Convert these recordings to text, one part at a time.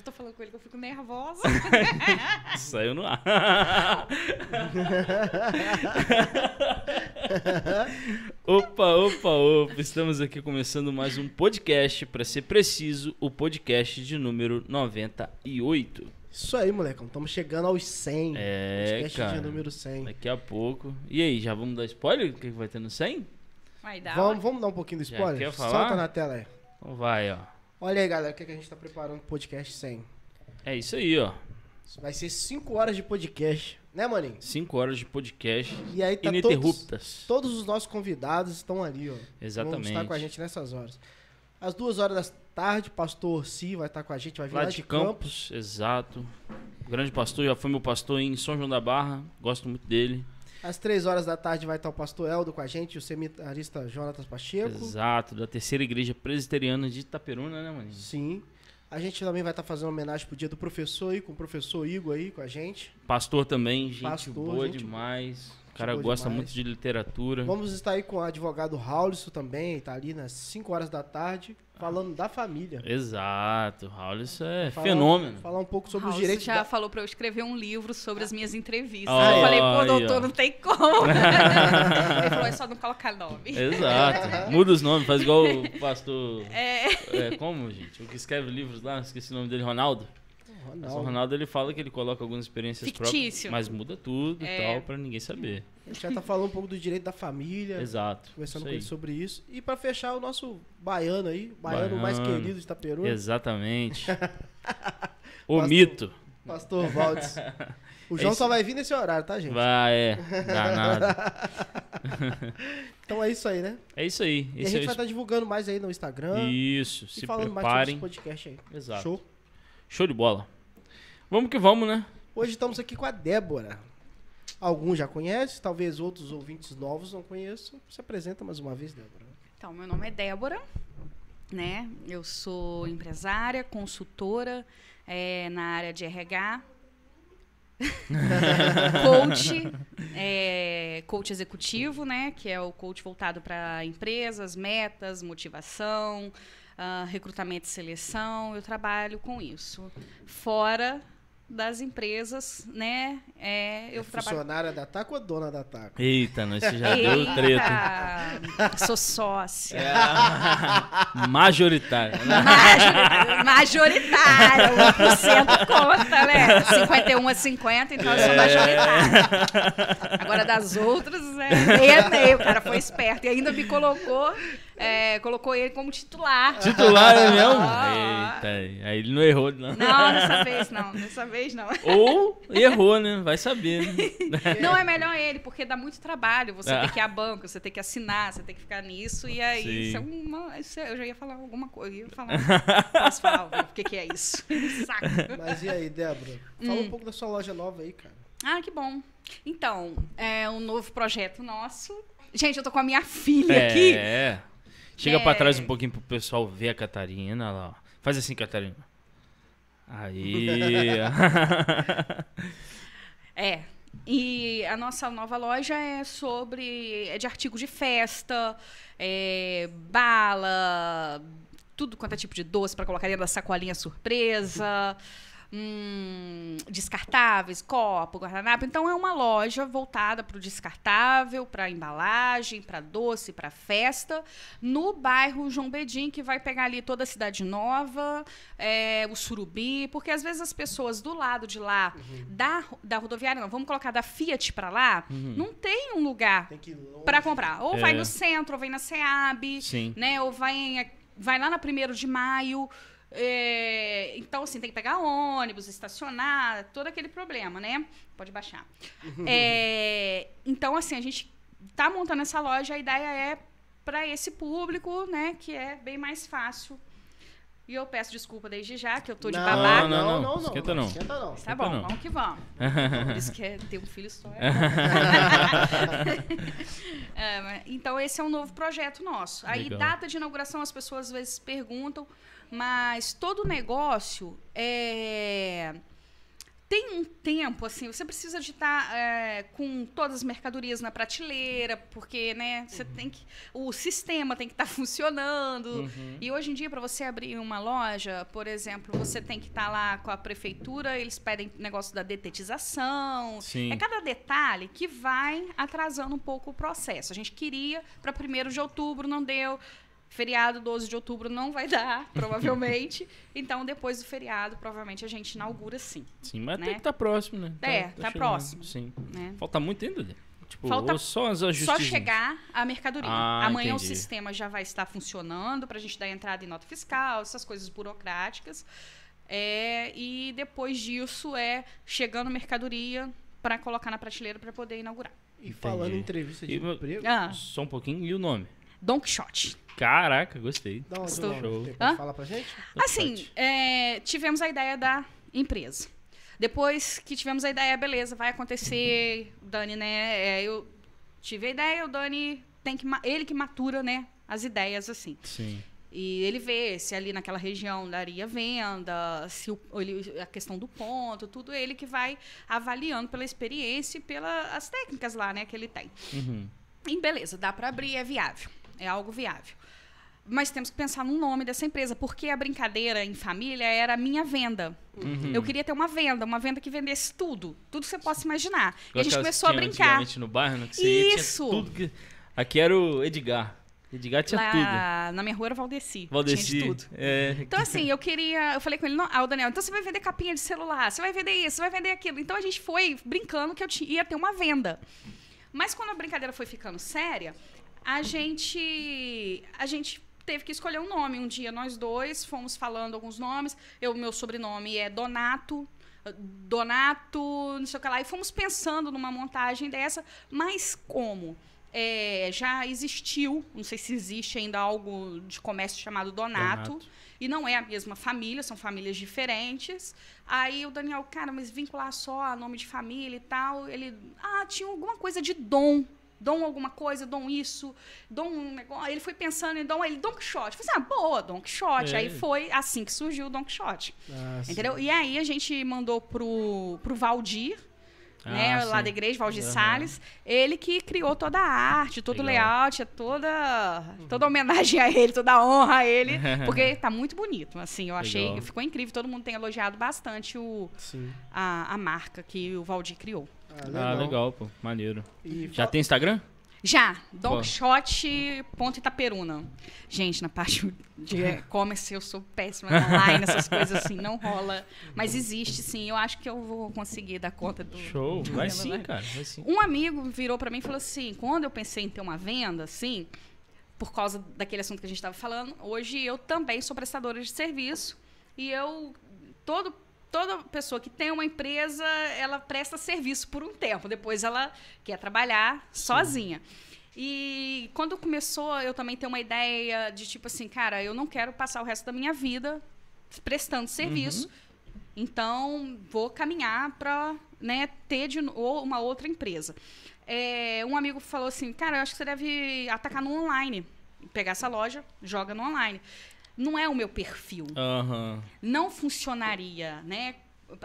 Eu tô falando com ele que eu fico nervosa. Saiu no ar. opa, opa, opa. Estamos aqui começando mais um podcast, para ser preciso, o podcast de número 98. Isso aí, molecão. Estamos chegando aos 100. É, podcast cara. de número 100. Daqui a pouco. E aí, já vamos dar spoiler? O que vai ter no 100? Vai dar. Vamos, vamos dar um pouquinho do Já spoiler? quer falar? Solta na tela aí. Então vai, ó. Olha aí, galera, o que, que a gente tá preparando pro podcast 100. É isso aí, ó. Vai ser 5 horas de podcast, né, maninho? 5 horas de podcast E aí tá todos, ininterruptas. todos os nossos convidados estão ali, ó. Vão Exatamente. estar com a gente nessas horas. Às duas horas da tarde, pastor Si vai estar com a gente, vai vir Lá lá, de Campos, exato. O grande pastor, já foi meu pastor em São João da Barra. Gosto muito dele. Às três horas da tarde vai estar o pastor Eldo com a gente, o seminarista Jonatas Pacheco. Exato, da terceira igreja presbiteriana de Itaperuna, né, mano? Sim. A gente também vai estar fazendo uma homenagem pro dia do professor aí, com o professor Igor aí com a gente. Pastor também, gente Pastor, boa gente- demais. O cara gosta demais. muito de literatura. Vamos estar aí com o advogado Raulison também, tá ali nas 5 horas da tarde, falando da família. Exato, Raul, isso é Falar- fenômeno. Falar um pouco sobre os Raul direitos já da... falou pra eu escrever um livro sobre as minhas entrevistas. Olha eu falei, pô, aí, doutor, ó. não tem como. Ele falou, é só não colocar nome. Exato. Muda os nomes, faz igual o pastor. É. É, como, gente? O que escreve livros lá, esqueci o nome dele, Ronaldo. Mas o Ronaldo. Ronaldo ele fala que ele coloca algumas experiências Fictício. próprias, mas muda tudo e É. tal, pra ninguém saber. A gente já tá falando um pouco do direito da família, Exato. conversando com ele sobre isso. E pra fechar, o nosso baiano aí, baiano, mais Baiano. querido de Itaperuna, Exatamente. o Pastor. mito. pastor Valdes. O João Esse- só vai vir nesse horário, tá, gente? Vai, é. Danado. Então é isso aí, né? É isso aí. E a gente é vai estar divulgando mais aí no Instagram Isso, e se falando mais preparem. sobre esse podcast aí. Exato. Show? Show de bola. Vamos que vamos, né? Hoje estamos aqui com a Débora. Alguns já conhecem, talvez outros ouvintes novos não conheçam. Se apresenta mais uma vez, Débora. Então, meu nome é Débora, né? Eu sou empresária, consultora é, na área de RH. coach, é, coach executivo, né? Que é o coach voltado para empresas, metas, motivação, ah, recrutamento e seleção. Eu trabalho com isso. Fora das empresas, né? É, eu é trabalho funcionária da Taco ou dona da Taco? Eita, nós já deu treta. Eita, Sou sócia. É. Majoritária. né? Majoritária, majoritária, 1% conta, né? 51 a 50, então eu sou É. majoritária. Agora das outras, é meio a meio, o cara foi esperto. E ainda me colocou, é, colocou ele como titular. Titular é mesmo? Ah. Eita, aí ele não errou, não. Não, dessa vez não, dessa vez não. Ou errou, né? Vai saber, né? Não é melhor ele, porque dá muito trabalho. Você Ah. tem que ir a banco, você tem que assinar, você tem que ficar nisso. E aí, Sim. isso é uma. isso é- eu já ia falar alguma coisa. Eu ia falar. Posso falar o que, que é isso? Saco. Mas e aí, Débora? Fala Hum. um pouco da sua loja nova aí, cara. Ah, que bom. Então, é um novo projeto nosso. Gente, eu tô com a minha filha aqui. Chega É. pra trás um pouquinho pro pessoal ver a Catarina lá. ó. Faz assim, Catarina. Aí. É. E a nossa nova loja é sobre. é de artigos de festa, é, bala, tudo quanto é tipo de doce para colocar dentro da sacolinha surpresa. Hum, descartáveis, copo, guardanapo. Então é uma loja voltada para o descartável, para embalagem, para doce, para festa, no bairro João Bedim, que vai pegar ali toda a cidade nova, é, o Surubi, porque às vezes as pessoas do lado de lá da, da rodoviária, não, vamos colocar da Fiat para lá, não tem um lugar para comprar. Ou vai É. no centro, ou vem na SEAB, Sim. né? Ou vai, em- vai lá na 1 de maio. É, então, assim, tem que pegar ônibus, estacionar, todo aquele problema, né? Pode baixar. É, então, assim, a gente tá montando essa loja, a ideia é para esse público, né? Que é bem mais fácil. E eu peço desculpa desde já, que eu tô de não, babaca. Não, não, não, não. não, Esquenta não. Esquenta não. Tá bom, não. vamos que vamos. Por isso que é ter um filho só. É É, então, esse é um novo projeto nosso. Aí, Legal. data de inauguração, as pessoas às vezes perguntam, mas todo negócio é. tem um tempo, assim, você precisa de estar é, com todas as mercadorias na prateleira, porque, né, você tem que. O sistema tem que estar funcionando. Uhum. E hoje em dia, para você abrir uma loja, por exemplo, você tem que estar lá com a prefeitura, eles pedem negócio da detetização. Sim. É cada detalhe que vai atrasando um pouco o processo. A gente queria para 1 de outubro, não deu. Feriado 12 de outubro não vai dar, provavelmente. então, depois do feriado, provavelmente a gente inaugura sim. Sim, mas né? tem que estar próximo, né? É, tá chegando, próximo. Sim. Né? Falta muito ainda, né? Tipo, Falta só as Só chegar a mercadoria. Ah, Amanhã entendi. o sistema já vai estar funcionando para a gente dar entrada em nota fiscal, essas coisas burocráticas. É, e depois disso é chegando mercadoria para colocar na prateleira para poder inaugurar. E falando em entrevista de E, meu- emprego, Ah, Só um pouquinho. E o nome? Don Quixote. Caraca, gostei. dá onde Estou- o nome? Show. Falar pra gente? Assim, é, tivemos a ideia da empresa. Depois que tivemos a ideia, beleza, vai acontecer, Dani, né? é, eu tive a ideia, o Dani tem que ele que matura, né, as ideias assim. Sim. E ele vê se ali naquela região daria venda, se o, ele- a questão do ponto, tudo ele que vai avaliando pela experiência e pelas técnicas lá, né, que ele tem. Uhum. E beleza, dá para abrir, é viável, é algo viável. Mas temos que pensar no nome dessa empresa, porque a brincadeira em família era a minha venda. Uhum. Eu queria ter uma venda, uma venda que vendesse tudo, tudo que você possa imaginar. E Igual a gente começou a tinha brincar. no bairro, né? Que você ia, tinha Isso. tudo que... Aqui era o Edgar. Edgar tinha tudo. Lá na minha rua era Valdeci. Tinha Valdeci. de tudo. É, Então, assim, eu queria. Eu falei com ele, não, ah, o Daniel, então você vai vender capinha de celular, você vai vender isso, você vai vender aquilo. Então a gente foi brincando que eu ia ter uma venda. Mas quando a brincadeira foi ficando séria, a gente. A gente teve que escolher um nome. Um dia nós dois fomos falando alguns nomes. Eu, meu sobrenome é Donato. Donato, não sei o que lá. E fomos pensando numa montagem dessa, mas como? É, já existiu, não sei se existe ainda algo de comércio chamado Donato, Donato. e não é a mesma família, são famílias diferentes. Aí o Daniel, cara, mas vincular só a nome de família e tal, ele, ah, tinha alguma coisa de dom. Dom alguma coisa, dom isso, dom um negócio. Ele foi pensando em dom, ele, Don Quixote. Eu falei assim, ah, boa, Don Quixote. É. Aí foi assim que surgiu o Don Quixote. Ah, sim. Entendeu? E aí a gente mandou pro, pro Valdir, né, Ah, lá sim. da igreja, Valdir Aham. Salles, ele que criou toda a arte, todo o layout, é toda, toda homenagem a ele, toda a honra a ele, porque tá muito bonito, assim, eu achei, Legal. ficou incrível, todo mundo tem elogiado bastante o, Sim. a, a marca que o Valdir criou. Ah, Ah, legal, pô. Maneiro. E Já fa- tem Instagram? Já, Qual? Don Quixote, ponto Itaperuna. Gente, na parte de e-commerce eu sou péssima online, essas coisas assim, não rola. Mas existe sim, eu acho que eu vou conseguir dar conta do. Show. do Vai sim, né? cara. Vai sim. Um amigo virou pra mim e falou assim: quando eu pensei em ter uma venda, assim, por causa daquele assunto que a gente estava falando, hoje eu também sou prestadora de serviço e eu todo toda pessoa que tem uma empresa, ela presta serviço por um tempo, depois ela quer trabalhar sozinha. E quando começou, eu também tenho uma ideia de tipo assim, cara, eu não quero passar o resto da minha vida prestando serviço. Então, vou caminhar para né, ter de, ou uma outra empresa. É, um amigo falou assim, cara, eu acho que você deve atacar no online. Pegar essa loja, joga no online. Não é o meu perfil. Aham. Não funcionaria, né?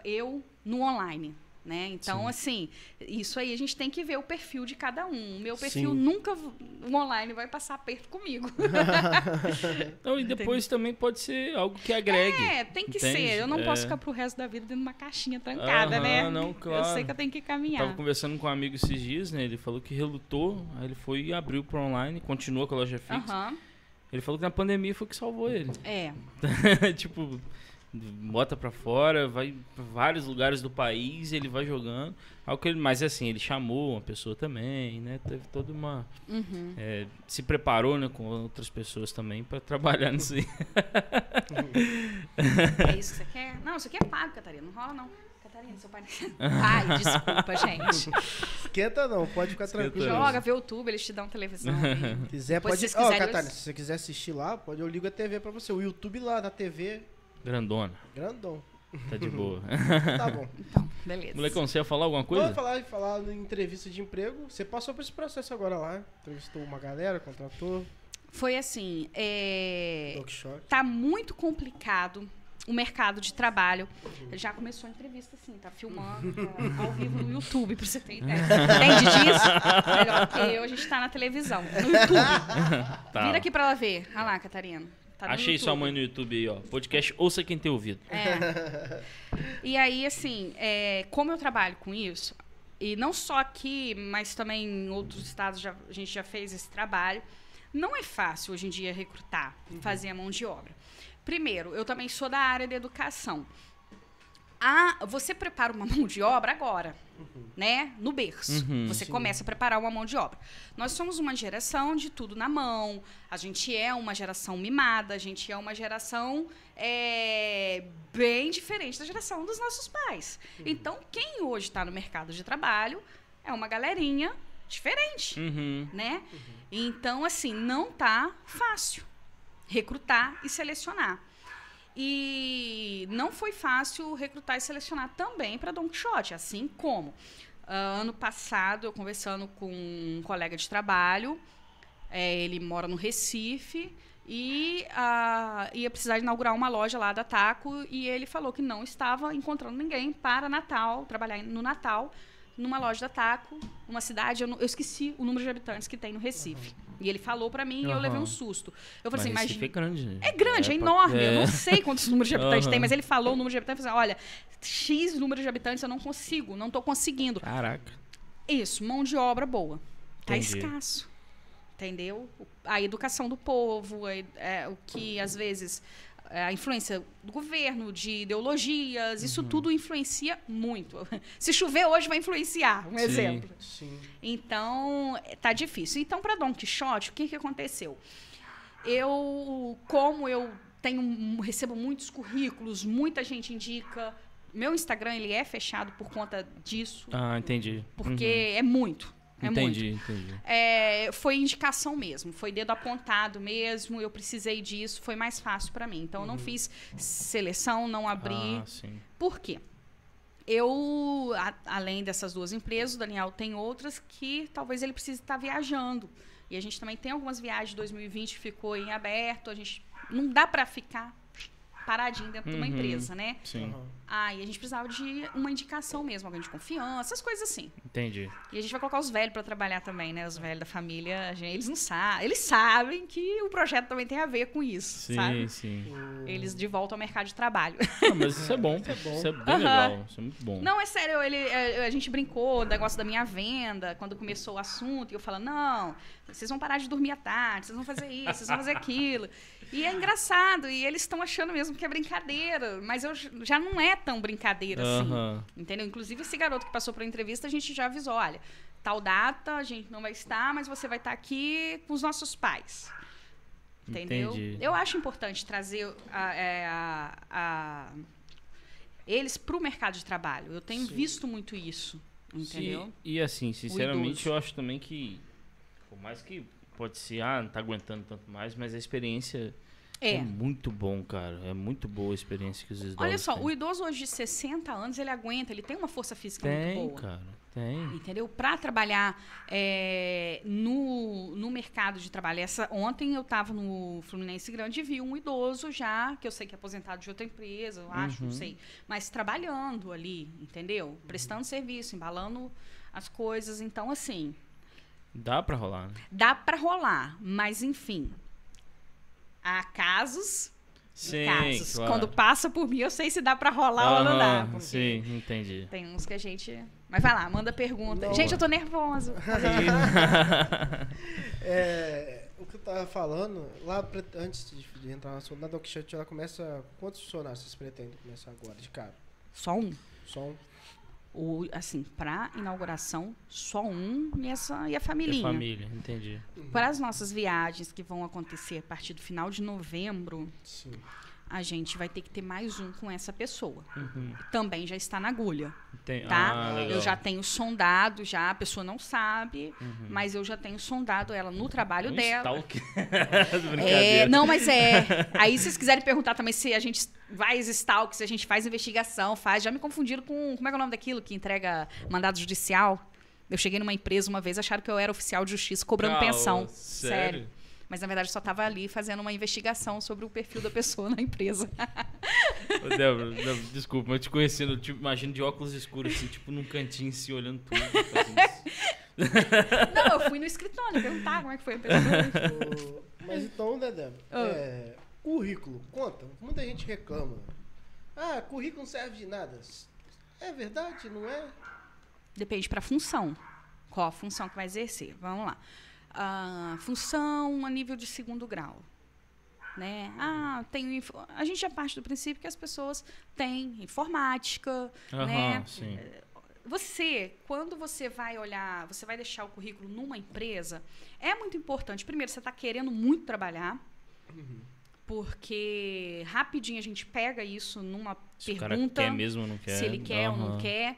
Eu no online. Né? Então, Sim. assim, isso aí a gente tem que ver o perfil de cada um. O meu perfil Sim. nunca, o online, vai passar aperto comigo. Então, e depois também pode ser algo que agregue. É, tem que Entende? ser. Eu não É. posso ficar pro resto da vida dentro de uma caixinha trancada, Aham, né? não, Eu claro. sei que eu tenho que caminhar. Tava conversando com um amigo esses dias, né? Ele falou que relutou, aí ele foi e abriu pro online, continua com a loja fixa. Aham. Ele falou que na pandemia foi o que salvou ele. É. tipo, bota pra fora, vai pra vários lugares do país, ele vai jogando. Algo que ele, mas assim, ele chamou uma pessoa também, né? Teve toda uma. Uhum. é, se preparou né, com outras pessoas também pra trabalhar nisso aí. É isso que você quer? Não, isso aqui é pago, Catarina. Não rola, não. Catarina, seu pai. Ai, desculpa, gente. Esquenta não, pode ficar Esquenta tranquilo. Joga, vê o YouTube, eles te dão televisão. aí. Se quiser, Depois, pode. Ó, quiserem, Catarina, eu- se você quiser assistir lá, pode, eu ligo a TV pra você. O YouTube lá na TV, Grandona, grandão. tá de boa. Tá bom. Então, beleza. Molecão, você ia falar alguma coisa? falar, falar em entrevista de emprego. Você passou por esse processo agora lá. Entrevistou uma galera, contratou. Foi assim, é... Tá muito complicado o mercado de trabalho. Já começou a entrevista, assim, tá filmando, tá ao vivo no YouTube, pra você ter ideia. Entende disso? Melhor que eu, a gente tá na televisão, no YouTube. Tá. Vira aqui pra ela ver. Olha lá, Catarina. Tá Achei YouTube. sua mãe no YouTube aí, ó. Podcast Ouça Quem Tem Ouvido. É. E aí, assim, é, como eu trabalho com isso, e não só aqui, mas também em outros estados já- a gente já fez esse trabalho, não é fácil hoje em dia recrutar, fazer a mão de obra. Primeiro, eu também sou da área da educação. Ah, você prepara uma mão de obra agora, né? No berço. Uhum. você Sim. começa a preparar uma mão de obra. Nós somos uma geração de tudo na mão. A gente é uma geração mimada. A gente é uma geração é, bem diferente da geração dos nossos pais. Então, quem hoje está no mercado de trabalho é uma galerinha diferente Uhum. né? Então, assim, não tá fácil recrutar e selecionar. E não foi fácil recrutar e selecionar também para Don Quixote, assim como ah, ano passado eu conversando com um colega de trabalho, eh, ele mora no Recife e ah, ia precisar inaugurar uma loja lá da Taco e ele falou que não estava encontrando ninguém para Natal, trabalhar no Natal numa loja da Taco, numa cidade, eu, não- eu esqueci o número de habitantes que tem no Recife. E ele falou para mim e eu levei um susto. Eu Mas falei assim, Recife imagina. é grande. né? É grande, é, pra- enorme. Eu é. não sei quantos números de habitantes Aham. tem, mas ele falou o número de habitantes. Eu falei, olha, X número de habitantes eu não consigo, não estou conseguindo. Caraca. Isso, mão de obra boa. Tá Entendi. escasso. Entendeu? A educação do povo, a, é, o que às vezes é, a influência do governo, de ideologias, isso Uhum. tudo influencia muito. Se chover hoje vai influenciar, um Sim. exemplo. Sim. Então, é, tá difícil. Então, para Don Quixote, o que, que aconteceu? Eu, como eu tenho, um- recebo muitos currículos, muita gente indica. Meu Instagram ele é fechado por conta disso, Ah, entendi. porque é muito. Uhum. É muito. Entendi, entendi. É, foi indicação mesmo, foi dedo apontado mesmo. Eu precisei disso, foi mais fácil para mim. Então, eu não fiz seleção, não abri. Ah, sim. Por quê? Eu, a- além dessas duas empresas, o Daniel tem outras que talvez ele precise estar viajando. E a gente também tem algumas viagens de 2020 que ficou em aberto. A gente não dá para ficar paradinho dentro de uma Uhum. empresa, né? Sim, Aham. Ah, e a gente precisava de uma indicação mesmo, alguém de confiança, essas coisas assim. entendi. E a gente vai colocar os velhos para trabalhar também, né? Os velhos da família, gente- eles não sabem, eles sabem que o projeto também tem a ver com isso, Sim, sabe? sim. Eles de volta ao mercado de trabalho. Ah, mas isso é bom. Isso é bom. Isso é bem Aham. legal. Isso é muito bom. Não, é sério, ele, é, a gente brincou, o negócio da minha venda, quando começou o assunto, e eu falo, não, vocês vão parar de dormir à tarde, vocês vão fazer isso, vocês vão fazer aquilo. E é engraçado, e eles estão achando mesmo que é brincadeira, mas eu já não é tão brincadeira assim. Aham. Entendeu? Inclusive, esse garoto que passou para a entrevista, a gente já avisou: olha, tal data a gente não vai estar, mas você vai estar aqui com os nossos pais. Entendeu? Entendi. Eu acho importante trazer a- é, a- a- eles para o mercado de trabalho. Eu tenho Sim. visto muito isso. Entendeu? E assim, sinceramente, eu acho também que, por mais que pode ser, ah, não tá aguentando tanto mais, mas a experiência é, É. muito bom, cara. É muito boa a experiência que os idosos Olha só, têm. o idoso hoje de 60 anos, ele aguenta, ele tem uma força física Tem, muito boa. cara. Tem. Entendeu? Para trabalhar é, no, no mercado de trabalho. Essa, ontem eu estava no Fluminense Grande e vi um idoso já, que eu sei que é aposentado de outra empresa, eu acho, não Uhum. sei. Mas trabalhando ali, entendeu? Prestando serviço, embalando as coisas. Então, assim, Dá pra rolar, né? dá para rolar. Mas, enfim, há casos Sim, casos. claro. Quando passa por mim, eu sei se dá para rolar ou não dá. Sim, entendi. Tem uns que a gente... Mas vai lá, manda pergunta. Não, gente, eu tô nervoso. É, o que eu tava falando, lá antes de, de entrar na sua, na Don Quixote, ela começa. Quantos funcionários vocês pretendem começar agora, de cara? Só um. Só um? O, assim, para inauguração, só um e, essa, e a família. família, entendi. Para as nossas viagens que vão acontecer a partir do final de novembro, Sim. A gente vai ter que ter mais um com essa pessoa. Uhum. Também já está na agulha, Tem- tá? Ah, eu já tenho sondado, já a pessoa não sabe, Uhum. mas eu já tenho sondado ela no trabalho Um dela. stalker. É, não, mas é. Aí, se vocês quiserem perguntar também se a gente faz stalk, se a gente faz investigação, faz. Já me confundiram com. Como é é o nome daquilo que entrega mandado judicial? Eu cheguei numa empresa uma vez, acharam que eu era oficial de justiça cobrando pensão. sério? Mas na verdade eu só estava ali fazendo uma investigação sobre o perfil da pessoa na empresa. Ô, Débora, Débora, desculpa, mas te conhecendo, eu te imagino de óculos escuros, assim, tipo num cantinho, se olhando tudo. fazendo isso. Não, eu fui no escritório perguntar como é que foi a pessoa. Mas então, Dedé, Ah. é, currículo, conta. Muita gente reclama. Ah, currículo não serve de nada. É verdade, não é? Depende para a função. Qual a função que vai exercer? Vamos lá. Ah, função a nível de segundo grau. Né? Ah, info- a gente já parte do princípio que as pessoas têm informática, Aham, né? sim. Você, quando você vai olhar, você vai deixar o currículo numa empresa, é muito importante. Primeiro, você está querendo muito trabalhar, porque rapidinho a gente pega isso numa Se o cara pergunta quer mesmo ou não quer. se ele quer ou não quer.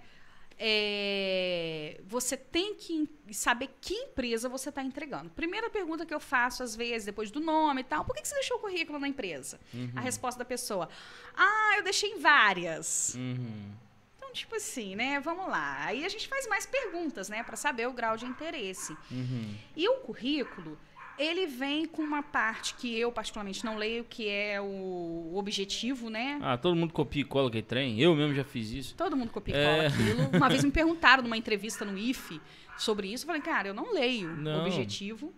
É, você tem que saber que empresa você está entregando. Primeira pergunta que eu faço, às vezes, depois do nome e tal, por que, que você deixou o currículo na empresa? Uhum. A resposta da pessoa, ah, eu deixei em várias. Uhum. Então, tipo assim, né? Vamos lá. Aí a gente faz mais perguntas, né? Para saber o grau de interesse. Uhum. E o currículo, ele vem com uma parte que eu particularmente não leio, que é o objetivo, né? Ah, todo mundo copia e cola que trem. Eu mesmo já fiz isso. Todo mundo copia e É. cola aquilo. Uma vez me perguntaram numa entrevista no IFE sobre isso. Eu falei, cara, eu não leio Não. o objetivo.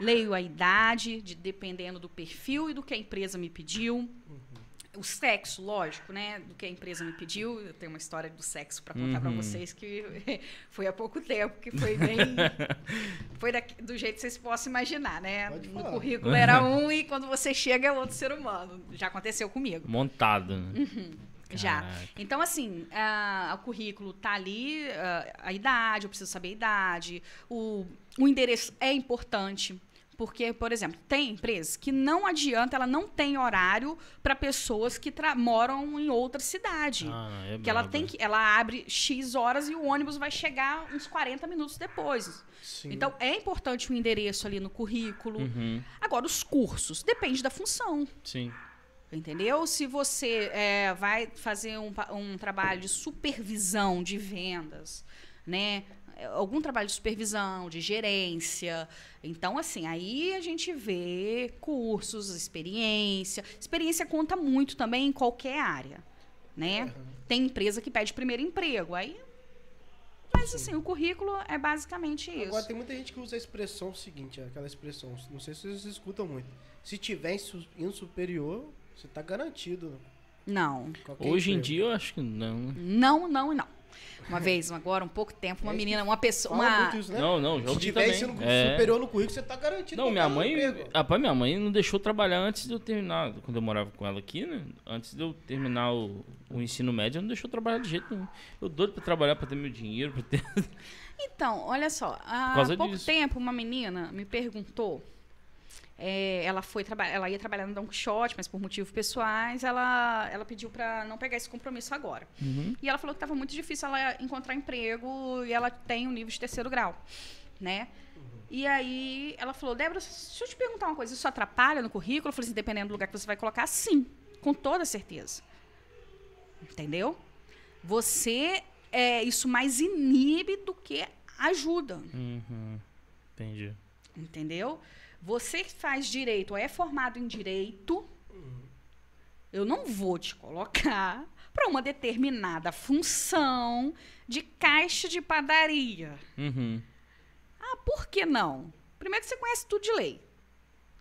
Leio a idade, de- dependendo do perfil e do que a empresa me pediu. O sexo, lógico, né? Do que a empresa me pediu. Eu tenho uma história do sexo para contar para Uhum. vocês que foi há pouco tempo, que foi bem. foi daqui- do jeito que vocês possam imaginar, né? Pode No falar. currículo era um e quando você chega é outro ser humano. Já aconteceu comigo. Montado, né? Já. Caraca. Então, assim, a- o currículo tá ali, a, a idade, eu preciso saber a idade, o, o endereço é importante. Porque, por exemplo, tem empresas que não adianta, ela não tem horário para pessoas que moram em outra cidade. Ah, é que ela braba. tem que. Ela abre X horas e o ônibus vai chegar uns 40 minutos depois. Sim. Então, é importante o endereço ali no currículo. Uhum. Agora, os cursos, depende da função. Sim. Entendeu? Se você é, vai fazer um, um trabalho de supervisão de vendas, né? Algum trabalho de supervisão, de gerência. Então, assim, aí a gente vê cursos, experiência. Experiência conta muito também em qualquer área, né? Tem empresa que pede primeiro emprego. Aí. Mas, assim, o currículo é basicamente isso. Agora tem muita gente que usa a expressão seguinte, aquela expressão, não sei se vocês escutam muito. Se tiver em, su- em superior, você tá garantido. Não. qualquer Hoje em emprego. dia eu acho que não. né? Não, não e não. Uma vez, agora, um pouco tempo, uma É menina, uma pessoa. Uma, isso, né? Não, não, já Se ouvi tiver também. ensino É. superior no currículo, você tá garantido. Não, minha qualquer mãe. Rapaz, minha mãe não deixou trabalhar antes de eu terminar. Quando eu morava com ela aqui, né? Antes de eu terminar o, o ensino médio, ela não deixou trabalhar de jeito nenhum. Eu doido pra trabalhar, pra ter meu dinheiro, pra ter. Então, olha só, há pouco disso. tempo uma menina me perguntou. É, ela foi ela ia trabalhar no Don Quixote, mas por motivos pessoais, ela, ela pediu para não pegar esse compromisso agora. Uhum. E ela falou que estava muito difícil ela encontrar emprego e ela tem um nível de terceiro grau, né? E aí ela falou, Débora, deixa eu te perguntar uma coisa, isso atrapalha no currículo? Eu falei assim, dependendo do lugar que você vai colocar, sim, com toda certeza. Entendeu? Você, é, isso mais inibe do que ajuda, Uhum. Entendi. entendeu? Você que faz direito ou é formado em direito, eu não vou te colocar para uma determinada função de caixa de padaria. Uhum. Ah, por que não? Primeiro que você conhece tudo de lei.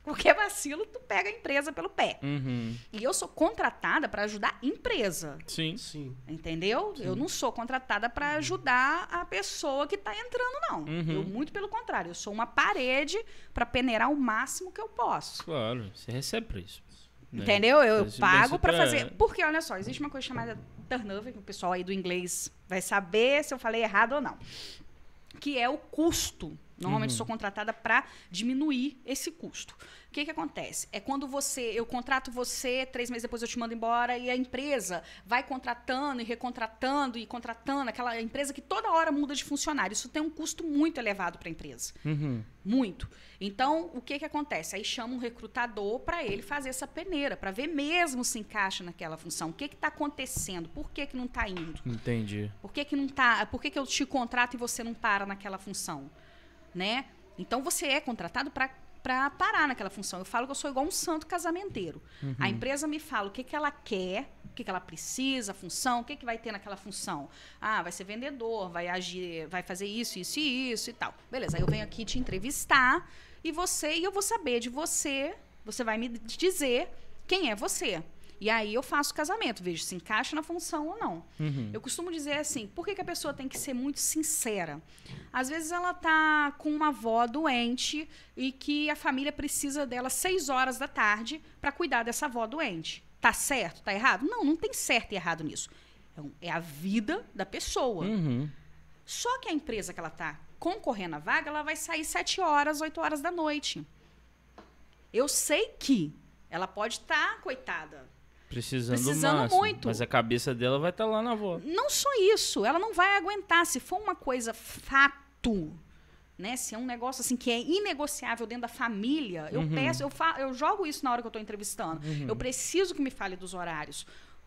Qualquer vacilo, tu pega a empresa pelo pé. Uhum. E eu sou contratada para ajudar a empresa. Sim. Sim. Entendeu? Eu não sou contratada para ajudar a pessoa que está entrando, não. Uhum. Eu, muito pelo contrário, eu sou uma parede para peneirar o máximo que eu posso. Claro, você recebe pra isso. né? Entendeu? Eu, Esse pago para fazer. Porque, olha só, existe uma coisa chamada turnover, que o pessoal aí do inglês vai saber se eu falei errado ou não. Que é o custo. Normalmente Uhum. sou contratada para diminuir esse custo. O que, que acontece? É quando você, eu contrato você, três meses depois eu te mando embora e a empresa vai contratando e recontratando e contratando, aquela empresa que toda hora muda de funcionário. Isso tem um custo muito elevado para a empresa. Uhum. Muito. Então, o que que acontece? Aí chama um recrutador para ele fazer essa peneira, para ver mesmo se encaixa naquela função. O que está acontecendo? Por que, que não está indo? Entendi. Por que, que não tá? Por que, que eu te contrato e você não para naquela função? Né? Então você é contratado para para parar naquela função. Eu falo que eu sou igual um santo casamenteiro. A empresa me fala o que, que ela quer, o que, que ela precisa, a função, o que, que vai ter naquela função. Ah, vai ser vendedor, vai agir, vai fazer isso, isso e isso e tal. Beleza, aí eu venho aqui te entrevistar e você, e eu vou saber de você, você vai me dizer quem é você. E aí eu faço o casamento, vejo se encaixa na função ou não. Uhum. Eu costumo dizer assim, por que, que a pessoa tem que ser muito sincera? Às vezes ela tá com uma avó doente e que a família precisa dela seis horas da tarde para cuidar dessa avó doente. Tá certo? Tá errado? Não, não tem certo e errado nisso. É um- É a vida da pessoa. Uhum. Só que a empresa que ela está concorrendo à vaga, ela vai sair 7 horas, 8 horas da noite. Eu sei que ela pode estar, coitada. Precisando, Precisando máximo, muito. Mas a cabeça dela vai estar lá na avó. Não só isso, ela não vai aguentar. Se for uma coisa fato, né? Se é um negócio assim que é inegociável dentro da família, eu Uhum. peço, eu, fa eu jogo isso na hora que eu estou entrevistando. Eu preciso que me fale dos horários.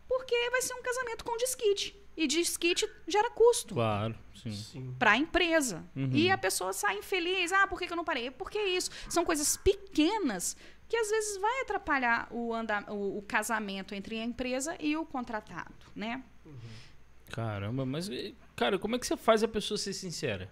Porque vai ser um casamento com desquite. E desquite gera custo. Claro, sim. Sim. para a empresa. Uhum. E a pessoa sai infeliz. Ah, por que, que eu não parei? Porque isso. São coisas pequenas que às vezes vai atrapalhar o, anda, o, o casamento entre a empresa e o contratado, né? Caramba, mas, cara, como é que você faz a pessoa ser sincera?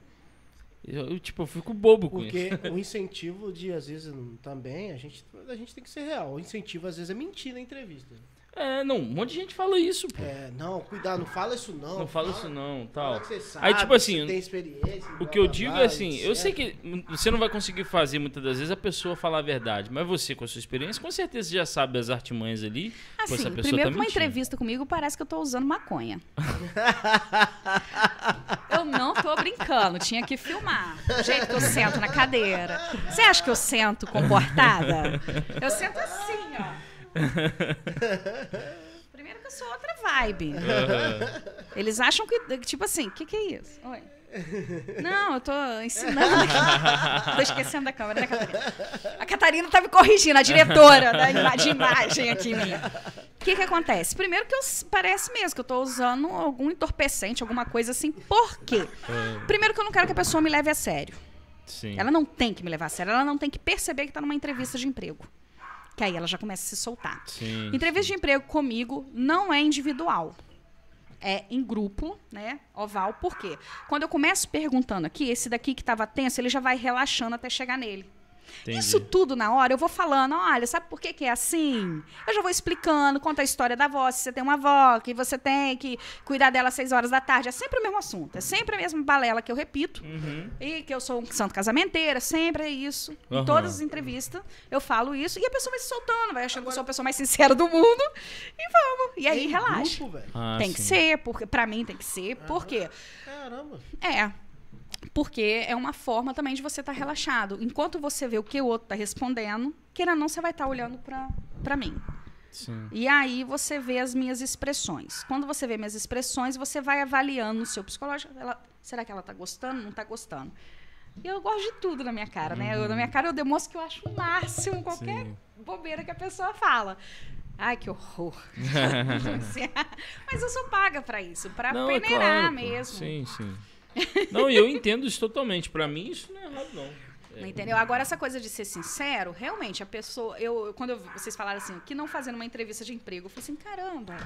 Eu, eu, tipo, eu fico bobo com isso. Porque o incentivo de, às vezes, também, a gente, a gente tem que ser real. O incentivo, às vezes, é mentir na entrevista. É, não, um monte de gente fala isso, pô. É, não, cuidado, não fala isso não. não fala isso não, Fala tal. que você sabe, Aí, tipo assim, você tem experiência. O que eu digo é assim, eu sei que você não vai conseguir fazer muitas das vezes a pessoa falar a verdade, mas você, com a sua experiência, com certeza já sabe as artimanhas ali. Assim, essa pessoa primeiro tá uma entrevista comigo parece que eu tô usando maconha. eu não tô brincando, tinha que filmar. O jeito que eu sento na cadeira. Você acha que eu sento comportada? Eu sento assim, ó. Primeiro que eu sou outra vibe. Aham. Eles acham que, tipo assim, o que, que é isso? Oi. Não, eu tô ensinando aqui. Tô esquecendo da câmera, né, Catarina? A Catarina tá me corrigindo, a diretora da de imagem aqui minha. O que que acontece? Primeiro que eu, parece mesmo que eu tô usando algum entorpecente, alguma coisa assim. Por quê? Primeiro que eu não quero que a pessoa me leve a sério. Sim. Ela não tem que me levar a sério, ela não tem que perceber que tá numa entrevista de emprego. Que aí ela já começa a se soltar. Sim. Entrevista de emprego comigo não é individual. É em grupo, né? Oval. Por quê? Quando eu começo perguntando aqui, esse daqui que estava tenso, ele já vai relaxando até chegar nele. Entendi. Isso tudo na hora, eu vou falando, olha, sabe por que, que é assim? Eu já vou explicando, conta a história da avó, se você tem uma avó, que você tem que cuidar dela às seis horas da tarde. É sempre o mesmo assunto, é sempre a mesma balela que eu repito. Uhum. E que eu sou um santo casamenteira, sempre é isso. Aham. Em todas as entrevistas eu falo isso e a pessoa vai se soltando, vai achando que eu sou a pessoa mais sincera do mundo. E vamos. E aí Em relaxa. grupo, velho. Ah, tem que sim. ser, porque pra mim tem que ser. Por quê? Caramba. É. Porque é uma forma também de você estar relaxado. Enquanto você vê o que o outro está respondendo, queira não, você vai estar olhando pra pra mim. Sim. E aí você vê as minhas expressões. Quando você vê minhas expressões, você vai avaliando o seu psicológico. Ela- será que ela tá gostando? Não tá gostando? E eu gosto de tudo na minha cara, né? Eu- na minha cara eu demonstro que eu acho o máximo qualquer Sim. bobeira que a pessoa fala. Ai, que horror. Mas eu sou paga pra isso, Não, é peneirar claro, pô. mesmo. Sim, sim. Não, e eu entendo isso totalmente. Pra mim, isso não é errado, não. É, Entendeu? Agora, essa coisa de ser sincero, realmente, a pessoa. Eu, eu- quando eu- vocês falaram assim, que não fazendo uma entrevista de emprego, eu falei assim, caramba.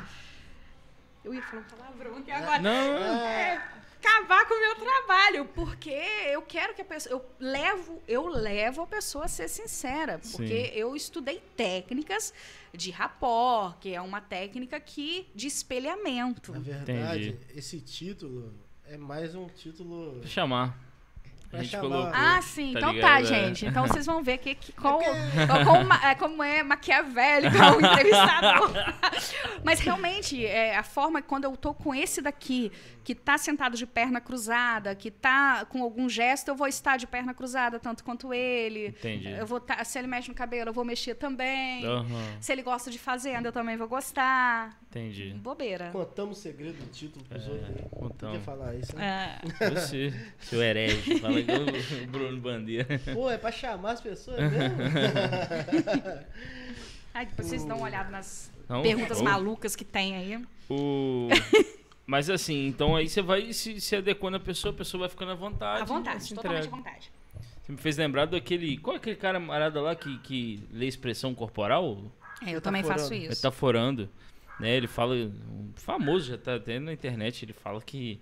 Eu ia falar um palavrão aqui agora. Não, É, acabar com o meu trabalho, porque eu quero que a pessoa. Eu levo, eu levo a pessoa a ser sincera. Porque Sim. eu estudei técnicas de rapport, que é uma técnica que de espelhamento. Na verdade, Entendi. esse título é mais um título. Vou chamar. A gente colocou. Ah, sim. tá então ligado? tá, É. gente. Então vocês vão ver que, que qual, qual- como, é, como é maquiavélico o entrevistador. Mas realmente, é, a forma que quando eu tô com esse daqui, que tá sentado de perna cruzada, que tá com algum gesto, eu vou estar de perna cruzada, tanto quanto ele. Entendi. Eu vou tá, se ele mexe no cabelo, eu vou mexer também. Aham, Se ele gosta de fazenda, eu também vou gostar. entendi. Bobeira. Contamos o segredo do título pros É, outros. Podia falar isso, né? É. Você, seu herege. Fala igual o Bruno Bandeira. Pô, é pra chamar as pessoas mesmo? Ai, depois vocês dão uma olhada nas Não, perguntas malucas que tem aí. O... Mas assim, então aí você vai se, se adequando à pessoa, a pessoa vai ficando à vontade. À vontade, e se totalmente à entrega. vontade. Você me fez lembrar daquele. Qual é aquele camarada lá que, que lê expressão corporal? É, eu também faço isso. Metaforando. Né? Ele fala. Um famoso, já tá até na internet. Ele fala que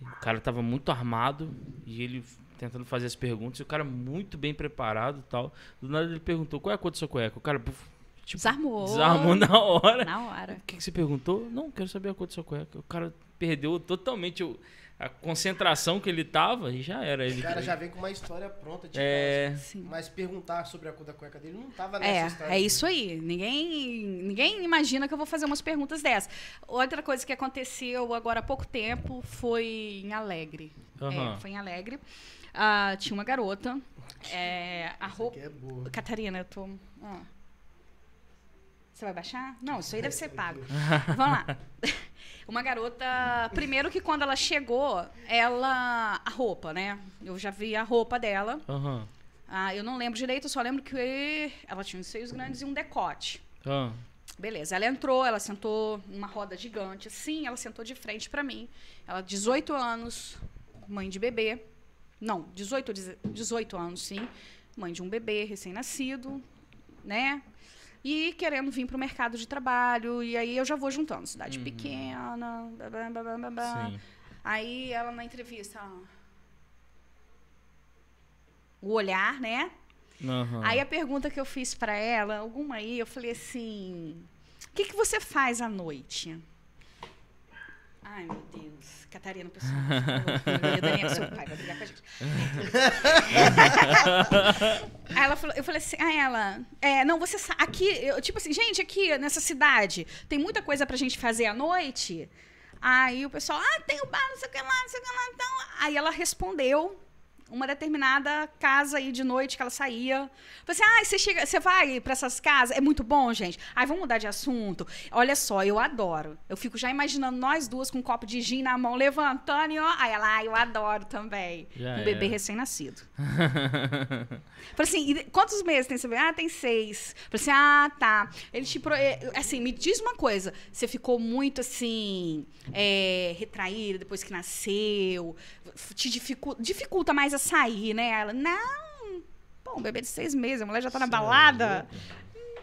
o cara tava muito armado e ele tentando fazer as perguntas. E o cara muito bem preparado e tal. Do nada ele perguntou: qual é a cor da sua cueca? O cara. Tipo, Desarmou. desarmou na hora. Na hora. O que, que você perguntou? Não, quero saber a cor da sua cueca. O cara perdeu totalmente o- a concentração que ele tava e já era. Ele O cara já vem com uma história pronta de É. casa. Mas perguntar sobre a cor da cueca dele não tava nessa É, história. é dele. isso aí. Ninguém, ninguém imagina que eu vou fazer umas perguntas dessas. Outra coisa que aconteceu agora há pouco tempo foi em Alegre. Aham. É, foi em Alegre. Ah, tinha uma garota. é, a roupa. é. Catarina, eu tô. ah. Você vai baixar? Não, isso aí deve ser pago. Vamos lá. Uma garota. Primeiro que quando ela chegou, ela. A roupa, né? Eu já vi a roupa dela. Aham. Ah, eu não lembro direito, eu só lembro que ela tinha uns seios grandes e um decote. Ah, Beleza, ela entrou, ela sentou numa roda gigante, assim, ela sentou de frente pra mim. Ela, 18 anos, mãe de bebê. Não, 18, ou 18 anos, sim. Mãe de um bebê recém-nascido, né? E querendo vir pro mercado de trabalho. E aí eu já vou juntando. Cidade pequena, blá, blá, blá, blá. Aí ela na entrevista. O olhar, né? Aham. Aí a pergunta que eu fiz pra ela, alguma aí, eu falei assim: o que, que você faz à noite? Ai, meu Deus. Catarina, pessoal. Daniel, seu pai vai brigar com a gente. Aí ela falou, eu falei assim, ah, ela, é, não, você sa- aqui, eu, tipo assim, gente, aqui nessa cidade, tem muita coisa pra gente fazer à noite. Aí o pessoal, ah, tem o bar, não sei o que lá, não sei o que lá, então. Aí ela respondeu uma determinada casa aí de noite que ela saía. Falei assim: ah, você chega, você vai pra essas casas? É muito bom, gente. Aí vamos mudar de assunto. Olha só, eu adoro. Eu fico já imaginando nós duas com um copo de gin na mão, levantando e ó. Aí ela, ah, eu adoro também. Já um bebê era. recém-nascido. Falei assim, "E quantos meses tem esse bebê? Ah, tem seis. Falei assim, ah, tá. Ele te. pro- eh, Assim, me diz uma coisa. Você ficou muito assim. É, retraída depois que nasceu? Te dificulta, dificulta mais a sair, né? Ela, não. Pô, um bebê de seis meses, a mulher já tá na é balada.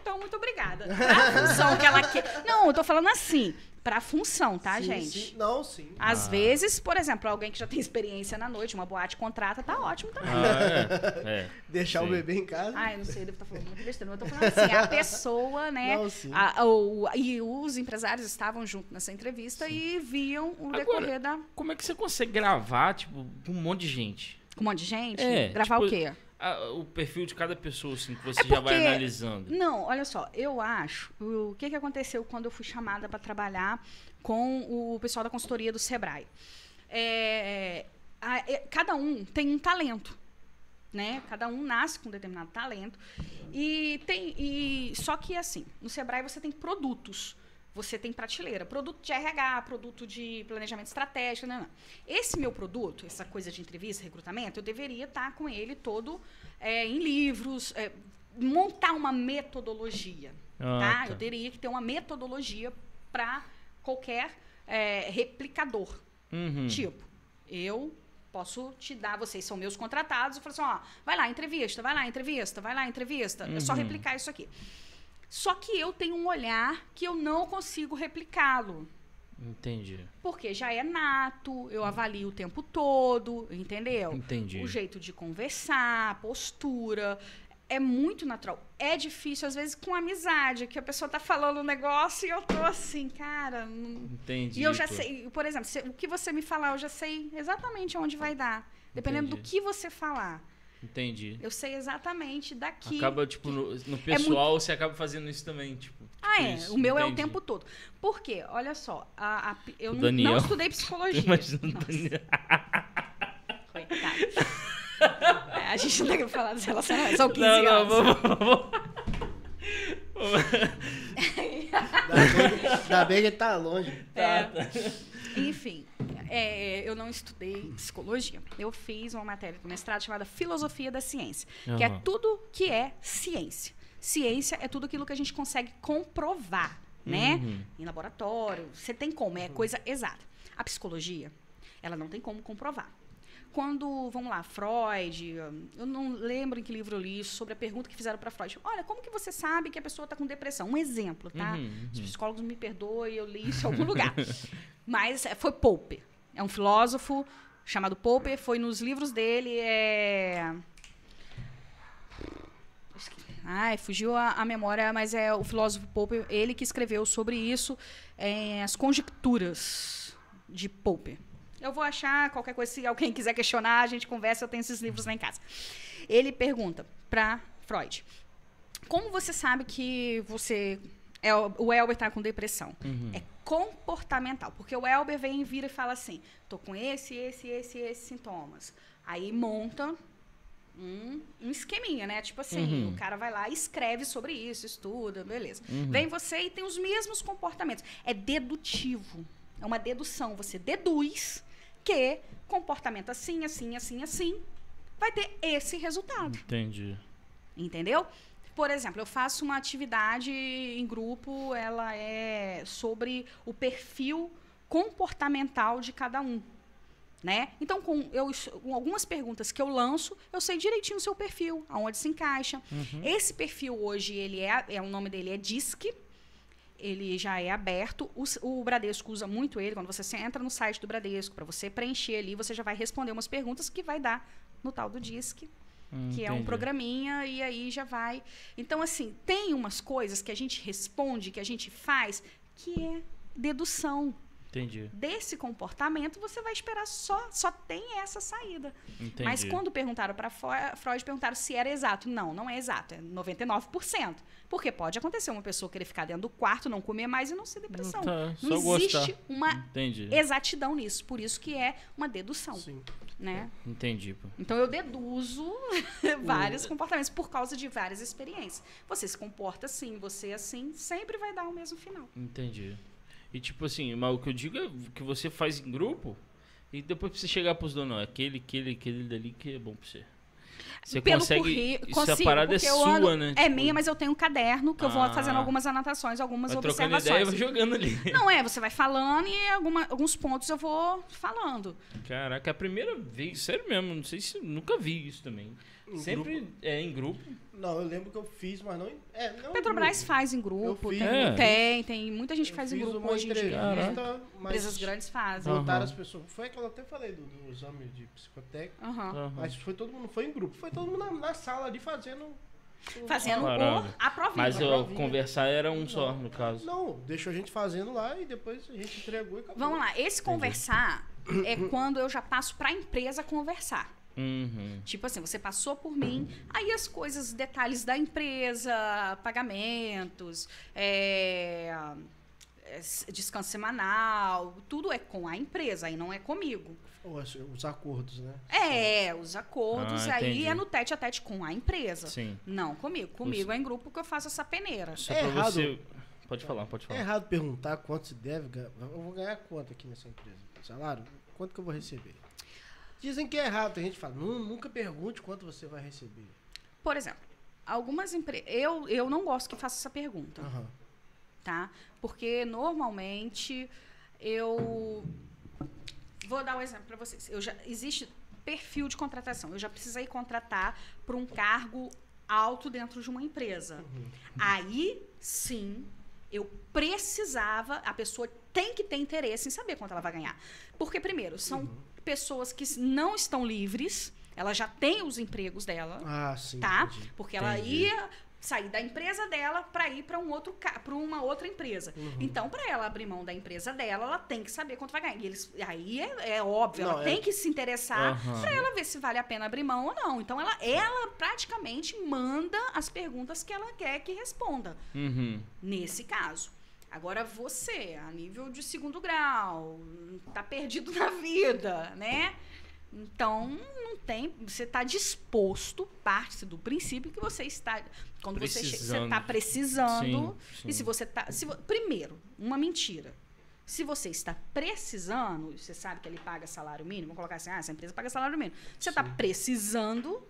Então, muito obrigada. Pra função que ela quer. Não, eu tô falando assim. Pra função, tá, Sim, gente? sim. Não, sim. Às Ah. vezes, por exemplo, alguém que já tem experiência na noite, uma boate contrata, tá ótimo também. Ah, é. é. Deixar o Sim. bebê em casa. Ah, eu não sei, eu devo estar falando muito besteira. Mas eu tô falando assim, a pessoa, né? Não, sim. a- o- e os empresários estavam junto nessa entrevista e viam o Agora- decorrer da. Como é que você consegue gravar, tipo, com um monte de gente? Com um monte de gente. É, gravar tipo, o quê? Ah, o perfil de cada pessoa, assim, que você É já vai porque- analisando. Não, olha só, eu acho. O que, que aconteceu quando eu fui chamada para trabalhar com o pessoal da consultoria do Sebrae? É, a- é, cada um tem um talento. Né? Cada um nasce com um determinado talento. E tem. E, só que assim, no Sebrae você tem produtos. Você tem prateleira, produto de RH, produto de planejamento estratégico. Não, não. Esse meu produto, essa coisa de entrevista, recrutamento, eu deveria estar com ele todo é, em livros, é, montar uma metodologia. Ah, tá? tá. Eu teria que ter uma metodologia para qualquer é, replicador. Uhum. Tipo, eu posso te dar, vocês são meus contratados, eu falo assim, ó, vai lá, entrevista, vai lá, entrevista, vai lá, entrevista. É só Uhum. replicar isso aqui. Só que eu tenho um olhar que eu não consigo replicá-lo. Entendi. Porque já é nato, eu avalio o tempo todo, entendeu? Entendi. O jeito de conversar, a postura. É muito natural. É difícil, às vezes, com amizade, que a pessoa tá falando um negócio e eu tô assim, cara. não- Entendi. E eu já sei, por exemplo, se- o que você me falar, eu já sei exatamente onde vai dar. Dependendo do Entendi. que você falar. Entendi. Eu sei exatamente daqui. Acaba, tipo, no, no pessoal, você acaba fazendo isso também, tipo. tipo Ah, é. isso. O meu é o tempo todo. Por quê? Olha só, a- a- eu não, Daniel. não estudei psicologia. Imagina o. Daniel. Coitado. É, a gente não tem que falar dos relacionamentos. São 15 Não, não, anos. vamos, vamos. Ainda bem, que ele tá longe. É. Enfim, é, eu não estudei psicologia. Eu fiz uma matéria do mestrado chamada Filosofia da Ciência, que é tudo que é ciência. Ciência é tudo aquilo que a gente consegue comprovar, né? Uhum. Em laboratório, você tem como, é coisa exata. A psicologia, ela não tem como comprovar. Quando, vamos lá, Freud, eu não lembro em que livro eu li isso, sobre a pergunta que fizeram para Freud. Olha, como que você sabe que a pessoa está com depressão? Um exemplo, tá? Uhum, Os uhum. psicólogos me perdoem, eu li isso em algum lugar. Mas é, foi Popper. É um filósofo chamado Popper, foi nos livros dele, é... Ai, fugiu a, a memória, mas é o filósofo Popper, ele que escreveu sobre isso, é, as conjecturas de Popper. Eu vou achar qualquer coisa, se alguém quiser questionar, a gente conversa, eu tenho esses livros lá em casa. Ele pergunta para Freud, como você sabe que você é, o Elber está com depressão? Uhum. É comportamental, porque o Elber vem e vira e fala assim, tô com esse, esse, esse, esses sintomas. Aí monta um, um esqueminha, né? Tipo assim, Uhum. o cara vai lá e escreve sobre isso, estuda, beleza. Uhum. Vem você e tem os mesmos comportamentos. É dedutivo. É uma dedução. Você deduz que comportamento assim, assim, assim, assim, vai ter esse resultado. Entendi. Entendeu? Por exemplo, eu faço uma atividade em grupo, ela é sobre o perfil comportamental de cada um. Né? Então, com, eu, com algumas perguntas que eu lanço, eu sei direitinho o seu perfil, aonde se encaixa. Esse perfil hoje, ele é, é, o nome dele é DISC, ele já é aberto. O, o Bradesco usa muito ele. Quando você entra no site do Bradesco, para você preencher ali, você já vai responder umas perguntas que vai dar no tal do DISC Hum, que é um entendi. programinha e aí já vai. Então, assim, tem umas coisas que a gente responde, que a gente faz, que é dedução. Entendi. Desse comportamento, você vai esperar só, só tem essa saída. Entendi. Mas quando perguntaram para Freud, perguntaram se era exato. Não, não é exato, é 99%. Porque pode acontecer uma pessoa querer ficar dentro do quarto, não comer mais e não ser depressão. Tá, não existe gostar. uma Entendi. exatidão nisso. Por isso que é uma dedução, Sim. né? Entendi, pô. Então eu deduzo vários comportamentos por causa de várias experiências. Você se comporta assim, você assim, sempre vai dar o mesmo final. Entendi. E tipo assim, mas o que eu digo é que você faz em grupo e depois pra você chegar pros donos, não, aquele, aquele, aquele dali que é bom pra você. Você Pelo consegue. curri- Isso consigo, a parada é sua, ando- né? É Tipo, minha, mas eu tenho um caderno que eu vou Ah. fazendo algumas anotações, algumas vai observações. ideia vai jogando ali. Não é, você vai falando e alguma- alguns pontos eu vou falando. Caraca, é a primeira vez, sério mesmo, não sei se nunca vi isso também. Em Sempre grupo? é em grupo. Não, eu lembro que eu fiz, mas não. em- É, não Petrobras grupo. faz em grupo, tem. É. tem, tem, muita gente Eu faz em fiz grupo uma hoje em dia. entrevista, mas Empresas grandes fazem. Voltaram Aham. as pessoas. Foi aquela eu até falei do, do exame de psicotécnico. Aham. Aham. Mas foi todo mundo, foi em grupo. Foi todo mundo na, na sala ali fazendo. o- Fazendo Caramba. o, a provinha. Mas eu, conversar era um só, no caso. Não, deixou a gente fazendo lá e depois a gente entregou e acabou. Vamos lá, esse conversar é quando eu já passo para a empresa conversar. Uhum. Tipo assim, você passou por mim, aí as coisas, detalhes da empresa, pagamentos, é, é, descanso semanal, tudo é com a empresa, aí não é comigo. Os acordos, né? É, os acordos Ah, aí é no tete a tete com a empresa. Sim. Não comigo. Comigo é em grupo que eu faço essa peneira. Só É errado. você. Pode falar, pode É falar. errado perguntar quanto se deve ganhar. Eu vou ganhar quanto aqui nessa empresa? Salário? Quanto que eu vou receber? Dizem que é errado. Tem gente que fala, "Nu- nunca pergunte quanto você vai receber. Por exemplo, algumas empresas. Eu, eu não gosto que faça essa pergunta. Aham. tá? Porque normalmente eu vou dar um exemplo para vocês. Eu já existe perfil de contratação. Eu já precisei contratar para um cargo alto dentro de uma empresa. Aí, sim, eu precisava, a pessoa tem que ter interesse em saber quanto ela vai ganhar. Porque primeiro, são pessoas que não estão livres, ela já tem os empregos dela, Ah, sim. tá? entendi. Porque ela Entendi. ia sair da empresa dela para ir para um outro para uma outra empresa. Uhum. Então, para ela abrir mão da empresa dela, ela tem que saber quanto vai ganhar. E eles, aí é, é óbvio, Não, ela é- tem que se interessar Aham. para ela ver se vale a pena abrir mão ou não. Então, ela, ela praticamente manda as perguntas que ela quer que responda Uhum. nesse caso. Agora você, a nível de segundo grau, tá perdido na vida, né? Então, não tem. Você está disposto, parte do princípio que você está. Quando você che- você Precisando. está precisando. Sim, sim. E se você está. Se, primeiro, uma mentira. Se você está precisando, você sabe que ele paga salário mínimo, vamos colocar assim, ah, essa empresa paga salário mínimo. Você está precisando.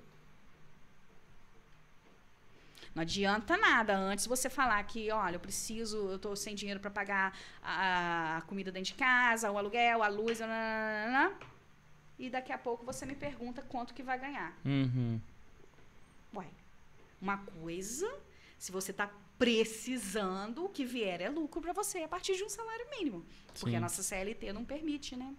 Não adianta nada antes você falar que, olha, eu preciso, eu estou sem dinheiro para pagar a, a comida dentro de casa, o aluguel, a luz, nananana. e daqui a pouco você me pergunta quanto que vai ganhar. Uhum. Ué, uma coisa, se você está precisando, o que vier é lucro para você a partir de um salário mínimo. Porque Sim. a nossa CLT não permite, né?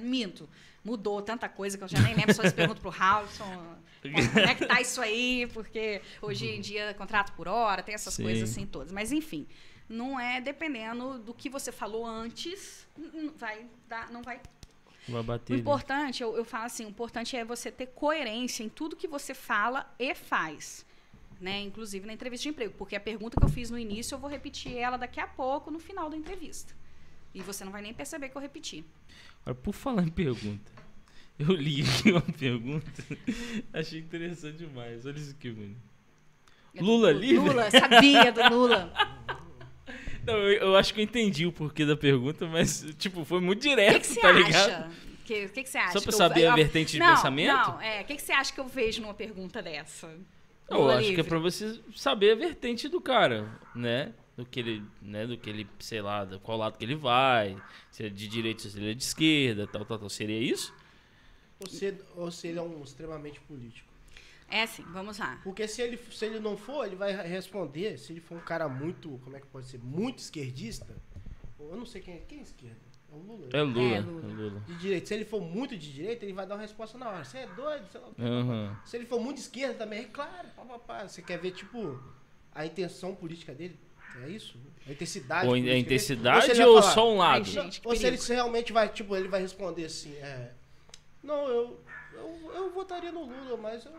Minto. Mudou tanta coisa que eu já nem lembro. Só se pergunto pro Halson como é que tá isso aí, porque hoje em dia é contrato por hora, tem essas Sim. coisas assim todas. Mas enfim, não é dependendo do que você falou antes, n- n- vai dar, não vai Vai o bater. né? importante, eu, eu falo assim, o importante é você ter coerência em tudo que você fala e faz. Né? Inclusive na entrevista de emprego. Porque a pergunta que eu fiz no início, eu vou repetir ela daqui a pouco, no final da entrevista. E você não vai nem perceber que eu repeti. Agora, por falar em pergunta, eu li aqui uma pergunta, achei interessante demais. Olha isso aqui, mano. Lula Do- livre? Lula, sabia do Lula. Não, eu, eu acho que eu entendi o porquê da pergunta, mas, tipo, foi muito direto, que, que tá acha? ligado? O que, que, que você acha? Só pra que eu- saber a eu- vertente de não, pensamento? Não, é. O que, você acha que eu vejo numa pergunta dessa? Eu Lula acho que é livre. pra você saber a vertente do cara, né? Do que ele, né? Do que ele, sei lá, do qual lado que ele vai, se é de direita, se ele é de esquerda, tal, tal, tal. Seria isso? Ou se, ou se ele é um extremamente político. É assim, vamos lá. Porque se ele, se ele não for, ele vai responder. Se ele for um cara muito, como é que pode ser? Muito esquerdista. Eu não sei quem é. Quem é esquerda? É o Lula. É Lula. É, É Lula. Lula. De direita. Se ele for muito de direita, ele vai dar uma resposta na hora. Você é doido? Sei lá. Aham. Se ele for muito de esquerda também, é claro. Pá, pá, pá. Você quer ver, tipo, a intenção política dele? É isso? A intensidade Ou a intensidade ou, vai falar, só um lado? Gente, Ou se ele realmente vai, tipo, ele vai responder assim, é... Não, eu, eu, eu votaria no Lula, mas eu,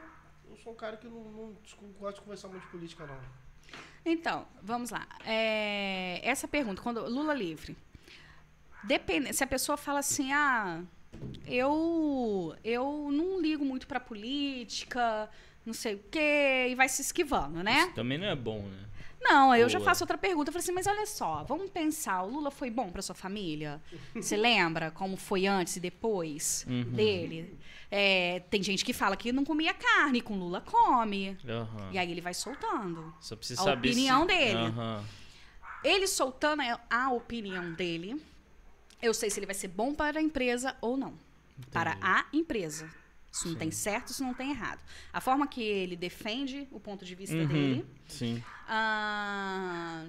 eu sou um cara que não, não gosto de conversar muito de política, não. Então, vamos lá. É, essa pergunta, quando Lula livre. Depende, se a pessoa fala assim, ah, eu, eu não ligo muito pra política, não sei o quê, e vai se esquivando, né? Isso também não é bom, né? Não, eu já faço outra pergunta. Eu falei assim, mas olha só, vamos pensar, o Lula foi bom pra sua família? Você lembra como foi antes e depois Uhum. dele? É, tem gente que fala que não comia carne, com Lula come. Aham. E aí ele vai soltando. Só precisa a saber opinião se... dele. Aham. Ele soltando a opinião dele, eu sei se ele vai ser bom para a empresa ou não. Para a empresa. Isso não Sim. tem certo, isso não tem errado. A forma que ele defende o ponto de vista Uhum. dele. Sim. ah,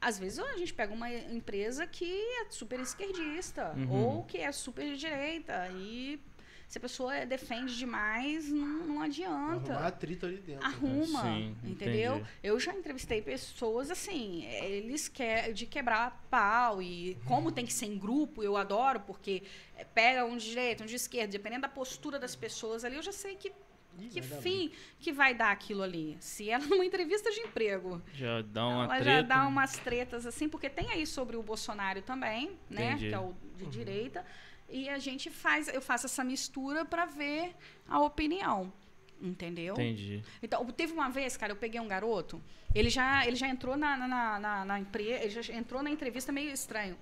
às vezes a gente pega uma empresa que é super esquerdista Uhum. ou que é super de direita. E se a pessoa defende demais, não, não adianta Arrumar atrito ali dentro. arruma, Sim, entendeu? entendi. Eu já entrevistei pessoas assim, eles querem de quebrar pau e como tem que ser em grupo, eu adoro porque pega um de direita, um de esquerda, dependendo da postura das pessoas ali, eu já sei que Ih, que fim que vai dar aquilo ali. Se ela numa entrevista de emprego, Já dá uma ela treta. já dá umas tretas assim, porque tem aí sobre o Bolsonaro também, né, Entendi. que é o de direita, e a gente faz, eu faço essa mistura para ver a opinião. Entendeu? Entendi. Então, teve uma vez, cara, eu peguei um garoto, ele já, ele já entrou na, na, na, na empresa, ele já entrou na entrevista meio estranho.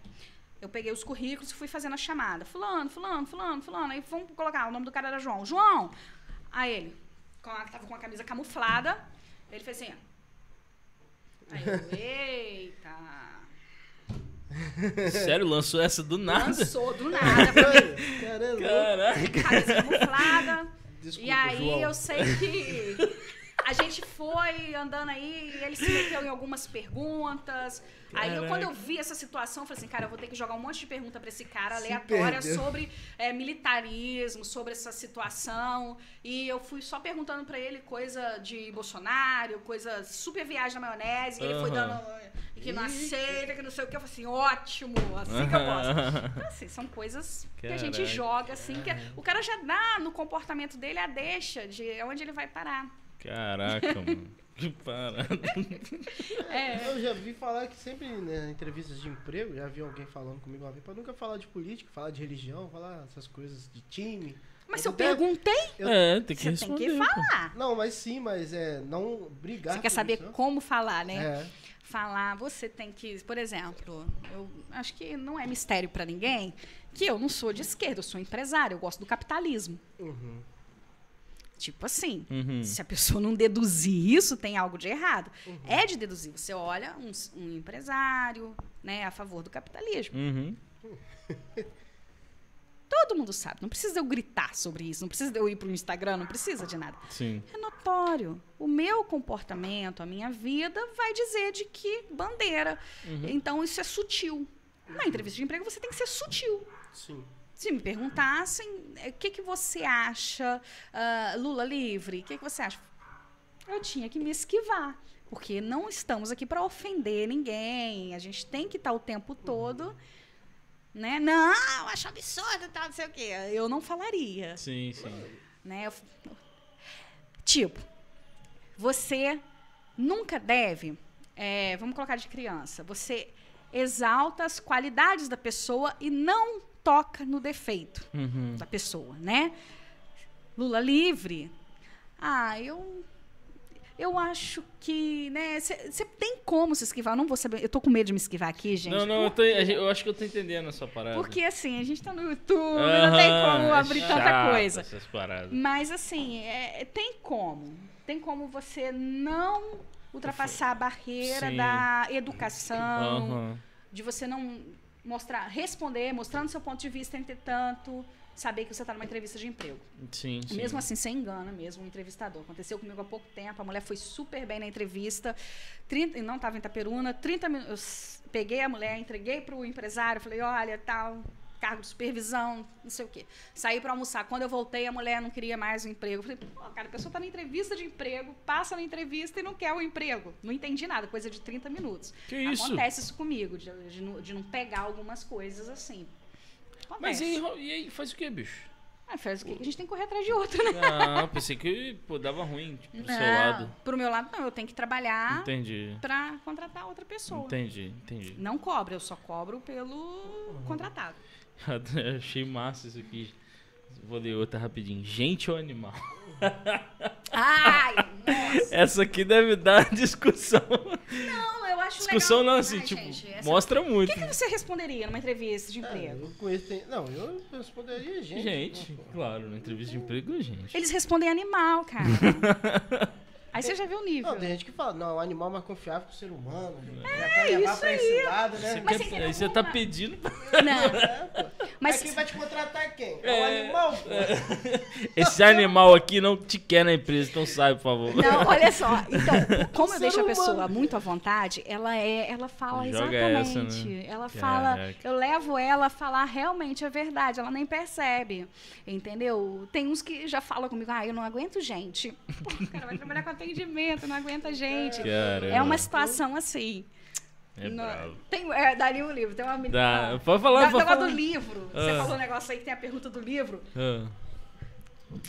Eu peguei os currículos e fui fazendo a chamada. Fulano, fulano, fulano, fulano. Aí vamos colocar, o nome do cara era João. João! Aí ele, com a, tava com a camisa camuflada, ele fez assim, ó. Aí eu, eita! Sério, lançou essa do nada? Lançou do nada, Caramba. Caraca. camisa camuflada. Desculpa, E aí João. eu sei que a gente foi andando aí e ele se meteu em algumas perguntas. Aí eu, quando eu vi essa situação, eu falei assim, cara, eu vou ter que jogar um monte de pergunta pra esse cara Se aleatória perdeu. sobre é, militarismo, sobre essa situação. E eu fui só perguntando pra ele coisa de Bolsonaro, coisa super viagem na maionese. E ele foi dando que não aceita, que não sei o que. Eu falei assim, ótimo, assim que eu gosto. Então, assim, são coisas que a gente Caraca. joga, assim, que o cara já dá no comportamento dele a deixa de onde ele vai parar. Caraca, mano. Que parada. É. Eu já vi falar que sempre né, em entrevistas de emprego, já vi alguém falando comigo uma vez, pra nunca falar de política, falar de religião, falar essas coisas de time. Mas se eu até- perguntei, Eu- É, tem que você tem responder. que pô. falar. Não, mas sim, mas é não brigar Você quer saber isso, né? como falar, né? É. Falar, você tem que, por exemplo, eu acho que não é mistério pra ninguém que eu não sou de esquerda, eu sou empresário, eu gosto do capitalismo. Uhum. Tipo assim, Uhum. se a pessoa não deduzir isso, tem algo de errado. É de deduzir. Você olha um, um empresário, né, a favor do capitalismo. Uhum. Todo mundo sabe. Não precisa eu gritar sobre isso. Não precisa eu ir pro Instagram. Não precisa de nada. Sim. É notório. O meu comportamento, a minha vida, vai dizer de que bandeira. Então, isso é sutil. Na entrevista de emprego, você tem que ser sutil. Sim. Se me perguntassem, eh, o que, que você acha, ah, Lula livre? O que, que você acha? Eu tinha que me esquivar, porque não estamos aqui para ofender ninguém. A gente tem que estar o tempo todo, né? Não, eu acho absurdo, tal, não sei o quê. Eu não falaria, Sim, sim. né? Tipo, você nunca deve, eh, vamos colocar de criança, você exalta as qualidades da pessoa e não toca no defeito Uhum. da pessoa, né? Lula livre. Ah, eu eu acho que, né, você tem como se esquivar. Eu não vou saber, eu tô com medo de me esquivar aqui, gente. Não, não, eu, tô, eu acho que eu tô entendendo a sua parada. porque assim, a gente tá no YouTube, Aham, não tem como é abrir tanta chato coisa. Essas paradas. Mas assim, é- tem como. Tem como você não ultrapassar a barreira Sim. da educação, Aham. de você não mostrar, responder, mostrando seu ponto de vista, entretanto, saber que você está numa entrevista de emprego. Sim, sim. Mesmo assim, sem engana mesmo o entrevistador. Aconteceu comigo há pouco tempo, a mulher foi super bem na entrevista. 30, e não estava em Itaperuna, 30 minutos. Peguei a mulher, entreguei para o empresário, falei, olha, tal, cargo de supervisão, não sei o quê. Saí para almoçar. Quando eu voltei, a mulher não queria mais o emprego. Eu falei, pô, cara, a pessoa está na entrevista de emprego, passa na entrevista e não quer o emprego. Não entendi nada, coisa de 30 minutos. Que isso? Acontece isso comigo, de, de não, de não pegar algumas coisas assim. Mas Acontece. e aí, e aí, faz o que, bicho? Ah, faz o quê? A gente tem que correr atrás de outra, né? Ah, pensei que pô, dava ruim, tipo, seu Não, lado. Pro meu lado, não. Eu tenho que trabalhar Entendi. pra contratar outra pessoa. Entendi, entendi. Não cobro, eu só cobro pelo contratado. Achei massa isso aqui. Vou ler outra rapidinho. Gente ou animal? Ai, nossa. Essa aqui deve dar discussão. Não, eu acho Discussão legal. não, assim, Ai, tipo, gente, essa- mostra O muito. que, que você responderia numa entrevista de É, emprego? eu conheço. tem- Não, eu responderia gente. Gente, né, claro, na entrevista de emprego, gente. Eles respondem animal, cara. Aí você já viu o nível. Não, tem gente que fala, não, o animal é mais confiável que o ser humano. já quer levar isso pra aí. esse lado, né? Você Mas quer- você aí você tá pedindo. Não. É, pô. Mas- quem vai te contratar quem? É, É, o animal, pô. Esse animal aqui não te quer na empresa, então sai, por favor. Não, olha só. Então, como eu deixo a humano. pessoa muito à vontade, ela é, ela fala Joga exatamente. essa, né? Ela fala, Caraca. eu levo ela a falar realmente a verdade, ela nem percebe. Entendeu? Tem uns que já falam comigo, ah, eu não aguento gente. Pô, o cara vai trabalhar com atendimento, não aguenta gente. Caramba. É uma situação assim. É No- tem, é, dali um livro, tem uma menina. Dá- pode falar, da, pode falar. do livro. Você Ah. falou um negócio aí que tem a pergunta do livro. Ah,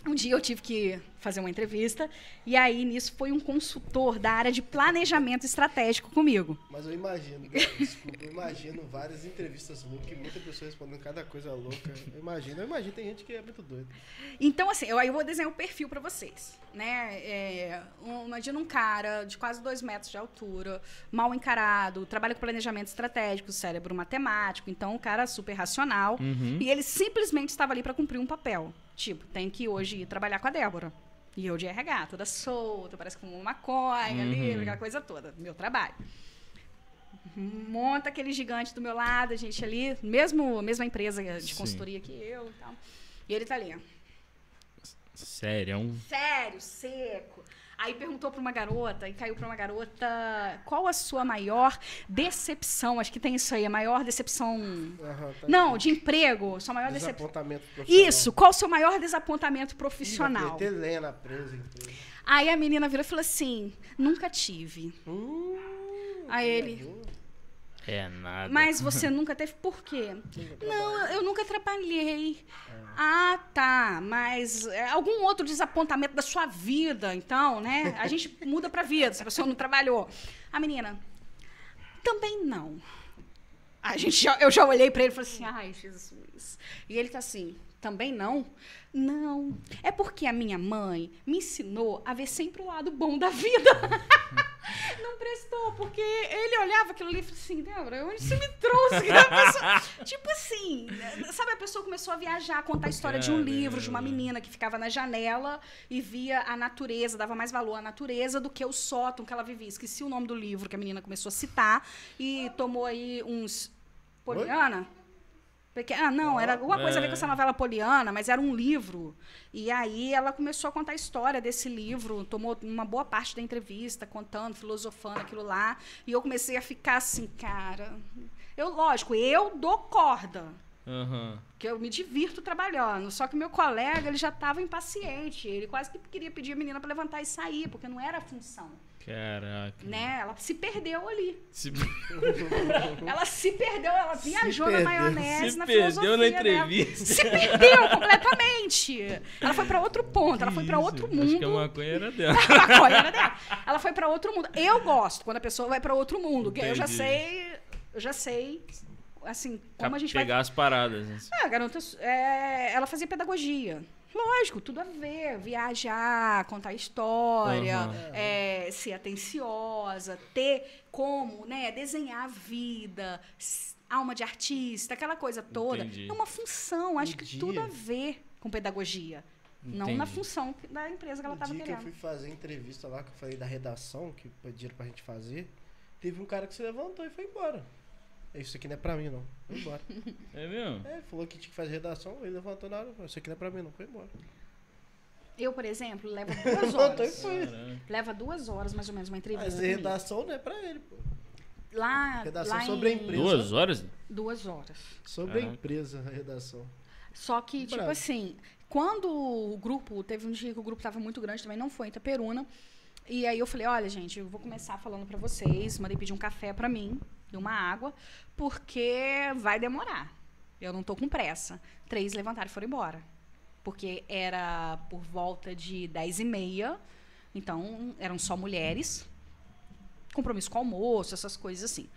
Um dia eu tive que fazer uma entrevista e aí nisso foi um consultor da área de planejamento estratégico comigo. Mas eu imagino, desculpa, eu imagino várias entrevistas loucas e muita pessoa respondendo cada coisa louca. Eu imagino, eu imagino, tem gente que é muito doida. Então, assim, eu, aí eu vou desenhar o perfil pra vocês, né? É, um, imagina um cara de quase dois metros de altura, mal encarado, trabalha com planejamento estratégico, cérebro matemático, então um cara super racional. Uhum. E ele simplesmente estava ali pra cumprir um papel. Tipo, tem que hoje ir trabalhar com a Débora. E eu de RH, toda solta, parece com uma maconha ali, Uhum. aquela coisa toda, meu trabalho. Monta aquele gigante do meu lado, a gente ali, mesmo mesma empresa de Sim. consultoria que eu e tal. E ele tá ali, ó. Sério, é um. Sério, seco. Aí perguntou pra uma garota, e caiu pra uma garota, qual a sua maior decepção? Acho que tem isso aí, a maior decepção. Aham, tá Não, aqui. de emprego, sua maior decepção. Desapontamento profissional. Isso, qual o seu maior desapontamento Ih, profissional? ter Helena presa, empresa. Aí a menina virou e falou assim: nunca tive. Hum, Aí ele, É nada. mas você nunca teve por quê? Não, eu- nunca trabalhei. Ah, tá, mas é, algum outro desapontamento da sua vida, então, né? A gente muda pra vida, se a pessoa não trabalhou. A menina, também não. A gente já- eu já olhei pra ele e falei assim, ai, Jesus. E ele tá assim, também não? Não. É porque a minha mãe me ensinou a ver sempre o lado bom da vida. não prestou, porque ele olhava aquilo ali e falou assim, Débora, onde você me trouxe? Pessoa- tipo assim, sabe, a pessoa começou a viajar, a contar a história de um livro, de uma menina que ficava na janela e via a natureza, dava mais valor à natureza do que o sótão que ela vivia. Esqueci o nome do livro que a menina começou a citar e tomou aí uns... Poliana? Porque, ah, não, era alguma coisa a ver com É. essa novela poliana, mas era um livro. E aí ela começou a contar a história desse livro, tomou uma boa parte da entrevista, contando, filosofando aquilo lá. E eu comecei a ficar assim, cara. Eu, lógico, eu dou corda. Aham. que eu me divirto trabalhando. Só que meu colega, ele já estava impaciente. Ele quase que queria pedir a menina para levantar e sair, porque não era a função. Caraca. Né? Ela se perdeu ali. Se, Ela se perdeu, ela viajou na perdeu. maionese, se na perdeu na dela. entrevista. Se perdeu completamente. Ela foi para outro ponto, ela foi para outro Acho que a mundo. maconha era dela. A maconha era dela. Ela foi para outro mundo. Eu gosto quando a pessoa vai para outro mundo, que eu já Entendi. sei, eu já sei assim, como a gente vai Pegar as paradas. né? é, a garota, é, ela fazia pedagogia. Lógico, tudo a ver. Viajar, contar história, Aham. é, ser atenciosa, ter como né, desenhar a vida, alma de artista, aquela coisa toda. Entendi. É uma função, acho Um que dia- tudo a ver com pedagogia. Não na Entendi. função da empresa que ela estava dia que eu querendo. fui fazer a entrevista lá, que eu falei da redação, que pediram pra gente fazer, teve um cara que se levantou e foi embora. Isso aqui não é pra mim, não. Foi embora. É mesmo? é, falou que tinha que fazer redação, ele levantou na hora, falou, isso aqui não é pra mim, não. Foi embora. Eu, por exemplo, levo duas horas. Leva duas horas, mais ou menos, uma entrevista. Mas a comigo. redação não é pra ele, pô. Lá, Redação lá sobre a em- empresa. Duas horas? Duas horas. Sobre a empresa, a redação. Só que, tipo Bravo. assim, quando o grupo, teve um dia que o grupo tava muito grande também, não foi em Itaperuna. E aí eu falei, olha, gente, eu vou começar falando pra vocês, mandei pedir um café pra mim e uma água, porque vai demorar. Eu não tô com pressa. Três levantaram e foram embora. Porque era por volta de dez e meia, então eram só mulheres. Compromisso com almoço, essas coisas assim.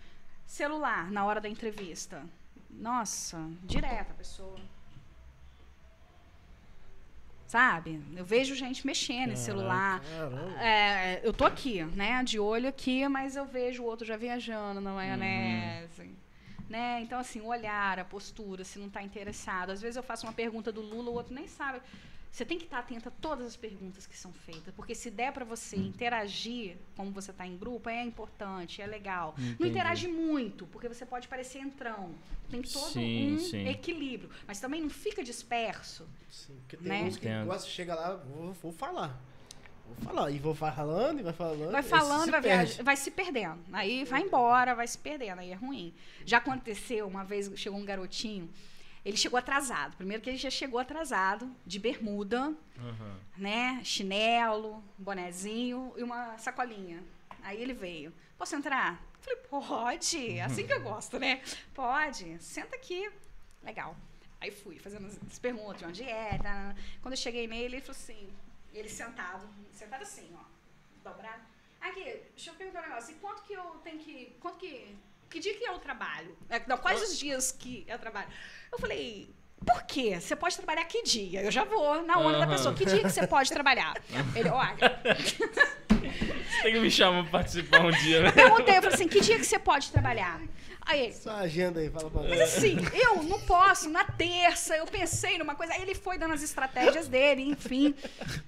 Celular, na hora da entrevista. Nossa, direto a pessoa. Sabe? Eu vejo gente mexendo em celular. É, eu tô aqui, né? De olho aqui, mas eu vejo o outro já viajando na maionese. Né? Então, assim, o olhar, a postura, se não está interessado. Às vezes eu faço uma pergunta do Lula, o outro nem sabe. Você tem que estar atenta a todas as perguntas que são feitas, porque se der para você interagir, como você está em grupo, é importante, é legal. Não Entendi. interage muito, porque você pode parecer entrão. Tem todo Sim, um sim. equilíbrio, mas também não fica disperso. Sim, porque tem Né? uns que gostam, chega lá, vou, vou falar. Vou falar. E vou falando, e vai falando. Vai falando, se vai, viajar, vai se perdendo. Aí vai embora, vai se perdendo, aí é ruim. Já aconteceu, uma vez chegou um garotinho, ele chegou atrasado. Primeiro que ele já chegou atrasado, de bermuda, Aham. né? Chinelo, bonezinho e uma sacolinha. Aí ele veio. Posso entrar? Falei, pode. Assim que eu gosto, né? Pode. Senta aqui. Legal. Aí fui, fazendo as as perguntas de onde é. tá. Quando eu cheguei nele, ele falou assim, ele sentado, sentado assim, ó, dobrado. Aqui, deixa eu perguntar um negócio. E quanto que eu tenho que. Quanto que. Que dia que eu trabalho? É, não, quais os dias que eu trabalho? Eu falei, por quê? Você pode trabalhar que dia? Eu já vou na onda da Aham. pessoa. Que dia que você pode trabalhar? Ele, olha, Você tem que me chamar pra participar um dia, né? perguntei, eu falei assim, que dia que você pode trabalhar? Aí ele, Sua agenda aí, fala pra mim. mas assim, eu não posso, na terça, eu pensei numa coisa. Aí ele foi dando as estratégias dele, enfim.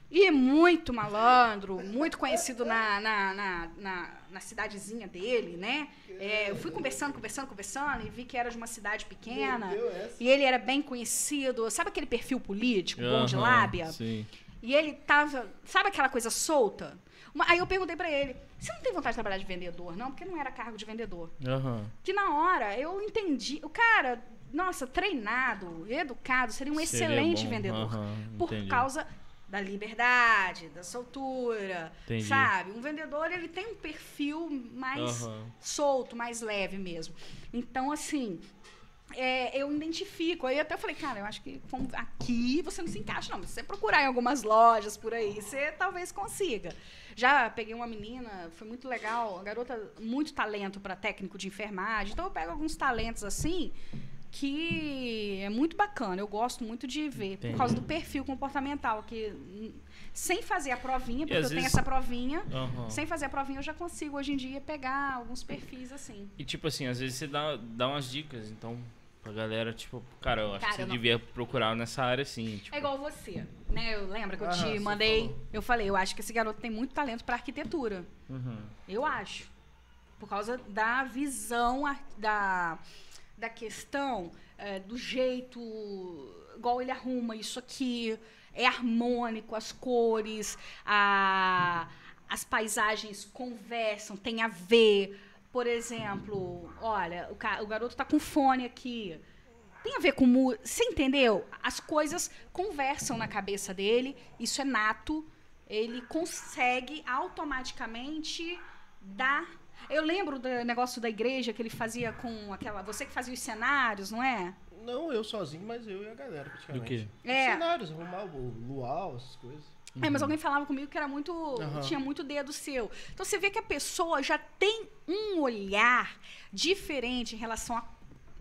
E é muito malandro, muito conhecido na, na, na, na, na cidadezinha dele, né? É, eu fui conversando, conversando, conversando e vi que era de uma cidade pequena. E ele era bem conhecido. Sabe aquele perfil político, bom de lábia? Sim. E ele tava. Sabe aquela coisa solta? Aí eu perguntei pra ele: você não tem vontade de trabalhar de vendedor, não? Porque não era cargo de vendedor. Aham. Que na hora eu entendi. O cara, nossa, treinado, educado, seria um Seria excelente bom, vendedor. aham, por entendi. causa da liberdade, da soltura, Entendi. sabe? Um vendedor, ele tem um perfil mais Aham. solto, mais leve mesmo. Então, assim, é, eu identifico. Aí até falei, cara, eu acho que aqui você não se encaixa, não. Se você procurar em algumas lojas por aí, você talvez consiga. Já peguei uma menina, foi muito legal, uma garota, muito talento para técnico de enfermagem. Então eu pego alguns talentos assim que é muito bacana. Eu gosto muito de ver Entendi. por causa do perfil comportamental que hum, sem fazer a provinha, porque eu tenho essa provinha, Aham. sem fazer a provinha eu já consigo hoje em dia pegar alguns perfis assim. E tipo assim, às vezes você dá, dá umas dicas, então, pra galera, tipo, cara, eu acho Cara, que você não- devia procurar nessa área assim, tipo. É igual você, né? Eu lembro que eu Aham, te mandei, falou. eu falei, eu acho que esse garoto tem muito talento para arquitetura. Uhum. Eu acho. Por causa da visão da, da questão é, do jeito, igual ele arruma isso aqui, é harmônico, as cores, a, as paisagens conversam, tem a ver. Por exemplo, olha, o, o garoto tá com fone aqui. Tem a ver com música. Você entendeu? As coisas conversam na cabeça dele, isso é nato. Ele consegue automaticamente dar. Eu lembro do negócio da igreja que ele fazia com aquela. Você que fazia os cenários, não é? Não eu sozinho, mas eu e a galera, praticamente. Do quê? Os É. Cenários, arrumar o luau, essas coisas. É, mas alguém falava comigo que era muito. Aham. tinha muito dedo seu. Então você vê que a pessoa já tem um olhar diferente em relação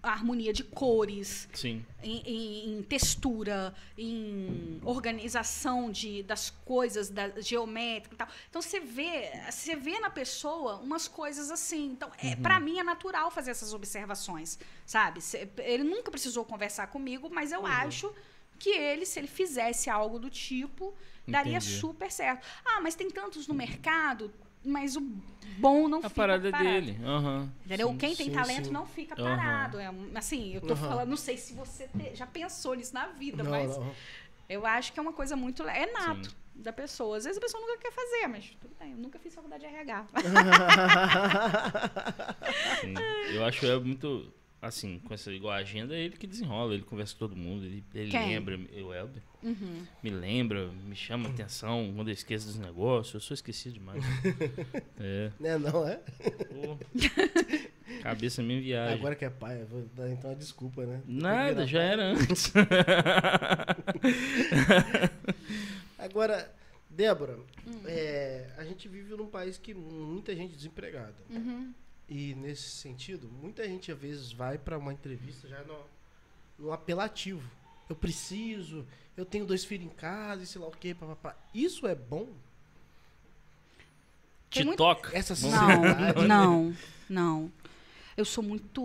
à harmonia de cores, Sim. em, em- em textura, em organização de, das coisas, da geométrica e tal. Então você vê, você vê na pessoa umas coisas assim. Então, é, para mim é natural fazer essas observações, sabe? Cê- ele nunca precisou conversar comigo, mas eu acho que ele, se ele fizesse algo do tipo, daria Entendi. super certo. Ah, mas tem tantos no mercado, mas o bom não A fica parada é parado. dele. Aham. Entendeu? Sim, Quem tem sim, talento sim. não fica parado. É, um- assim, eu tô Aham. falando, não sei se você te- já pensou nisso na vida, Não, mas não. eu acho que é uma coisa muito. É nato Sim. da pessoa. Às vezes a pessoa nunca quer fazer, mas tudo bem. Eu nunca fiz faculdade de RH. Sim. Eu acho é muito. Assim, com essa igual a agenda, é ele que desenrola, ele conversa com todo mundo, ele, ele lembra, o Elber. Uhum. Me lembra, me chama atenção quando eu esqueço dos negócios. Eu sou esquecido demais. é. Né, não é? Pô. Cabeça minha viagem. Agora que é pai, eu vou dar então uma desculpa, né? Nada, já era antes. Agora, Débora, Hum. é, a gente vive num país que muita gente desempregada. Uhum. E nesse sentido, muita gente às vezes vai para uma entrevista já no, no apelativo. Eu preciso, eu tenho dois filhos em casa e sei lá o quê, papapá. Isso é bom? Te muito- toca. Essa. Não, não, não. Eu sou muito.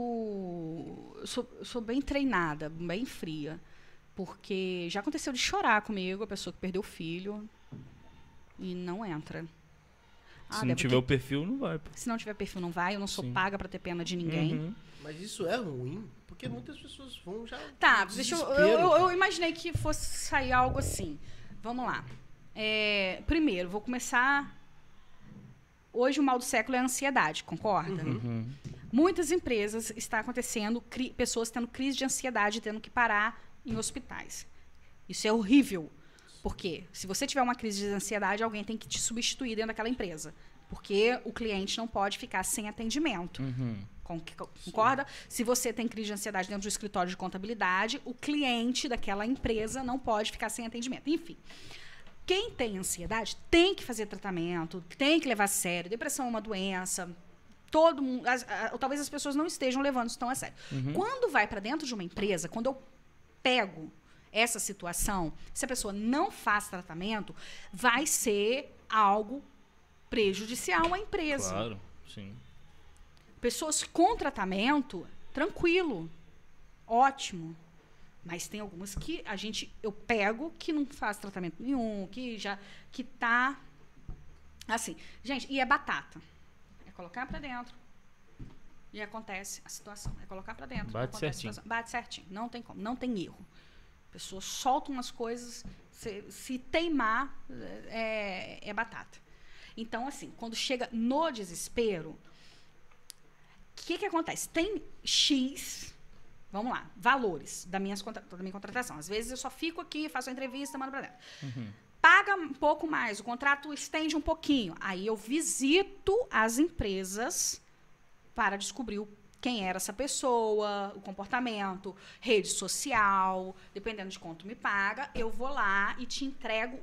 Eu sou, eu sou bem treinada, bem fria. Porque já aconteceu de chorar comigo, a pessoa que perdeu o filho e não entra. Ah, Se não tiver o perfil, não vai. pô. Se não tiver perfil, não vai. Eu não sou Sim. paga pra ter pena de ninguém. Uhum. Mas isso é ruim, porque muitas pessoas vão já. Tá, deixa eu, eu, eu- imaginei que fosse sair algo assim. Vamos lá. É, primeiro, vou começar. Hoje o mal do século é a ansiedade, concorda? Uhum. Muitas empresas está acontecendo pessoas tendo crise de ansiedade, tendo que parar em hospitais. Isso é horrível. Por quê? Se você tiver uma crise de ansiedade, alguém tem que te substituir dentro daquela empresa. Porque o cliente não pode ficar sem atendimento. Uhum. Con- Concorda? Se você tem crise de ansiedade dentro do escritório de contabilidade, o cliente daquela empresa não pode ficar sem atendimento. Enfim. Quem tem ansiedade tem que fazer tratamento, tem que levar a sério. Depressão é uma doença. Todo mundo, as- a- ou talvez as pessoas não estejam levando isso tão a sério. Quando vai para dentro de uma empresa, quando eu pego essa situação, se a pessoa não faz tratamento, vai ser algo prejudicial à empresa. Claro, sim. Pessoas com tratamento, tranquilo, ótimo. Mas tem algumas que a gente eu pego que não faz tratamento nenhum, que já que tá assim. Gente, e é batata. É colocar pra dentro. E acontece a situação. É colocar pra dentro. Bate certinho. Bate certinho. Não tem como, não tem erro. A pessoa solta umas coisas, se, se teimar, é, é batata. Então, assim, quando chega no desespero, o que, que acontece? Tem X, vamos lá, valores da, minhas, da minha contratação. Às vezes eu só fico aqui, faço a entrevista, mando para dentro. Paga um pouco mais, o contrato estende um pouquinho. Aí eu visito as empresas para descobrir o- quem era essa pessoa, o comportamento, rede social, dependendo de quanto me paga, eu vou lá e te entrego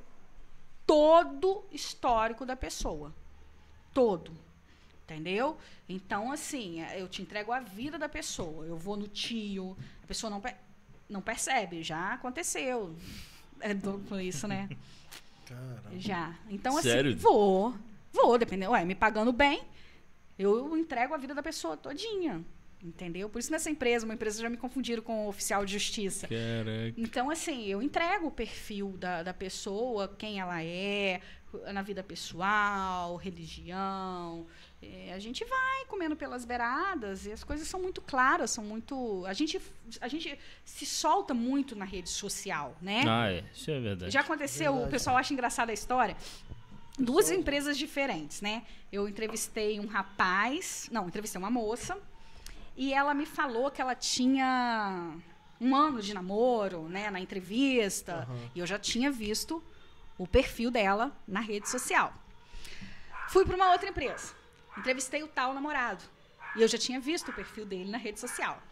todo histórico da pessoa. Todo. Entendeu? Então, assim, eu te entrego a vida da pessoa. Eu vou no tio, a pessoa não, per- não percebe. Já aconteceu. É duplo isso, né? Caramba. Já. Então, assim, Sério? vou. Vou, dependendo. Ué, me pagando bem, eu entrego a vida da pessoa todinha. Entendeu? Por isso nessa empresa, uma empresa já me confundiram com oficial de justiça. Caraca. Então, assim, eu entrego o perfil da, da pessoa, quem ela é, na vida pessoal, religião. É, a gente vai comendo pelas beiradas e as coisas são muito claras, são muito. A gente, a gente se solta muito na rede social, né? Ah, é. Isso é verdade. Já aconteceu, Verdade. o pessoal acha engraçada a história. Duas empresas diferentes, né? Eu entrevistei um rapaz, não, entrevistei uma moça, e ela me falou que ela tinha um ano de namoro, né, na entrevista, Aham. e eu já tinha visto o perfil dela na rede social. Fui para uma outra empresa, entrevistei o tal namorado, e eu já tinha visto o perfil dele na rede social.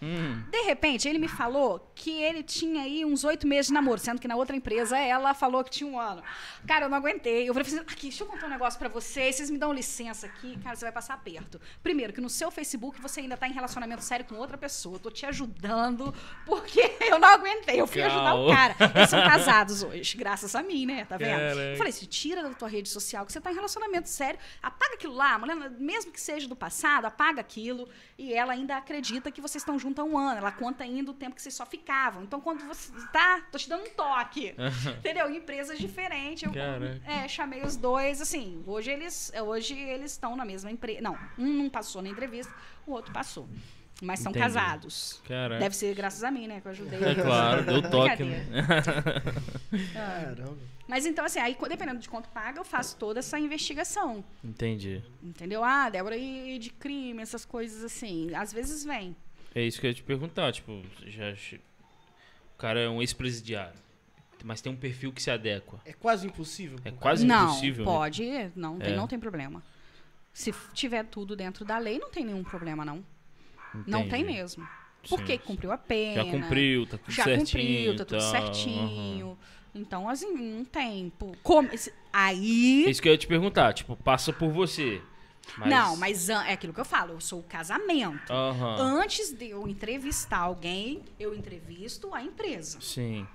Hum, De repente, ele me falou que ele tinha aí uns oito meses de namoro, sendo que na outra empresa ela falou que tinha um ano. Cara, eu não aguentei. Eu falei assim, aqui, deixa eu contar um negócio pra vocês, vocês me dão licença aqui. Cara, você vai passar aperto. Primeiro, que no seu Facebook você ainda tá em relacionamento sério com outra pessoa. Eu tô te ajudando, porque eu não aguentei. Eu fui ajudar o Calma. cara. Eles são casados hoje, graças a mim, né? Tá vendo? Caraca. Eu falei assim, tira da tua rede social que você tá em relacionamento sério. Apaga aquilo lá, mulher, mesmo que seja do passado, apaga aquilo. E ela ainda acredita que vocês estão juntos há um ano. Ela conta ainda o tempo que vocês só ficavam. Então, quando você. Tá? Tô te dando um toque. Entendeu? Em empresas diferentes. Eu é, chamei os dois, assim. Hoje eles hoje eles estão na mesma empresa. Não, um não passou na entrevista, o outro passou. Mas são Entendi. casados. caraca. Deve ser graças a mim, né? Que eu ajudei. É claro, deu toque, né? Caramba. Mas então, assim, aí, dependendo de quanto paga, eu faço toda essa investigação. Entendi. Entendeu? Ah, Débora, e de crime, essas coisas assim. Às vezes vem. É isso que eu ia te perguntar, tipo, já o cara é um ex-presidiário, mas tem um perfil que se adequa. É quase impossível. É quase não, impossível. né? pode, não, tem, É. não tem problema. Se tiver tudo dentro da lei, não tem nenhum problema, não. Não Entendi. tem mesmo. Porque Sim. cumpriu a pena. Já cumpriu, tá tudo já certinho. cumpriu, tá tudo certinho. Então, assim, não tem. como- aí. É isso que eu ia te perguntar, tipo, passa por você. Mas... Não, mas é aquilo que eu falo, eu sou o casamento. Aham. Antes de eu entrevistar alguém, eu entrevisto a empresa. Sim,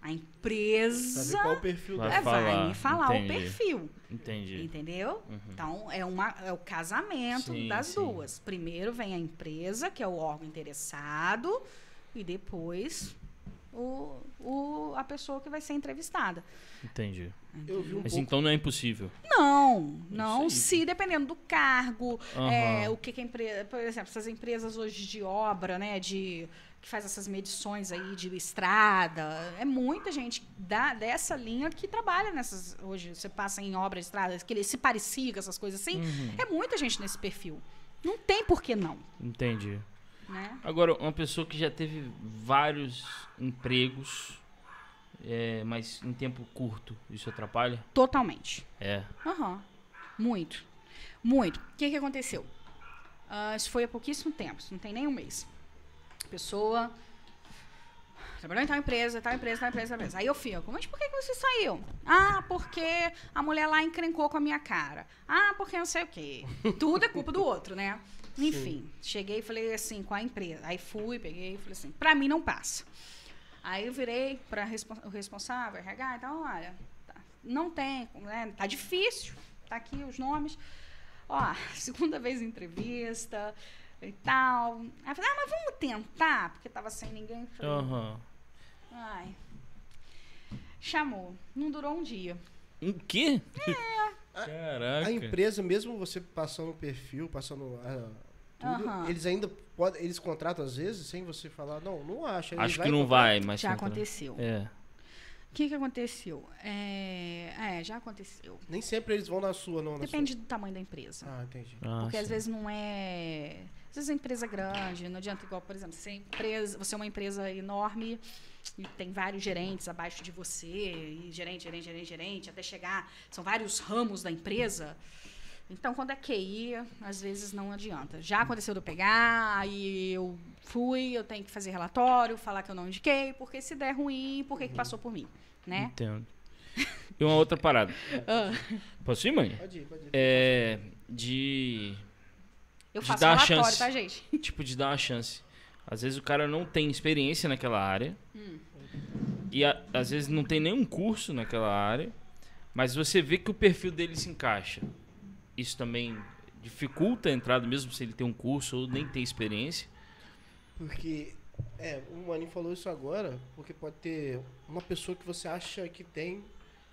A empresa qual o perfil Vai é, vai me falar entendi. o perfil. entendi. Entendeu? Então, é, uma, é o casamento Sim, das sim. duas. Primeiro vem a empresa, que é o órgão interessado, e depois o, o, a pessoa que vai ser entrevistada. Entendi. Eu vi um Mas pouco. então não é impossível. Não, não. Se dependendo do cargo, Aham. é, o que, que a empresa. Por exemplo, essas empresas hoje de obra, né? De, que faz essas medições aí de estrada. É muita gente da, dessa linha que trabalha nessas. Hoje você passa em obra de estrada, que ele se parecia com essas coisas assim. Uhum. É muita gente nesse perfil. Não tem por que não, Entendi. Né? Agora, uma pessoa que já teve vários empregos, é, mas em tempo curto, isso atrapalha? Totalmente. É. Aham. Muito. Muito. O que, que aconteceu? Ah, isso foi há pouquíssimo tempo, não tem nem um mês. Pessoa trabalhou em tal empresa, tal empresa, tal empresa, tal empresa. Aí eu fico, mas por que, que você saiu? Ah, porque a mulher lá encrencou com a minha cara. Ah, porque não sei o quê. Tudo é culpa do outro, né? Enfim, cheguei e falei assim com a empresa. Aí fui, peguei e falei assim, pra mim não passa. Aí eu virei para o responsável, RH, então, olha, tá, não tem, né, tá difícil, tá aqui os nomes. Ó, segunda vez em entrevista e tal. Aí eu falei, ah, mas vamos tentar, porque tava sem ninguém. Falei, Aham. ai. Chamou. Não durou um dia. Um quê? A Caraca. empresa, mesmo você passando o perfil, passando ah, tudo, eles ainda podem, eles contratam às vezes sem você falar, não, não acho. Acho vai que não contratar. vai, mas... já contra- aconteceu. É. O que, que aconteceu? É, é, já aconteceu. Nem sempre eles vão na sua, não. na Depende do tamanho da empresa. sua. Ah, entendi. Ah, Porque às sim. vezes não é. Às vezes é empresa grande, não adianta igual, por exemplo, você é, empresa, você é uma empresa enorme e tem vários gerentes abaixo de você, e gerente, gerente, gerente, gerente, até chegar. São vários ramos da empresa. Então, quando é QI, às vezes não adianta. Já aconteceu de eu pegar, aí eu fui, eu tenho que fazer relatório, falar que eu não indiquei, porque se der ruim, por que, que passou por mim? Né? Entendo. E uma outra parada. Ah, Posso ir, mãe? Pode ir, pode ir. É... De... eu De faço dar relatório, chance. tá, gente? tipo, de dar uma chance. Às vezes o cara não tem experiência naquela área. E a- às vezes não tem nenhum curso naquela área. Mas você vê que o perfil dele se encaixa. Isso também dificulta a entrada mesmo se ele tem um curso ou nem tem experiência? Porque, é, o Maninho falou isso agora, porque pode ter uma pessoa que você acha que tem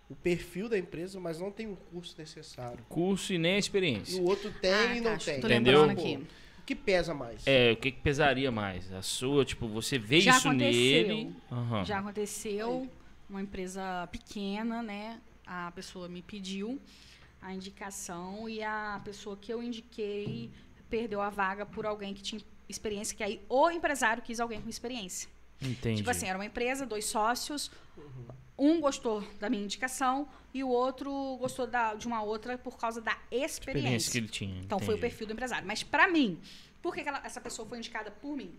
o perfil da empresa, mas não tem o curso necessário. Curso e nem a E experiência. o outro tem Ah, e tá, não tem. Tô Entendeu? aqui. O que pesa mais? É, o que, que pesaria mais? A sua, tipo, você vê Já isso aconteceu. nele. Aham. Já aconteceu, uma empresa pequena, né? A pessoa me pediu a indicação e a pessoa que eu indiquei perdeu a vaga por alguém que tinha experiência, que aí o empresário quis alguém com experiência. Entendi. Tipo assim, era uma empresa, dois sócios, um gostou da minha indicação e o outro gostou da- de uma outra por causa da experiência experiência. que ele tinha. Então foi o entendi. perfil do empresário. Mas pra mim, por que, que ela- essa pessoa foi indicada por mim?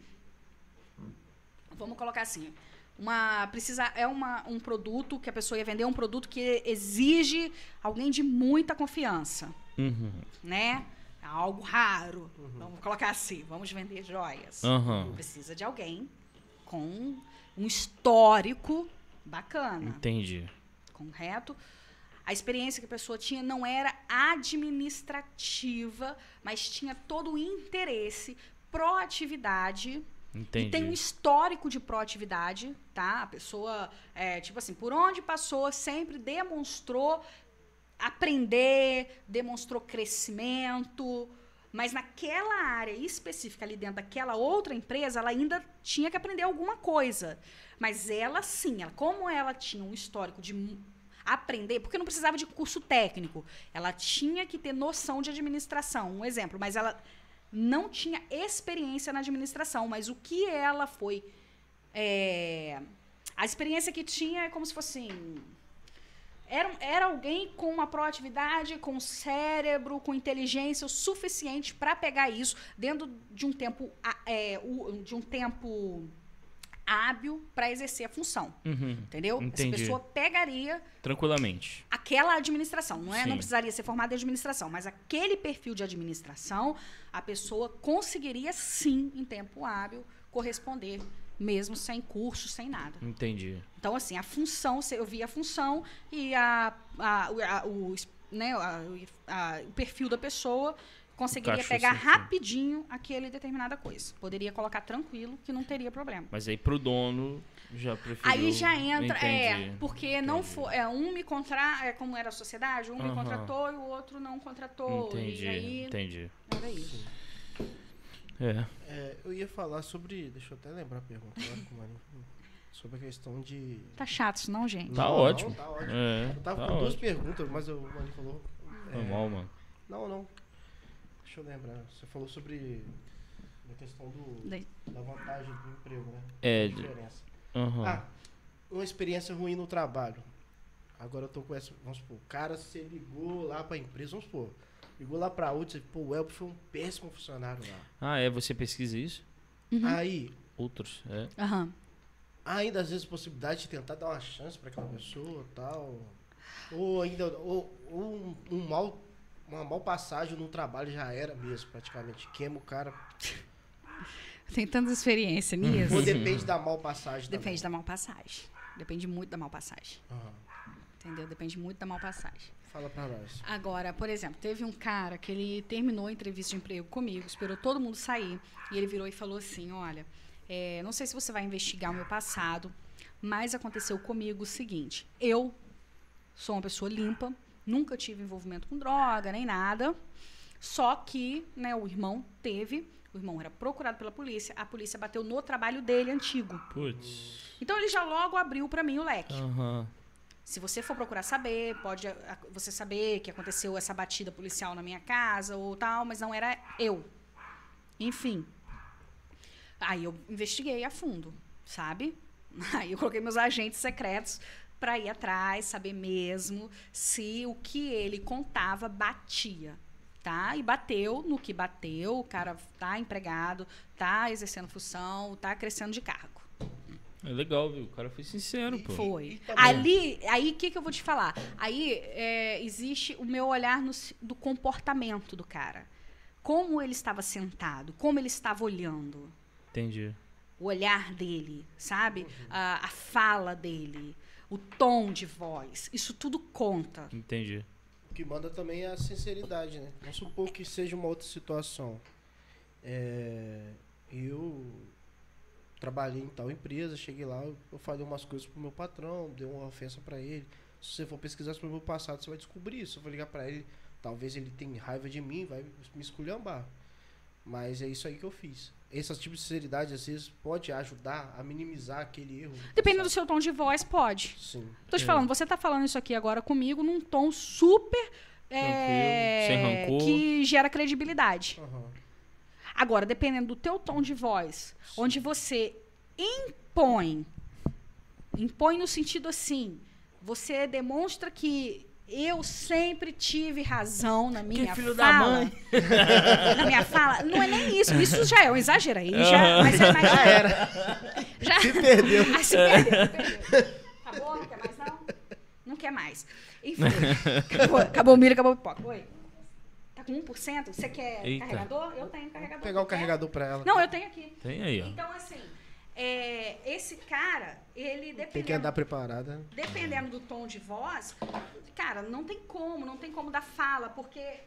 Vamos colocar assim. Uma, precisa, é uma, um produto que a pessoa ia vender, um produto que exige alguém de muita confiança, Uhum. né? É Algo raro. Vamos colocar assim, vamos vender joias. Aham. Precisa de alguém com um histórico bacana Entendi. correto? A experiência que a pessoa tinha não era administrativa, mas tinha todo o interesse, proatividade. Entendi. E tem um histórico de proatividade, tá? A pessoa, é, tipo assim, por onde passou, sempre demonstrou aprender, demonstrou crescimento. Mas naquela área específica, ali dentro daquela outra empresa, ela ainda tinha que aprender alguma coisa. Mas ela sim, ela, como ela tinha um histórico de aprender, porque não precisava de curso técnico, ela tinha que ter noção de administração, um exemplo, mas ela não tinha experiência na administração, mas o que ela foi. é, a experiência que tinha é como se fosse assim. Era, era alguém com uma proatividade, com cérebro, com inteligência o suficiente para pegar isso dentro de um tempo, é, de um tempo hábil para exercer a função. Uhum. Entendeu? Entendi. Essa pessoa pegaria Tranquilamente. aquela administração, não é? Sim. Não precisaria ser formada em administração, mas aquele perfil de administração, a pessoa conseguiria sim, em tempo hábil, corresponder, mesmo sem curso, sem nada. Entendi. Então, assim, a função, eu vi a função e a, a- a- o, né, a- a- o perfil da pessoa conseguiria pegar certinho. rapidinho aquele determinada coisa. Poderia colocar tranquilo, que não teria problema. Mas aí pro dono já preferiu. Aí já entra, é, Entendi. porque não Entendi. foi, é, um me contra, é como era a sociedade, um me contratou e o outro não contratou. Entendi, E aí entendi. era isso. É. É, eu ia falar sobre. Deixa eu até lembrar a pergunta. Sobre a questão de. Tá chato isso não, gente? Tá Não, ótimo. Não, tá ótimo. É. Eu tava tá com duas ótimo. perguntas, mas o Maninho falou. é, Normal, mano. Não, não. Deixa eu lembrar. Você falou sobre a questão do, da vantagem do emprego, né? É, diferença. Aham. Ah, uma experiência ruim no trabalho. Agora eu tô com essa. Vamos supor, o cara se ligou lá pra empresa, vamos supor. Ligou lá pra outra, pô, o Elber foi um péssimo funcionário lá. Ah, é? Você pesquisa isso? Uhum. Aí, Outros, é. Aham. há ainda às vezes possibilidade de tentar dar uma chance pra aquela pessoa tal. Ou ainda. Ou, ou um, um mal. Uma mal passagem no trabalho já era mesmo, praticamente. Queima o cara. Tem tanta experiência nisso. Ou depende da mal passagem. Depende da mal passagem. Depende muito da mal passagem. Aham. Entendeu? Depende muito da mal passagem. Fala pra nós. Agora, por exemplo, teve um cara que ele terminou a entrevista de emprego comigo, esperou todo mundo sair, e ele virou e falou assim: Olha, é, não sei se você vai investigar o meu passado, mas aconteceu comigo o seguinte: eu sou uma pessoa limpa, nunca tive envolvimento com droga nem nada, só que né, o irmão teve. O irmão era procurado pela polícia, a polícia bateu no trabalho dele antigo. Putz. Então ele já logo abriu para mim o leque. Aham. Se você for procurar saber, pode você saber que aconteceu essa batida policial na minha casa ou tal, mas não era eu. Enfim. Aí eu investiguei a fundo, sabe? Aí eu coloquei meus agentes secretos para ir atrás, saber mesmo se o que ele contava batia, tá? E bateu no que bateu, o cara tá empregado, tá exercendo função, tá crescendo de cargo. É legal, viu? O cara foi sincero, pô. Foi. Ali, aí o que, que eu vou te falar? Aí é, existe o meu olhar no do comportamento do cara. Como ele estava sentado, como ele estava olhando, Entendi. o olhar dele, sabe? A, a fala dele, o tom de voz, isso tudo conta. Entendi. O que manda também é a sinceridade, né? Vamos supor que seja uma outra situação. É, eu trabalhei em tal empresa, cheguei lá, eu falei umas coisas pro meu patrão, dei uma ofensa pra ele. Se você for pesquisar sobre o meu passado, você vai descobrir isso. Eu vou ligar pra ele, talvez ele tenha raiva de mim, vai me esculhambar. Mas é isso aí que eu fiz. Esse tipo de sinceridade, às vezes, pode ajudar a minimizar aquele erro. Dependendo do seu tom de voz, pode. Sim. Tô te É. falando, você tá falando isso aqui agora comigo num tom super. é, sem rancor. Que gera credibilidade. Aham. Agora, dependendo do teu tom de voz, onde você impõe, impõe no sentido assim, você demonstra que eu sempre tive razão na minha filho da fala. mãe. Na minha fala, não é nem isso. Isso já é um exagero aí, já, mas é mais Já era. já Se perdeu. ah, se perdeu, perdeu. Acabou? Não quer mais, não? Não quer mais. Enfim, acabou, acabou o milho, acabou o pipoca. Oi. Tá com 1%? Você quer Eita. carregador? Eu tenho carregador. Vou pegar o carregador pra ela. Não, eu tenho aqui. Tem aí, ó. Então, assim, é, esse cara, ele Tem que dependendo, andar preparada. dependendo do tom de voz, cara, não tem como, não tem como dar fala, porque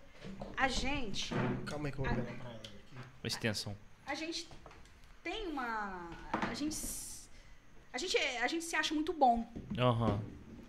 a gente, Calma aí que eu vou pegar pra ela. aqui. Uma extensão. a gente tem uma, a gente, a gente, a gente se acha muito bom, Aham.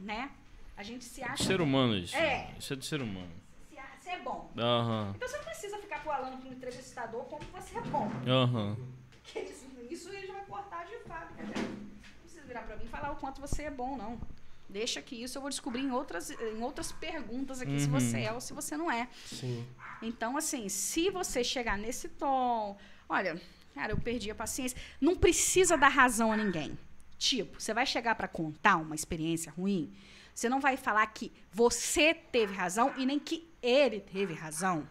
né? A gente se acha Ser humano isso. É. Isso é do ser humano. se, a- se é bom. Aham. Então você não precisa ficar falando para um entrevistador como você é bom. Aham. Porque isso, isso ele já vai cortar de fábrica. já. Não precisa virar pra mim e falar o quanto você é bom, não. Deixa que isso eu vou descobrir em outras, em outras perguntas aqui se Uhum. você é ou se você não é. Sim. Então, assim, se você chegar nesse tom, olha, cara, eu perdi a paciência. Não precisa dar razão a ninguém. Tipo, você vai chegar pra contar uma experiência ruim, você não vai falar que você teve razão e nem que ele teve razão.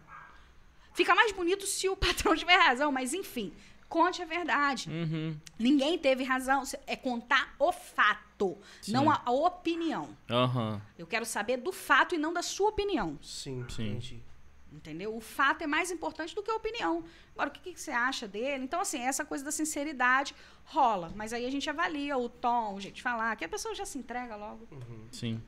Fica mais bonito se o patrão tiver razão, mas enfim, conte a verdade. Uhum. Ninguém teve razão. É contar o fato, Sim. não a, a opinião. Aham. Eu quero saber do fato e não da sua opinião. Sim, Sim. entendi. Entendeu? O fato é mais importante do que a opinião. Agora, o que, que você acha dele? Então, assim, essa coisa da sinceridade rola. Mas aí a gente avalia o tom, o jeito de falar, que a pessoa já se entrega logo. Sim.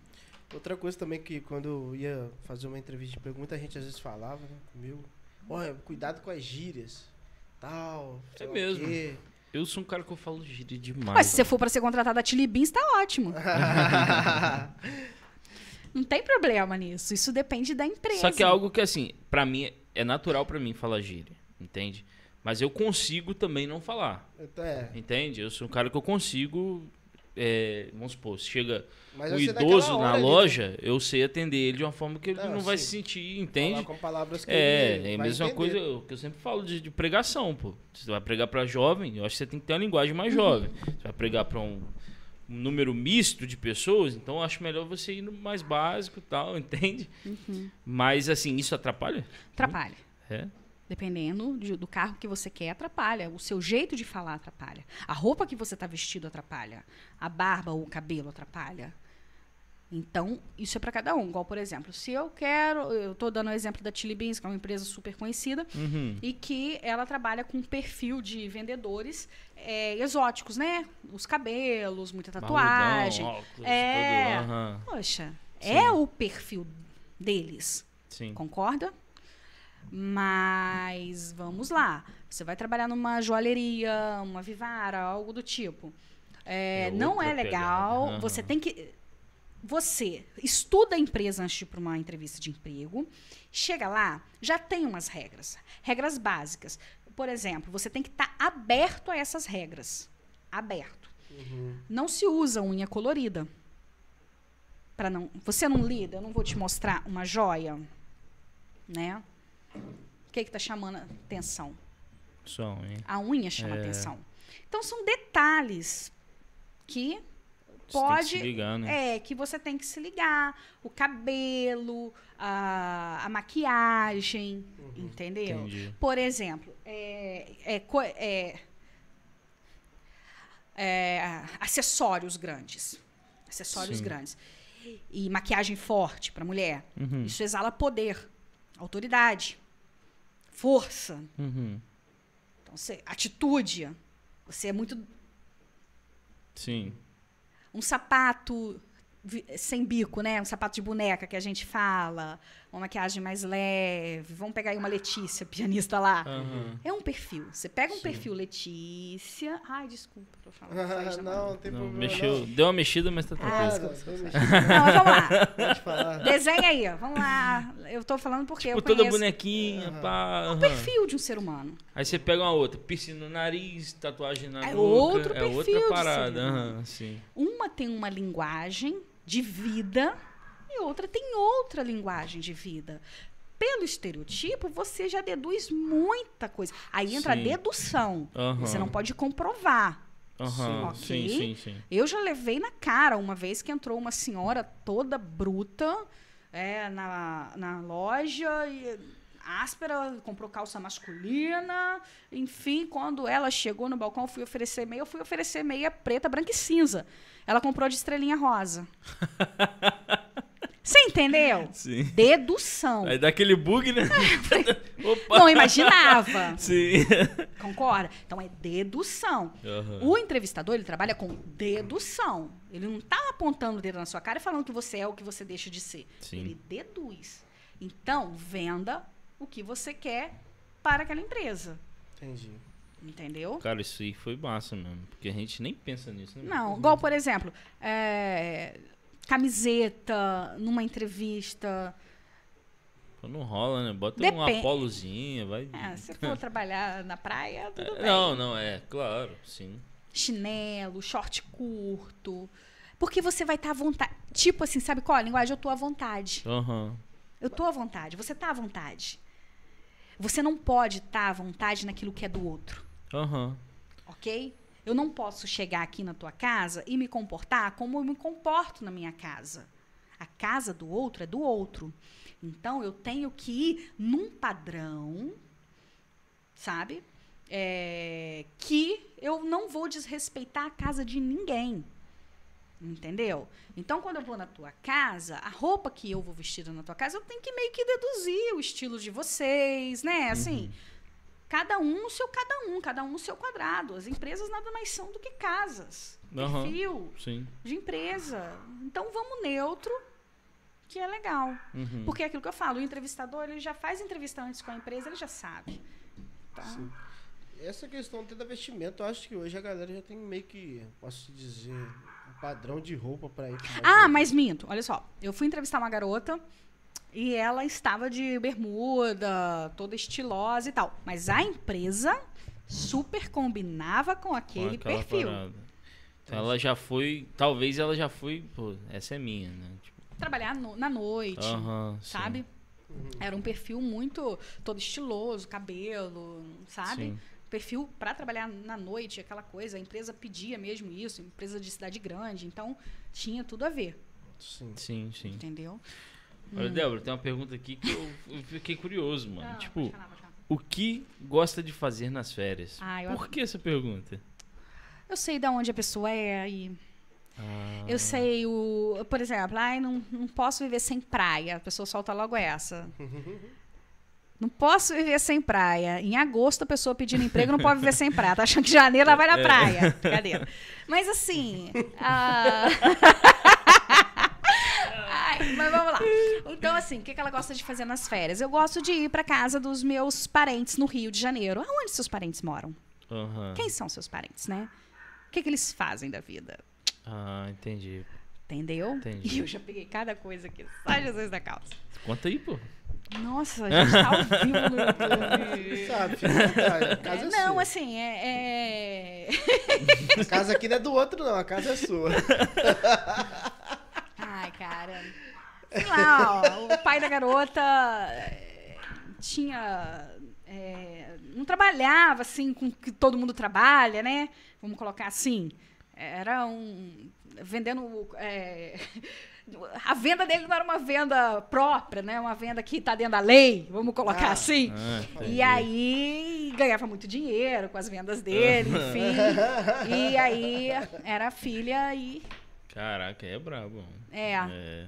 Outra coisa também que quando eu ia fazer uma entrevista de emprego, muita gente às vezes falava né, comigo. Olha, cuidado com as gírias. Tal. É mesmo. quê." Eu sou um cara que eu falo gíria demais. Mas se você for para ser contratado da Chili Beans, tá ótimo. Não tem problema nisso. Isso depende da empresa. Só que é algo que, assim, pra mim, é natural pra mim falar gíria, entende? Mas eu consigo também não falar, é, entende? Eu sou um cara que eu consigo, é, vamos supor, se chega mas um idoso na ali, loja, eu sei atender ele de uma forma que ele Não, não, vai se sentir, Falar entende? com palavras que É, ele é a mesma entender. coisa que eu sempre falo de, de pregação, pô. Você vai pregar pra jovem, eu acho que você tem que ter uma linguagem mais Uhum. jovem. Você vai pregar pra um, um número misto de pessoas, então eu acho melhor você ir no mais básico e tal, entende? Uhum. Mas, assim, isso atrapalha? Atrapalha. É? Dependendo de- do carro que você quer, atrapalha. O seu jeito de falar atrapalha. A roupa que você está vestido atrapalha. A barba ou o cabelo atrapalha. Então, isso é para cada um. Igual, por exemplo, se eu quero. Eu estou dando o exemplo da Chili Beans, que é uma empresa super conhecida, Uhum. e que ela trabalha com um perfil de vendedores é, exóticos, né? Os cabelos, muita tatuagem. Barrudão, óculos, É. todo- aham. Poxa, Sim. é o perfil deles. Sim. Concorda? Mas vamos lá. Você vai trabalhar numa joalheria, uma vivara, algo do tipo. É, É não é legal. pegada. Você tem que. Você estuda a empresa antes de ir para uma entrevista de emprego. Chega lá, já tem umas regras. Regras básicas. Por exemplo, você tem que estar aberto a essas regras. Aberto. Uhum. Não se usa unha colorida. Para não, você não lida, eu não vou te mostrar uma joia, né? O que que tá chamando a atenção? Som, hein? A unha chama É. atenção. Então são detalhes que Você tem que pode se ligar, né? é que você tem que se ligar, o cabelo, a, a maquiagem, entendeu? Entendi. Por exemplo, é, é é- é, acessórios grandes. Acessórios Sim. grandes. E maquiagem forte para mulher. Uhum. Isso exala poder, autoridade, força, Uhum. então, você, atitude. Você é muito. Sim. Um sapato sem bico, né? Um sapato de boneca que a gente fala, uma maquiagem mais leve. Vamos pegar aí uma Letícia, pianista lá. Aham. É um perfil. Você pega um Sim. perfil Letícia. Ai, desculpa eu falar. Faz, não, não tem Não, problema. mexeu, deu uma mexida, mas tá Ah, tranquilo. Não, não, não, Não, mas vamos lá. Pode falar. Desenha aí, ó. Vamos lá. Eu tô falando porque Tipo, eu toda conheço bonequinha, pá. o aham. perfil de um ser humano. Aí você pega uma outra, piercing no nariz, tatuagem na É outro é perfil outra de parada. ser humano. aham, sim. Uma tem uma linguagem de vida e outra tem outra linguagem de vida. Pelo estereotipo, você já deduz muita coisa. Aí entra Sim. a dedução. Aham. Você não pode comprovar. Aham, Sim, sim, sim, sim. Eu já levei na cara uma vez que entrou uma senhora toda bruta é, na, na loja e áspera, comprou calça masculina. Enfim, quando ela chegou no balcão, eu fui oferecer meia, eu fui oferecer meia preta, branca e cinza. Ela comprou de estrelinha rosa. Você entendeu? Sim. Dedução. Aí dá aquele bug, né? Opa! Não imaginava. Sim. Concorda? Então é dedução. Aham. O entrevistador, ele trabalha com dedução. Ele não está apontando o dedo na sua cara e falando que você é o que você deixa de ser. Sim. Ele deduz. Então, venda o que você quer para aquela empresa. Entendi. Entendeu? Cara, isso aí foi massa mesmo. Porque a gente nem pensa nisso, né? Não, igual, por exemplo, é, camiseta numa entrevista. Pô, Não rola, né? Bota um Depende. apolozinha, vai. É, se for trabalhar na praia, tudo É, bem. não, não, é, claro, sim. Chinelo, short curto. Porque você vai estar à vontade. Tipo assim, sabe qual a linguagem? Eu tô à vontade. Aham. Eu tô à vontade. Você tá à vontade. Você não pode estar à vontade naquilo que é do outro, Aham. ok? Eu não posso chegar aqui na tua casa e me comportar como eu me comporto na minha casa. A casa do outro é do outro. Então eu tenho que ir num padrão, sabe? É, que eu não vou desrespeitar a casa de ninguém. Entendeu? Então, quando eu vou na tua casa, a roupa que eu vou vestir na tua casa, eu tenho que meio que deduzir o estilo de vocês, né? Assim, cada um no seu cada um, cada um no seu quadrado. As empresas nada mais são do que casas. Aham. Perfil Sim. de empresa. Então, vamos neutro, que é legal. Uhum. Porque é aquilo que eu falo, o entrevistador, ele já faz entrevista antes com a empresa, ele já sabe. Então, Sim. Essa questão até da vestimenta, eu acho que hoje a galera já tem meio que, posso dizer, padrão de roupa pra ir. Ah, mas minto. Olha só. Eu fui entrevistar uma garota e ela estava de bermuda, toda estilosa e tal. Mas a empresa super combinava com Com aquele aquela perfil. parada. Então ela já foi. Talvez ela já foi. Pô, essa é minha, né? Tipo, Trabalhar no- na noite, sim. sabe? Era um perfil muito todo estiloso, cabelo, sabe? Sim. Perfil para trabalhar na noite, aquela coisa. A empresa pedia mesmo isso, empresa de cidade grande. Então, tinha tudo a ver, Sim. Sim, sim. entendeu? Olha, Débora, tem uma pergunta aqui que eu, eu fiquei curioso, mano. Ah, tipo, falar, o que gosta de fazer nas férias? Ah, eu Por que essa pergunta? Eu sei de onde a pessoa é e Ah, eu sei o, por exemplo, ai, não, não posso viver sem praia. A pessoa solta logo essa. Não posso viver sem praia. Em agosto, a pessoa pedindo emprego não pode viver sem praia. Tá achando que janeiro ela vai na praia. Brincadeira. Mas assim. ah, Ai, mas vamos lá. Então, assim, o que que ela gosta de fazer nas férias? Eu gosto de ir para casa dos meus parentes no Rio de Janeiro. Aonde seus parentes moram? aham. Quem são seus parentes, né? O que, que eles fazem da vida? Ah, entendi. Entendeu? Entendi. E eu já peguei cada coisa aqui. Sai Jesus da calça. Conta aí, pô. Nossa, a gente tá ao vivo no YouTube. Sabe, fica a casa é, não, sua. assim, é, é- A casa aqui não é do outro, não, a casa é sua. Ai, cara. Sei lá, ó, o pai da garota é, tinha. é, não trabalhava assim com que todo mundo trabalha, né? Vamos colocar assim. Era um. Vendendo. é, a venda dele não era uma venda própria, né? Uma venda que está dentro da lei, vamos colocar Ah. assim. Ah. E aí ganhava muito dinheiro com as vendas dele, enfim. e aí era filha e. Caraca, é brabo. É. É.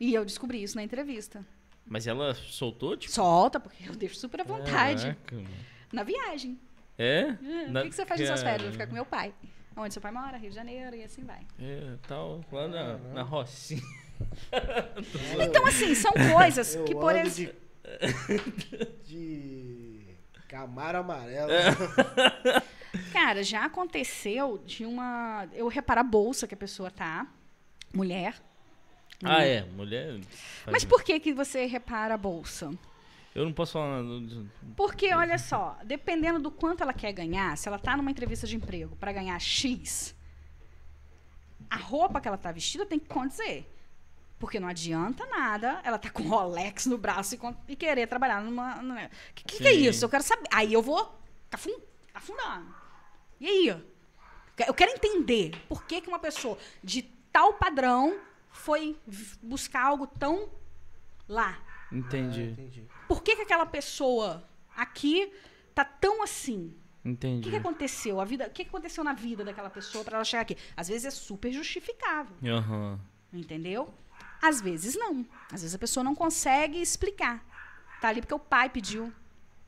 E eu descobri isso na entrevista. Mas ela soltou, tipo. Solta, porque eu deixo super à vontade. Caraca. Na viagem. É? Na- O que, que você faz nas suas férias? Vou ficar com meu pai. Onde seu pai mora, Rio de Janeiro, e assim vai. É, tal, lá na, na Rocinha. Então, assim, são coisas Eu que, por exemplo. de, de Camaro amarelo. Cara, já aconteceu de uma. Eu reparar a bolsa que a pessoa tá. Mulher. Ah, é, mulher. Mas por que, que você repara a bolsa? Eu não posso falar. Porque, olha só, dependendo do quanto ela quer ganhar, se ela tá numa entrevista de emprego para ganhar X, a roupa que ela tá vestida tem que condizer. Porque não adianta nada ela tá com Rolex no braço e, e querer trabalhar numa. O que, que, que é isso? Eu quero saber. Aí eu vou afun- afundando. E aí? Eu quero entender por que, que uma pessoa de tal padrão foi buscar algo tão lá. Ah, Entendi, entendi. Por que, que aquela pessoa aqui tá tão assim? O entendi. que, que aconteceu? A vida, o que, que aconteceu na vida daquela pessoa para ela chegar aqui? Às vezes é super justificável, Aham. entendeu? Às vezes não. Às vezes a pessoa não consegue explicar. Tá ali porque o pai pediu,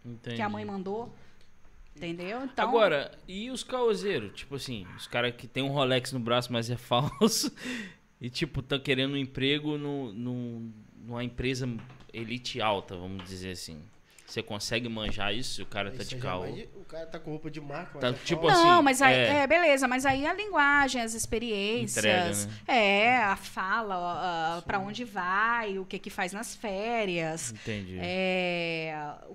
Entendi. que a mãe mandou. Entendeu? Então, Agora, e os caoseiros? Tipo assim, os caras que tem um Rolex no braço, mas é falso. E, tipo, tá querendo um emprego no, no, numa empresa elite alta, vamos dizer assim. Você consegue manjar isso se o cara tá Isso de aí jamais de- O cara tá com roupa de marca, Tá tipo falso. não, assim, mas aí, é. é. beleza, mas aí a linguagem, as experiências, Entrega, né? é, a fala, para onde vai, o que que faz nas férias, Entendi. é,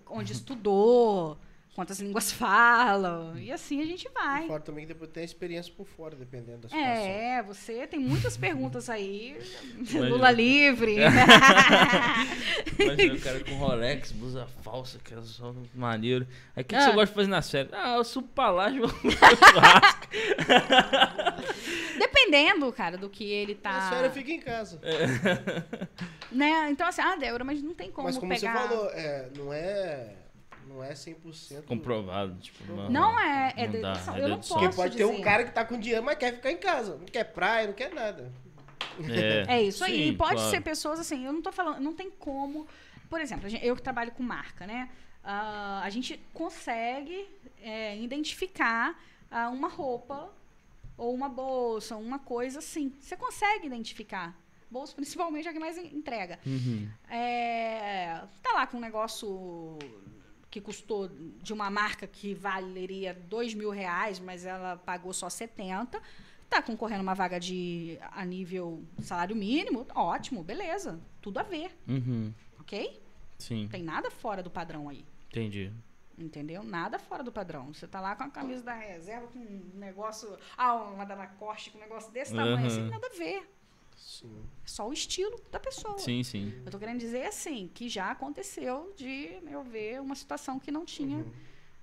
onde estudou, quantas línguas falam, e assim a gente E vai. fora também que depois tem a experiência por fora, dependendo da situação. É, você tem muitas perguntas aí. Imagina. Lula livre. Imagina o cara com Rolex, blusa falsa, que é só maneiro. Aí o que, que Ah. você gosta de fazer nas férias? Ah, eu subo pra lá e vou churrasco. Dependendo, cara, do que ele tá. A senhora fica em casa. Né? Então, assim, ah, Débora, mas não tem como, mas como pegar. você falou, é, não é. Não é 100%. Comprovado, tipo, não, Não é, é não dá, dedução. é Eu não dedução. Porque posso pode ter um cara que tá com dinheiro, mas quer ficar em casa. Não quer praia, não quer nada. É, É isso aí. Sim, E pode claro. ser pessoas assim, eu não tô falando, não tem como. Por exemplo, eu que trabalho com marca, né? Ah, a gente consegue é, identificar ah, uma roupa ou uma bolsa, uma coisa assim. Você consegue identificar. Bolsa, principalmente, é a que mais en- entrega. Uhum. É, tá lá com um negócio que custou de uma marca que valeria dois mil reais, mas ela pagou só 70. Tá concorrendo uma vaga de a nível salário mínimo, ótimo, beleza. Tudo a ver, Uhum. ok? Sim, Não tem nada fora do padrão aí. entendi. Entendeu? Nada fora do padrão. Você tá lá com a camisa da reserva, com um negócio. Ah, uma da Lacoste, com um negócio desse tamanho Aham. assim, nada a ver. Sim. É só o estilo da pessoa. Sim, sim. Eu tô querendo dizer assim, que já aconteceu de eu ver uma situação que não tinha. Uhum.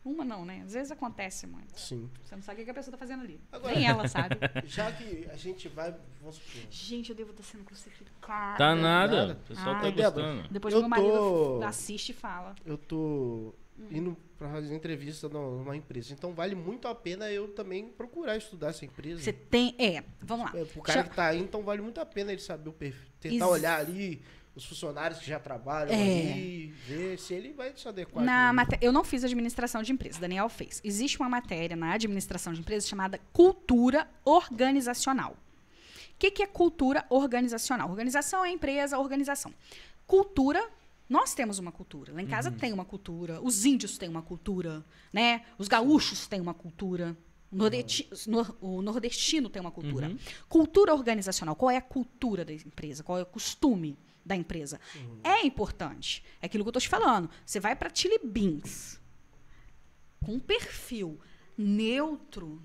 Uma não, né? Às vezes acontece muito. Sim. Você não sabe o que a pessoa tá fazendo ali. Agora- Nem ela sabe. Já que a gente vai. Vamos supor. Gente, eu devo estar sendo crucificada. Tá nada. nada. O pessoal Ai, tá gostando. Depois Eu meu marido tô- assiste e fala. Eu tô indo pra fazer entrevista numa empresa. Então vale muito a pena eu também procurar estudar essa empresa. Você tem. É, vamos lá. É, pro cara Já- que tá aí, então vale muito a pena ele saber o perfil. Tentar olhar ali os funcionários que já trabalham É. ali, ver se ele vai se adequar. Na mate- Eu não fiz administração de empresa, Daniel fez. Existe uma matéria na administração de empresas chamada cultura organizacional. O que, que é cultura organizacional? Organização é empresa, organização. Cultura, nós temos uma cultura. Lá em casa tem uma cultura. Os índios têm uma cultura, né? Os gaúchos têm uma cultura. O, nordesti- nor- o nordestino tem uma cultura. Uhum. Cultura organizacional. Qual é a cultura da empresa? Qual é o costume da empresa? É importante. É aquilo que eu estou te falando. Você vai para Chili Beans com um perfil neutro,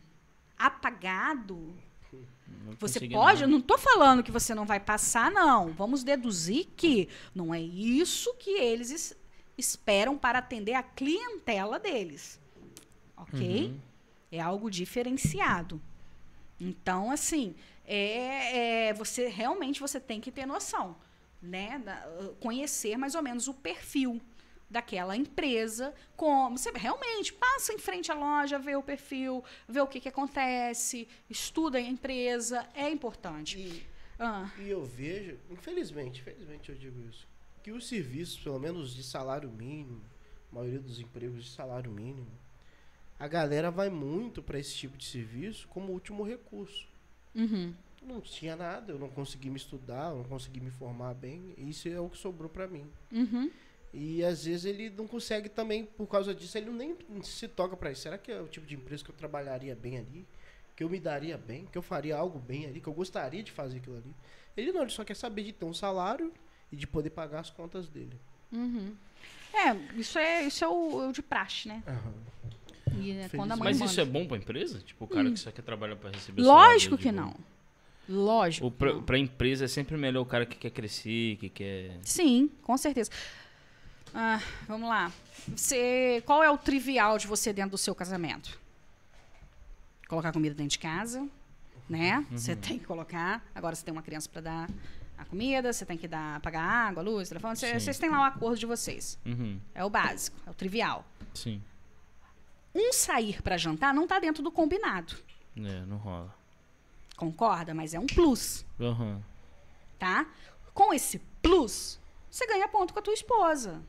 apagado. Você pode, eu não. não estou falando que você não vai passar, não. Vamos deduzir que não é isso que eles es- esperam para atender a clientela deles. Ok? Uhum. É algo diferenciado. Então, assim, é, é- você realmente você tem que ter noção, né? Da- conhecer mais ou menos o perfil daquela empresa, como você realmente passa em frente à loja, vê o perfil, vê o que, que acontece, estuda a empresa, é importante. E, Ah, e eu vejo, infelizmente, infelizmente eu digo isso, que os serviços, pelo menos de salário mínimo, a maioria dos empregos de salário mínimo, a galera vai muito para esse tipo de serviço como último recurso. Uhum. Não tinha nada, eu não consegui me estudar, eu não consegui me formar bem. Isso é o que sobrou para mim. Uhum. E às vezes ele não consegue também, por causa disso, ele nem se toca para isso. Será que é o tipo de empresa que eu trabalharia bem ali? Que eu me daria bem? Que eu faria algo bem ali? Que eu gostaria de fazer aquilo ali? Ele não, ele só quer saber de ter um salário e de poder pagar as contas dele. Uhum. É, isso é, isso é o, o de praxe, né? Aham. E é quando a mãe Mas manda. isso é bom pra empresa? Tipo, o cara que só quer trabalhar pra receber Lógico salário que não. Lógico. Pra, não. pra empresa é sempre melhor o cara que quer crescer, que quer. Sim, com certeza. Ah, vamos lá. Você, qual é o trivial de você dentro do seu casamento? Colocar comida dentro de casa, né? Você tem que colocar. Agora você tem uma criança para dar a comida, você tem que dar pagar água, luz, telefone. Cê-. Vocês têm lá o acordo de vocês. Uhum. É o básico, é o trivial. Sim. Um sair para jantar não está dentro do combinado. É, não rola. Concorda? Mas é um plus. Aham. tá? Com esse plus, você ganha ponto com a tua esposa.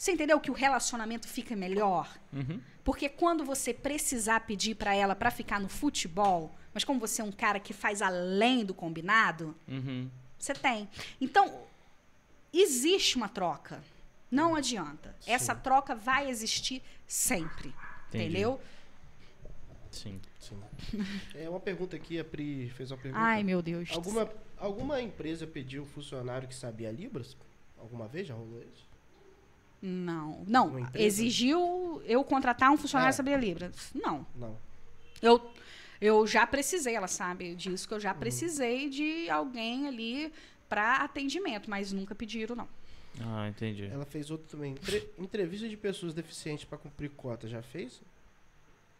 Você entendeu que o relacionamento fica melhor? Uhum. Porque quando você precisar pedir pra ela pra ficar no futebol, mas como você é um cara que faz além do combinado, Uhum. você tem. Então, existe uma troca. Não adianta. Essa troca vai existir sempre. Entendi. Entendeu? Sim. Sim. É uma pergunta aqui, a Pri fez uma pergunta. Ai, meu Deus. Alguma, alguma empresa pediu funcionário que sabia Libras? Alguma vez já rolou isso? Não. Não. Exigiu eu contratar um funcionário É. que sabia Libras. Não. Não. Eu, eu já precisei, ela sabe disso, que eu Uhum. já precisei de alguém ali para atendimento, mas nunca pediram, não. Ah, entendi. Ela fez outro também. Entre- entrevista de pessoas deficientes para cumprir cota, já fez?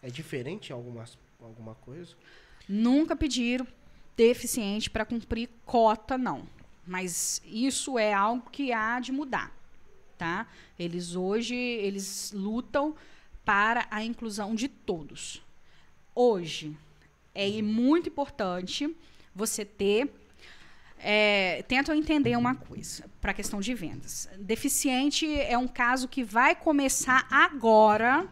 É diferente em algumas, alguma coisa? Nunca pediram deficiente para cumprir cota, não. Mas isso é algo que há de mudar, tá? Eles hoje, eles lutam para a inclusão de todos. Hoje, é muito importante você ter é, tentam entender uma coisa para a questão de vendas. Deficiente é um caso que vai começar agora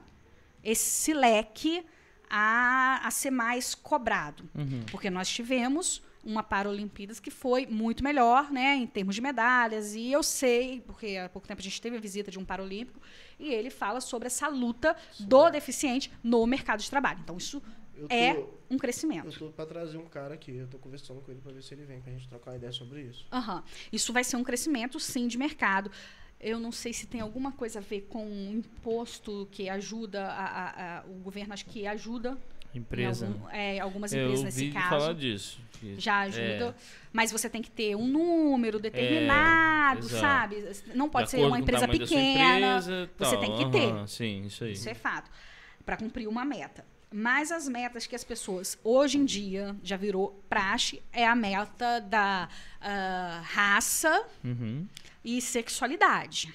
esse leque a, a ser mais cobrado. Uhum. Porque nós tivemos uma Paralimpíadas que foi muito melhor, né, em termos de medalhas. E eu sei, porque há pouco tempo a gente teve a visita de um Paralímpico, e ele fala sobre essa luta do deficiente no mercado de trabalho. Então, isso Eu tô, é um eu crescimento. tô pra trazer um cara aqui, eu tô conversando com ele pra ver se ele vem, pra gente trocar uma ideia sobre isso. Aham. Isso vai ser um crescimento, sim, de mercado. Eu não sei se tem alguma coisa a ver com o imposto que ajuda, a, a- a- o governo acho que ajuda Empresa. algum- é, algumas Eu empresas nesse ouvi caso. falar disso. Já ajuda, É, mas você tem que ter um número determinado, exato. sabe? Não de pode ser acordo uma empresa pequena. empresa, você tal. tem que ter. Sim, isso aí. Isso é fato. Para cumprir uma meta. Mas as metas que as pessoas hoje em dia já virou praxe é a meta da ah, raça Uhum. e sexualidade.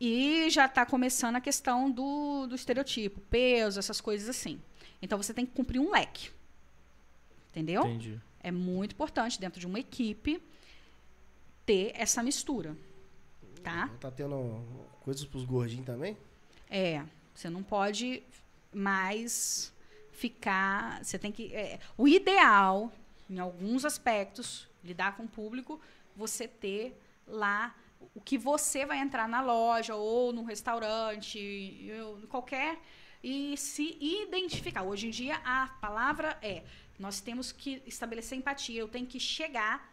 E já está começando a questão do, do estereotipo, peso, essas coisas assim. Então você tem que cumprir um leque. Entendeu? Entendi. É muito importante dentro de uma equipe ter essa mistura. Tá? Tá tendo coisas pros gordinhos também? É, você não pode mais ficar. Você tem que. é, o ideal, em alguns aspectos, lidar com o público, você ter lá o que você vai entrar na loja ou no restaurante, qualquer. E se identificar. Hoje em dia, a palavra é: nós temos que estabelecer empatia. Eu tenho que chegar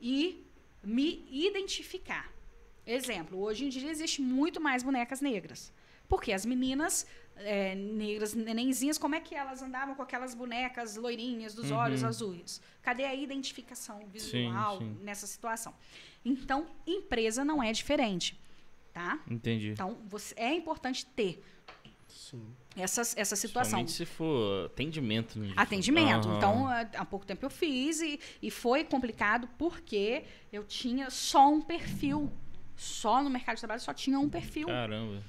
e me identificar. Exemplo, hoje em dia existe muito mais bonecas negras. Porque as meninas é, negras, nenenzinhas, como é que elas andavam com aquelas bonecas loirinhas dos Uhum. olhos azuis? Cadê a identificação visual sim. nessa situação? Então, empresa não é diferente, tá? Entendi. Então, você, é importante ter Sim. essas, essa situação. Se for atendimento. Né? Atendimento. Aham. Então, há há pouco tempo eu fiz e, e foi complicado porque eu tinha só um perfil. Só no mercado de trabalho só tinha um perfil. Caramba.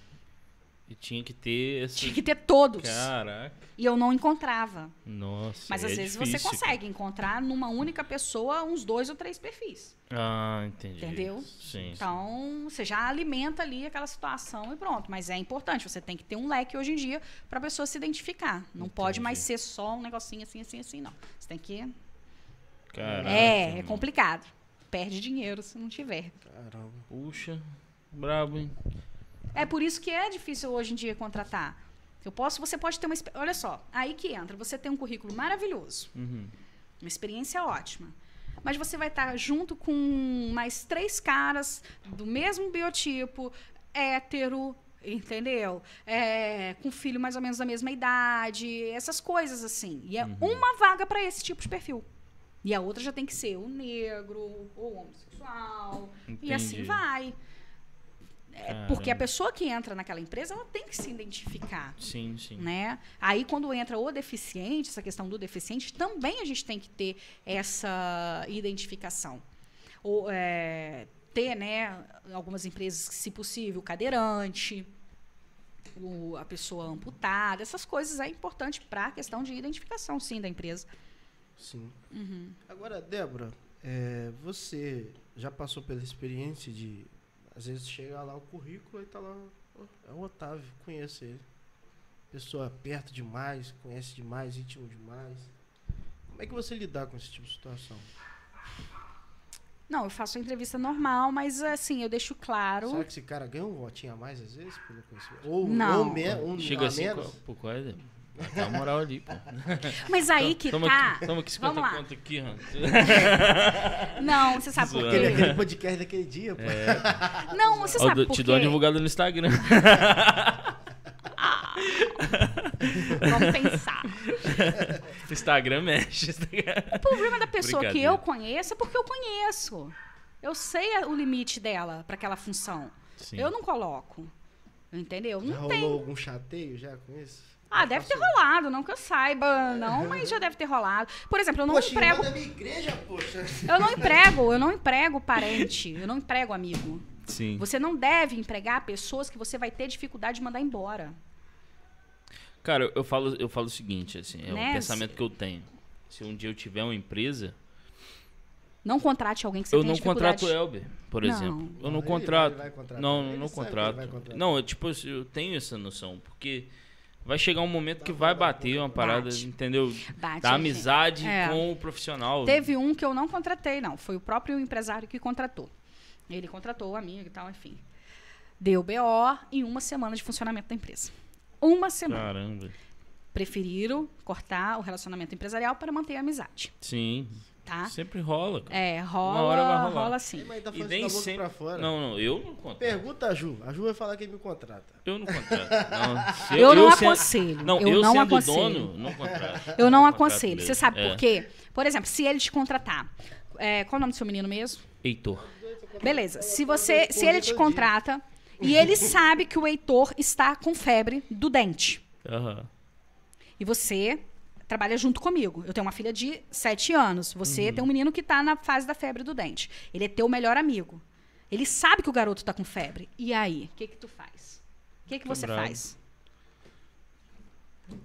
E tinha que ter esse. Tinha que ter todos. Caraca. E eu não encontrava. Nossa. Mas é às vezes difícil, você consegue encontrar numa única pessoa uns dois ou três perfis. Ah, entendi. Entendeu? Sim. Então, você já alimenta ali aquela situação e pronto. Mas é importante, você tem que ter um leque hoje em dia para a pessoa se identificar. Não pode Entendi. mais ser só um negocinho assim, assim, assim, não. Você tem que. Caraca. é, é mano. complicado. Perde dinheiro se não tiver. Caramba. Puxa, brabo, hein? É por isso que é difícil hoje em dia contratar. Eu posso, você pode ter uma. Olha só, aí que entra. Você tem um currículo maravilhoso. Uhum. Uma experiência ótima. Mas você vai estar junto com mais três caras do mesmo biotipo, hétero, entendeu? É, com filho mais ou menos da mesma idade, essas coisas assim. E é uma vaga para esse tipo de perfil. E a outra já tem que ser o negro, ou homossexual, e assim Entendi. vai. É, porque a pessoa que entra naquela empresa, ela tem que se identificar Sim, sim. né? Aí quando entra o deficiente, essa questão do deficiente, também a gente tem que ter essa identificação. Ou, é, ter, né, algumas empresas, se possível, cadeirante, o- a pessoa amputada, essas coisas é importante para a questão de identificação, sim, da empresa. Sim. Uhum. Agora, Débora, é, você já passou pela experiência de. Às vezes chega lá o currículo e tá lá. É o Otávio, conheço ele. Pessoa perto demais, conhece demais, íntimo demais. Como é que você lidar com esse tipo de situação? Não, eu faço a entrevista normal, mas assim, eu deixo claro. Será que esse cara ganha um votinho a mais às vezes? Pelo conhecimento? Ou, Não. ou me, um Chega a assim, menos? qual é? Dá moral ali, pô. Mas aí que toma tá. Aqui, toma aqui 50 Vamos lá. conto aqui, Hans. Não, você sabe por quê? aquele podcast daquele dia, pô. Não, você sabe por te dou uma quê? divulgada no Instagram. Vamos pensar. Instagram mexe. O problema da pessoa que eu conheço é porque eu conheço. Eu sei o limite dela para aquela função. Sim. Eu não coloco. Entendeu? Já Não rolou tem. algum chateio já com isso? Ah, deve ter rolado, não que eu saiba, não, mas já deve ter rolado. Por exemplo, eu não Poxa, emprego. da minha igreja, poxa. Eu não emprego, eu não emprego parente, eu não emprego amigo. Sim. Você não deve empregar pessoas que você vai ter dificuldade de mandar embora. Cara, eu- falo, eu falo o seguinte, assim, é Né? um pensamento que eu tenho. Se um dia eu tiver uma empresa, Não contrate alguém que você eu tenha não contrato o Elber, por Não. exemplo. Eu não Ele contrato. vai- vai contratar. Não, Ele não contrato. Não, eu, tipo, eu tenho essa noção, porque vai chegar um momento que vai bater uma parada, Bate. entendeu? Bate, Da amizade É. com o profissional. Teve um que eu não contratei, não. Foi o próprio empresário que contratou. Ele contratou o amigo e tal, enfim. Deu BO em uma semana de funcionamento da empresa. Uma semana. Caramba. Preferiram cortar o relacionamento empresarial para manter a amizade, Sim. Tá? Sempre rola. cara. É, rola, hora vai rolar. rola sim. Mas tá E nem sempre. pra fora. Não, não, eu não contrato. Pergunta a Ju. A Ju vai falar que ele me contrata. Eu não contrato. Não, se Eu não sendo- aconselho. Não, eu eu, não sendo aconselho. dono, não contrato. Eu não contrato aconselho. Você sabe É. por quê? Por exemplo, se ele te contratar. é, qual é o nome do seu menino mesmo? Heitor. Beleza. Se você, se ele te contrata e ele sabe que o Heitor está com febre do dente Aham. e você trabalha junto comigo. Eu tenho uma filha de 7 anos. Você tem um menino que está na fase da febre do dente. Ele é teu melhor amigo. Ele sabe que o garoto está com febre. E aí, o que que tu faz? O que que você bravo. faz?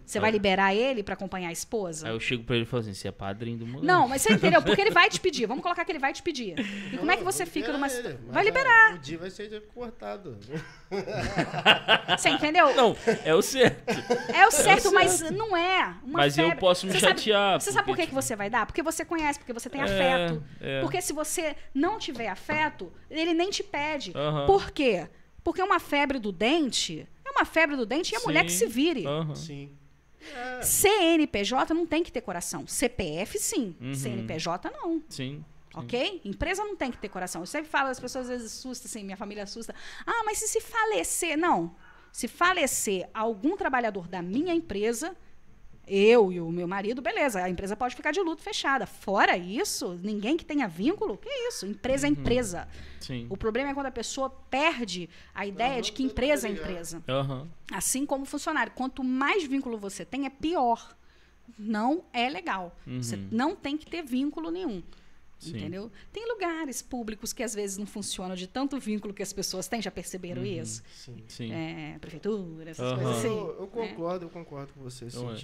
Você vai liberar ele para acompanhar a esposa? Aí eu chego pra ele e falo assim: você é padrinho do moleque. Não, mas você entendeu? Porque ele vai te pedir. Vamos colocar que ele vai te pedir. E como é que você fica numa situação? Vai liberar. O dia vai ser cortado. Você entendeu? Não, é o certo. É o certo, mas não é. Uma Mas eu febre. posso me Você sabe- chatear, Você sabe por que, que você vai dar? Porque você conhece, porque você tem É, afeto. é. Porque se você não tiver afeto, ele nem te pede. Por quê? Porque uma febre do dente é uma febre do dente e a mulher que Sim. se vire. Aham. Sim. CNPJ não tem que ter coração. CPF, sim. Uhum. CNPJ, não. Sim. Ok? Empresa não tem que ter coração. Eu sempre falo, as pessoas às vezes assustam, assim, minha família assusta. Ah, mas e se falecer? Não. Se falecer algum trabalhador da minha empresa, eu e o meu marido, beleza, a empresa pode ficar de luto fechada. Fora isso, ninguém que tenha vínculo, que isso? Empresa é empresa. Sim. O problema é quando a pessoa perde a ideia de que empresa é empresa. Aham. Assim como funcionário. Quanto mais vínculo você tem, é pior. Não é legal. Você Uhum. não tem que ter vínculo nenhum. Sim. Entendeu? Tem lugares públicos que às vezes não funcionam de tanto vínculo que as pessoas têm, já perceberam isso? Sim. Sim. É, prefeitura, essas Aham. coisas assim. Eu, eu concordo, eu concordo com você nesse Não é.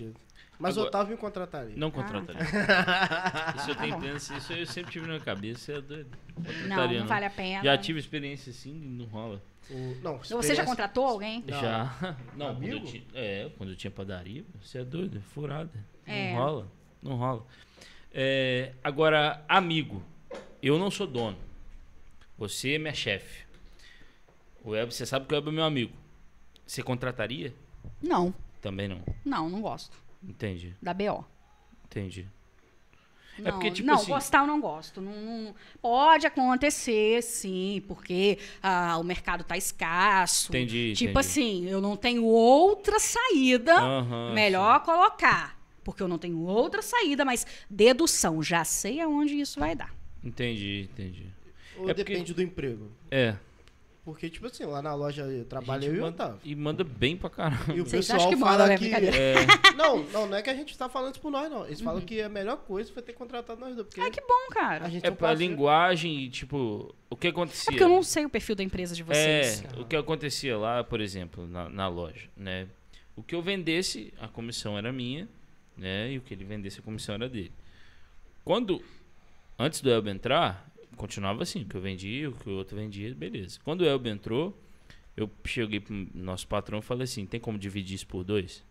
Mas Agora- o Otávio me contrataria. Não Ah, contrataria. tá. Isso eu tenho pensa, isso eu sempre tive na minha cabeça, você é doido. Não, Contrataria, não vale a pena. Já tive experiência assim, não rola. O- não, Você já experiência- contratou alguém? Não. Já. Não, quando eu Amigo? tinha, é, quando eu tinha padaria, você é doido, é furada. É. Não rola, não rola. É, agora, amigo, eu não sou dono. Você é minha chefe. O Web, você sabe que o Web é meu amigo. Você contrataria? Não, Também não. não, não gosto. Entendi, Da BO. entendi. É Não, porque, tipo não assim- gostar eu não gosto. Não, não- pode acontecer, sim, porque ah, o mercado tá escasso. Entendi, Tipo entendi. assim, eu não tenho outra saída, Aham, melhor colocar. Porque eu não tenho outra saída, mas dedução, já sei aonde isso vai dar. Entendi, entendi. Ou É porque- depende do emprego. É. Porque, tipo assim, lá na loja eu trabalho eu e o manda, Otávio. e manda bem pra caramba. E o Vocês pessoal que manda, fala né? que... É, Não, não, não é que a gente tá falando isso por nós, não. Eles Uhum. falam que a melhor coisa foi ter contratado nós dois. Porque Ai, que bom, cara. a gente é são pra parceiro. linguagem, e, tipo, o que acontecia? É porque eu não sei o perfil da empresa de vocês. É, o que acontecia lá, por exemplo, na, na loja, né? O que eu vendesse, a comissão era minha, né? E o que ele vendesse, a comissão era dele. Quando, antes do Elber entrar, continuava assim, o que eu vendia, o que o outro vendia, beleza. Quando o Elber entrou, eu cheguei pro nosso patrão e falei assim, tem como dividir isso por dois?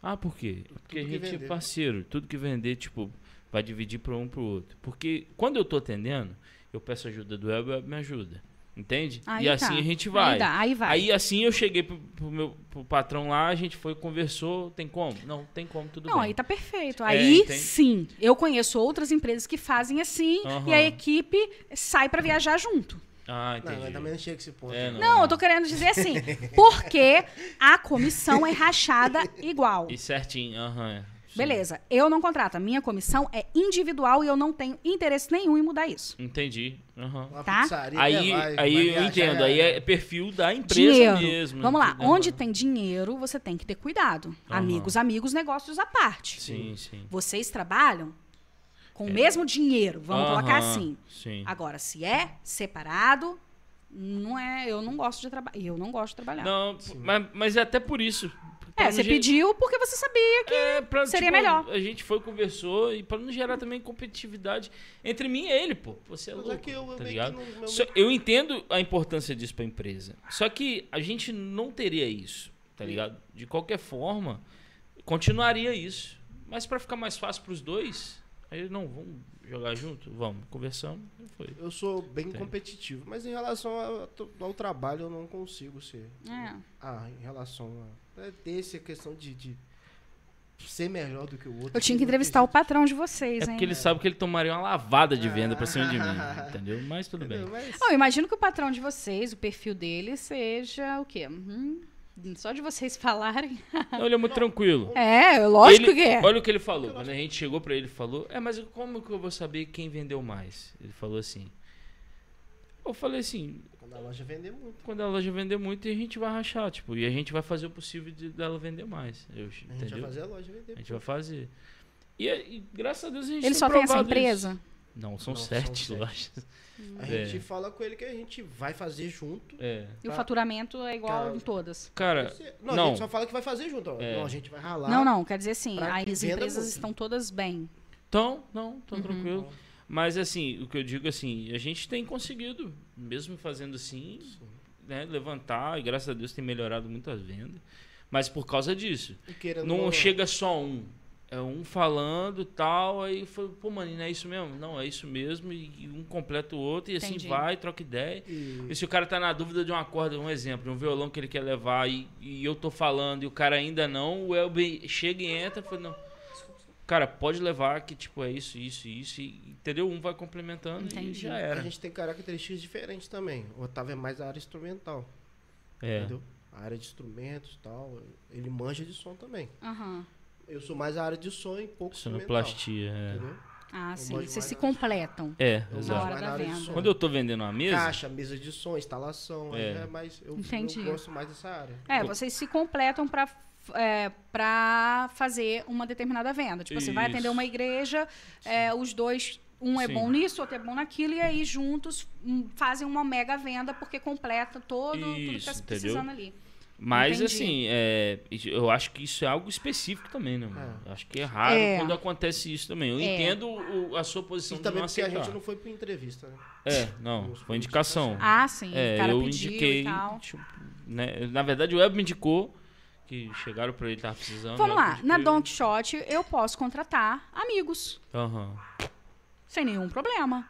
Ah, por quê? Porque a que gente é parceiro, tudo que vender, tipo, vai dividir para um pro outro. Porque quando eu tô atendendo, eu peço ajuda do o Elber me ajuda. Entende? Aí e tá. assim a gente vai. Aí, dá, aí vai. Aí assim eu cheguei pro, pro meu pro patrão lá, a gente foi, conversou, tem como? Não, tem como, tudo Não, bem. aí tá perfeito. É, Aí entende? sim. Eu conheço outras empresas que fazem assim Aham. e a equipe sai pra viajar junto. Ah, Não, entendi. mas também não chega esse ponto. É, né? Não, eu tô querendo dizer assim, porque a comissão é rachada igual. E certinho, aham. é. Beleza, eu não contrato. A minha comissão é individual e eu não tenho interesse nenhum em mudar isso. Entendi. Uma Tá? Aí, vai- aí eu entendo, é- aí é perfil da empresa Dinheiro. mesmo. Vamos lá, entendeu? onde tem dinheiro, você tem que ter cuidado. Aham. Amigos, amigos, negócios à parte. Sim, sim. Vocês trabalham com o mesmo dinheiro, vamos colocar É. Aham, assim. Sim. Agora, se é separado, não é, eu não gosto de trabalhar. Eu não gosto de trabalhar. Não, mas, mas é até por isso. É, você ge- pediu porque você sabia que É, pra, seria tipo, melhor. A gente foi, conversou, e pra não gerar também competitividade entre mim e ele, pô. Você é Mas louco, é que eu- tá ligado? que não- Só- eu entendo a importância disso pra empresa. Só que a gente não teria isso, tá ligado? De qualquer forma, continuaria isso. Mas pra ficar mais fácil pros dois, aí não, vamos jogar junto? Vamos, conversamos, e foi. Eu sou bem Tem. competitivo, mas em relação ao, ao trabalho eu não consigo ser. É. Ah, em relação a. É ter essa questão de, de ser melhor do que o outro. Eu tinha que entrevistar o patrão de vocês, É hein? porque ele sabe que ele tomaria uma lavada de venda pra cima de mim, entendeu? Mas tudo bem. Entendeu? Mas, Não, eu imagino que o patrão de vocês, o perfil dele, seja o quê? Uhum. Só de vocês falarem. Não, ele é muito tranquilo. É, lógico Ele- que é. Olha o que ele falou. Quando a gente chegou pra ele, falou: É, mas como que eu vou saber quem vendeu mais? Ele falou assim. Eu falei assim: quando a loja vender muito. quando a loja vender muito, a gente vai rachar, tipo, e a gente vai fazer o possível de, dela vender mais. Eu, A gente entendeu? vai fazer a loja vender. A gente vai fazer. E, e graças a Deus a gente Ele tem só tem essa empresa? isso. Não, são Não, são sete sete. lojas. A É. gente fala com ele que a gente vai fazer junto. É. E o Tá. faturamento é igual Cara, em todas. Cara, Você- Não, a não. gente só fala que vai fazer junto. É. Não, a gente vai ralar. Não, não, quer dizer assim, pra as empresas muito. estão todas bem. Então, não, tão Uhum. tranquilo. Mas assim, o que eu digo assim, a gente tem conseguido, mesmo fazendo assim, né, levantar, e graças a Deus tem melhorado muito as vendas. Mas por causa disso. Não não, chega só um. É um falando tal, aí foi, pô, mano, não é isso mesmo? Não, é isso mesmo, e e um completa o outro, e assim Entendi. vai, troca ideia. E- E se o cara tá na dúvida de uma corda, um exemplo, de um violão que ele quer levar e, e eu tô falando e o cara ainda não, o Elber chega e entra e fala, não. Cara, pode levar que tipo é isso, isso, isso, e, entendeu? Um vai complementando Entendi. e já A era. gente tem características diferentes também. O Otávio é mais da área instrumental. É. Entendeu? A área de instrumentos e tal. Ele manja de som também. Aham. Eu sou mais a área de som e pouco. Sonoplastia, é. Entendeu? Ah, Eu sim. Vocês se completam. É, exato. hora mais da na área de venda. Quando eu tô vendendo uma mesa, Caixa, mesa de som, instalação. É. É. mais, eu, Entendi. eu gosto mais dessa área. É, vocês se completam para é, pra fazer uma determinada venda. Tipo, você vai Isso. atender uma igreja, é, os dois um é Sim. bom nisso, outro é bom naquilo, e aí juntos hum, fazem uma mega venda porque completa todo tudo que Isso, tá se precisando ali. Mas Entendi. assim, é, eu acho que isso é algo específico também, né, mano? É. Eu acho que é raro É. quando acontece isso também. Eu É. entendo o- a sua posição E de também não porque a aceitar. gente não foi pra entrevista, né? É, não, foi indicação. Ah, sim, é, o cara eu pediu indiquei, e tal. tipo, né? Na verdade, o Web me indicou que chegaram pra ele, tava precisando. Vamos Web lá, na Don Quixote eu posso contratar amigos, Aham. sem nenhum problema.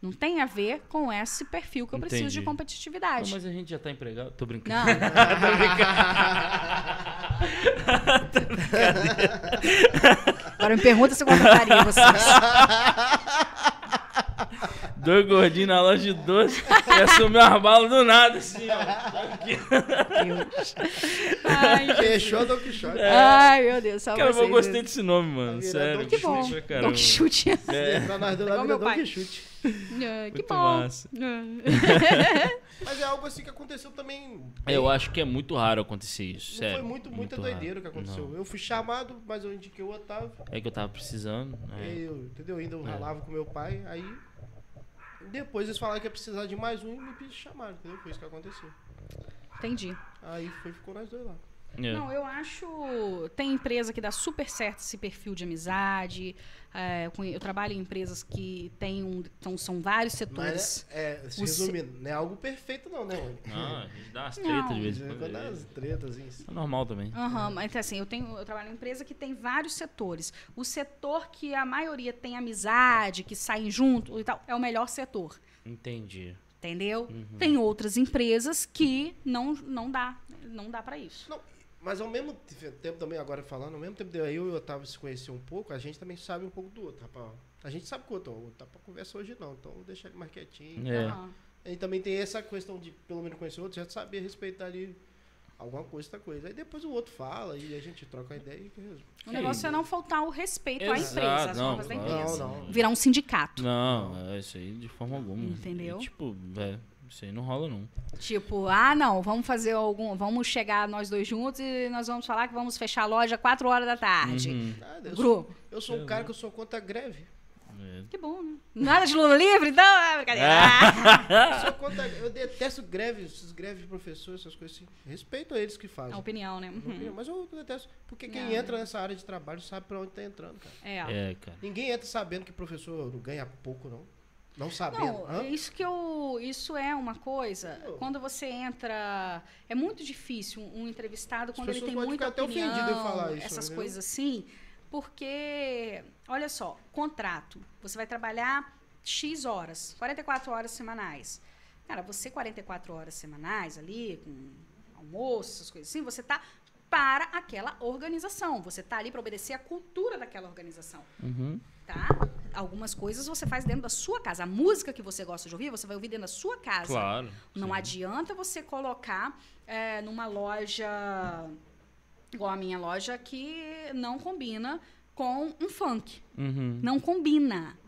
Não tem a ver com esse perfil que eu preciso de Entendi. Não, competitividade. mas a gente já tá empregado. Tô brincando. Não. Agora me pergunta se eu contrataria vocês. Dois gordinhos na loja de doce. e assumiu as balas do nada, assim, ó. Ai, Fechou Don Quixote. ai, meu Deus, só Cara, vocês. eu gostei desse nome, mano. Sério. Don Que bom. Don Quixote. É, Pra nós dois meu Don. Quixote. Ah, que muito bom. massa. Mas é algo assim que aconteceu também. Eu acho que é muito raro acontecer isso, Não sério. foi muito, muita raro. doideira o que aconteceu. Não. Eu fui chamado, mas eu indiquei o Otávio. É que eu tava precisando. né? Eu, entendeu? Ainda eu É. ralava com meu pai. Aí. Depois eles falaram que ia precisar de mais um e me chamaram, entendeu? Foi isso que aconteceu. Entendi. Aí foi, ficou nós dois lá. É. Não, eu acho. Tem empresa que dá super certo esse perfil de amizade. É, eu trabalho em empresas que tem um, então, são vários setores. Mas, é, se O se- resumindo, não é algo perfeito, não, né? Não, a gente dá umas Não. tretas de vez em quando. dá umas tretas, isso. É normal também. Aham, mas então, assim, eu, tenho, eu trabalho em empresa que tem vários setores. O setor que a maioria tem amizade, que saem junto e tal, é o melhor setor. Entendi. Entendeu? Uhum. Tem outras empresas que não, não dá. Não dá pra isso. Não, mas ao mesmo te- tempo também, agora falando, ao mesmo tempo de eu e o Otávio se conhecer um pouco, a gente também sabe um pouco do outro, rapaz. A gente sabe que o outro, o outro tá pra conversa hoje não, então deixa ele mais quietinho. É. A gente também tem essa questão de, pelo menos conhecer o outro, já saber respeitar ali alguma coisa, outra coisa. Aí depois o outro fala e a gente troca a ideia e resolve. O negócio é não faltar o respeito à Exato, empresa, às não, normas da empresa. Não, não. Virar um sindicato. Não, é isso aí de forma alguma. Entendeu? E, tipo, é, isso aí não rola, não. Tipo, ah, não, vamos fazer algum. Vamos chegar nós dois juntos e nós vamos falar que vamos fechar a loja 4 horas da tarde. Uhum. Nada, eu, sou, Grupo. eu sou um cara que eu sou contra a greve. É. Que bom, né? Nada de Lula livre, então é brincadeira. Eu, sou contra, eu detesto greve, essas greves de professores, essas coisas assim. Respeito a eles que A fazem. opinião, né? Uhum. Mas eu detesto. Porque quem Não. entra nessa área de trabalho sabe pra onde tá entrando, cara. É. É, cara. Ninguém entra sabendo que professor não ganha pouco, não. Não sabendo. Não, isso que eu. Isso é uma coisa. Quando você entra. É muito difícil um entrevistado, As quando ele tem muita ficar até opinião, em falar isso, essas entendeu? coisas assim, porque, olha só, contrato. Você vai trabalhar X horas, 44 horas semanais. Cara, você 44 horas semanais ali, com almoço, essas coisas assim, você tá para aquela organização. Você tá ali para obedecer a cultura daquela organização Uhum. tá? Algumas coisas você faz dentro da sua casa. A música que você gosta de ouvir, você vai ouvir dentro da sua casa. Claro. Não sim. adianta você colocar é, numa loja, igual a minha loja, que não combina com um funk. Uhum. Não combina.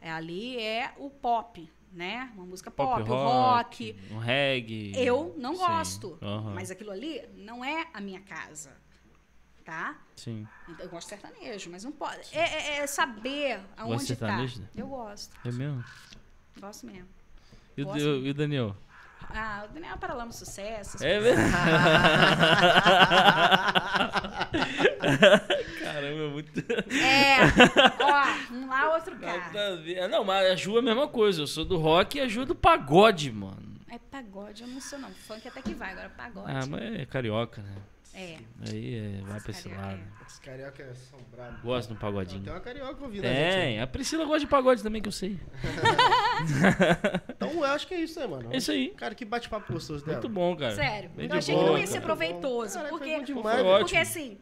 É, ali é o pop, né? Uma música pop, Pop, o rock. um reggae. Eu não Sim. gosto. Aham. Mas aquilo ali não é a minha casa. Tá? Sim. Então, Eu gosto de sertanejo, mas não pode. É, é- é saber aonde tá. sertanejo? Eu gosto. É mesmo? Gosto mesmo. E o, Gosto. e o Daniel? Ah, o Daniel é Paralama Sucesso. É mesmo? Caramba, é muito. É, ó, um lá, outro cá. Nada a ver. Não, mas a Ju é a mesma coisa. Eu sou do rock e a Ju é do pagode, mano. É pagode, eu não sou não. Funk até que vai, agora pagode. Ah, mas é carioca, né? É. Aí é, vai pra esse Carioca, lado. é. Os cariocas são bravos. Gosto do Não, pagodinho. Tem uma carioca ouvindo a gente. aí. Tem, a Priscila gosta de pagode também, que eu sei. Então eu acho que é isso aí, mano. É isso aí. Cara, que bate-papo gostoso dela. Muito bom, cara. Sério. Bem eu de achei boa, que não ia cara. ser proveitoso. Caraca, foi porque, bom demais, Foi porque assim.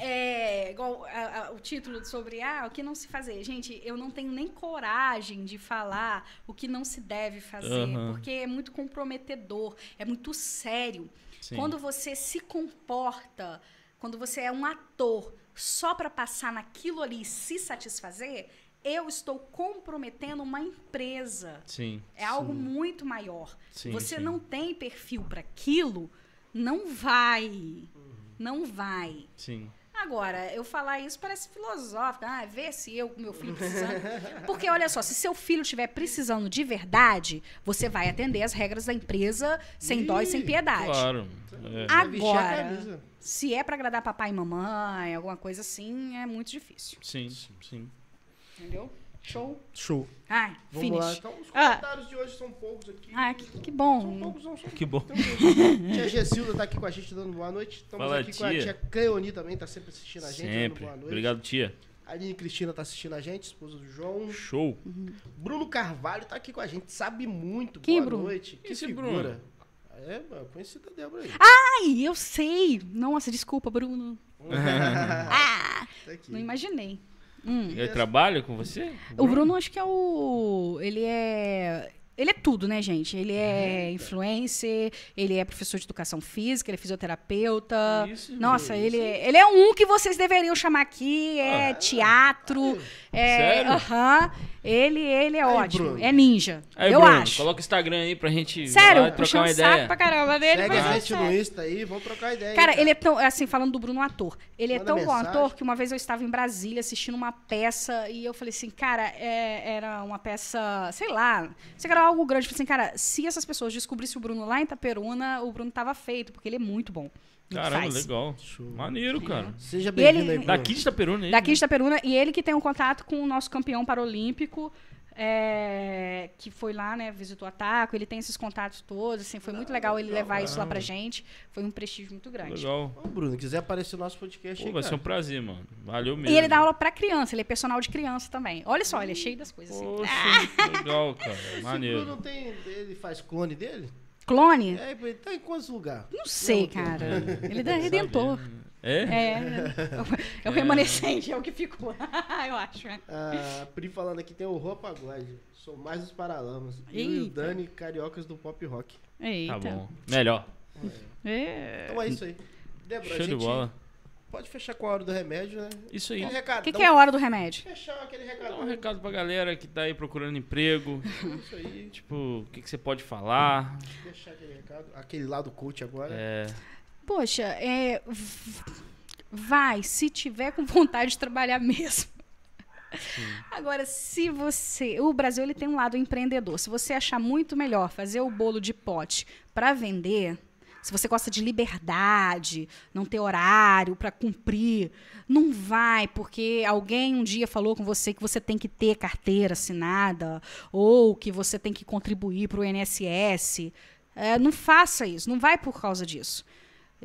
É, igual a- a- o título sobre ah, o que não se fazer. Gente, eu não tenho nem coragem de falar o que não se deve fazer, porque é muito comprometedor, é muito sério. Sim. Quando você se comporta, quando você é um ator só para passar naquilo ali e se satisfazer, eu estou comprometendo uma empresa. Sim. É algo muito maior. Sim, você sim. não tem perfil para aquilo, não vai. Não vai. Sim. Agora, eu falar isso parece filosófico. Ah, vê se eu, com meu filho precisando. Porque, olha só, se seu filho estiver precisando de verdade, você vai atender as regras da empresa sem dó e sem Ih, piedade. Claro. É. Agora, se é pra agradar papai e mamãe, alguma coisa assim, é muito difícil. Sim, sim. Entendeu? Show. Show. Ai, Vamos finish. lá. Então, os Ah. comentários de hoje são poucos aqui. Ah, que, que São bom. poucos, não são Que bom. Tia Gessilda tá aqui com a gente dando boa noite. Estamos Fala, aqui com a tia. tia Cleoni também, tá sempre assistindo a gente, dando Sempre. boa noite. Obrigado, tia. A Aline Cristina tá assistindo a gente, esposa do João. Show. Bruno Carvalho tá aqui com a gente, sabe muito. Quem, boa Bruno? noite. Que Esse figura. É, mano, conhecida a Débora aí. Ai, eu sei. Nossa, desculpa, Bruno. Ah, Tá aqui. não imaginei. Hum. Ele trabalha com você? O Bruno, acho que é o. Ele é. Ele é tudo, né, gente? Ele é influencer, ele é professor de educação física, ele é fisioterapeuta. Isso, Nossa, gente. ele, é- ele é um que vocês deveriam chamar aqui. É Ah. teatro. É, Sério? Aham. Ele, ele é Aí, ótimo. Bruno. É ninja. Aí, eu Bruno, acho. coloca o Instagram aí pra gente Sério, lá trocar uma saco ideia. pra caramba dele. Segue a é gente no Insta aí, vamos trocar ideia. Cara, aí, ele é tão. Assim, falando do Bruno ator. Ele é Manda tão bom mensagem. ator que uma vez eu estava em Brasília assistindo uma peça e eu falei assim, cara, é- era uma peça, sei lá, sei que era algo grande. Falei assim, cara, se essas pessoas descobrissem o Bruno lá em Itaperuna, o Bruno tava feito, porque ele é muito bom. Caramba, faz. legal. Show. Maneiro, cara. Seja bem-vindo ele- aí, Bruno. Daqui de Itaperuna, hein? Daqui de Itaperuna, e ele que tem um contato com o nosso campeão paralímpico, é, que foi lá, né, visitou a Taco, ele tem esses contatos todos, assim, foi muito legal ele levar isso lá pra gente. Foi um prestígio muito grande. Legal. Ô, Bruno, quiser aparecer no nosso podcast Pô, aí, vai ser um prazer, mano. Valeu mesmo. E ele dá aula pra criança, ele é personal de criança também. Olha só, ele é cheio das coisas assim. Poxa, legal, cara. Esse Maneiro. Bruno tem... Ele faz clone dele? Clone? É, ele tá em quantos lugares? Não sei, Não, cara. Ele é redentor. É? É, é o remanescente, é o que ficou. eu acho. né? A Pri falando aqui tem o Roupa Glide. Sou mais dos Paralamas. E o. Dani, cariocas do pop rock. Eita. Tá bom. Melhor. É. Então é isso aí. Débora, Show a de gente bola. pode fechar com a hora do remédio, né? Isso aí. O que, que é a hora do remédio? Fechar aquele Dá recado. um recado pra galera que tá aí procurando emprego. Isso aí. Tipo, o que, que você pode falar? Deixar aquele recado. Aquele lá do coach agora. É, Poxa, é. Vai, se tiver com vontade de trabalhar mesmo. Agora, se você. O Brasil ele tem um lado empreendedor. Se você achar muito melhor fazer o bolo de pote para vender, se você gosta de liberdade, não ter horário para cumprir, não vai, porque alguém um dia falou com você que você tem que ter carteira assinada ou que você tem que contribuir para o INSS. É, não faça isso, não vai por causa disso.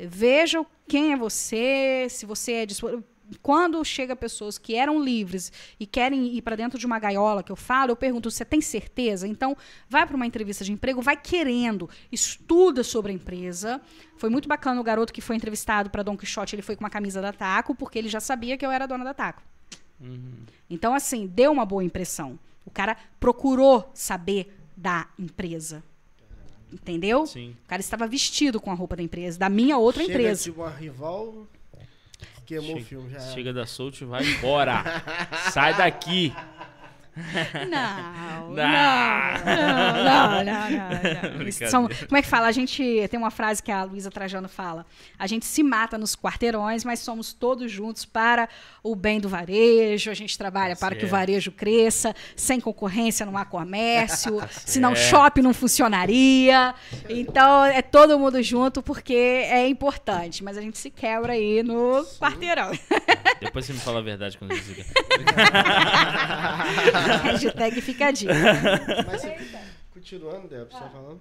Veja quem é você, se você é disponível. Quando chega pessoas que eram livres e querem ir para dentro de uma gaiola que eu falo, eu pergunto: você tem certeza? Então, vai para uma entrevista de emprego, vai querendo, estuda sobre a empresa. Foi muito bacana o garoto que foi entrevistado para Don Quixote, ele foi com uma camisa da Taco, porque ele já sabia que eu era dona da Taco. Então, assim, deu uma boa impressão. O cara procurou saber da empresa. Entendeu? sim. O cara estava vestido com a roupa da empresa, da minha outra Chega empresa. de uma rival que queimou o filme já. Chega da Soult e vai embora. Sai daqui. Não, não, Não. não, não. São- como é que fala? A gente tem uma frase que a Luísa Trajano fala. A gente se mata nos quarteirões, mas somos todos juntos para o bem do varejo. A gente trabalha para que o varejo cresça, sem concorrência não há comércio, senão o shopping não funcionaria. Então é todo mundo junto porque é importante, mas a gente se quebra aí no quarteirão. Depois você me fala a verdade quando você Hashtag fica a dica. Mas continuando, Débora, você tá falando?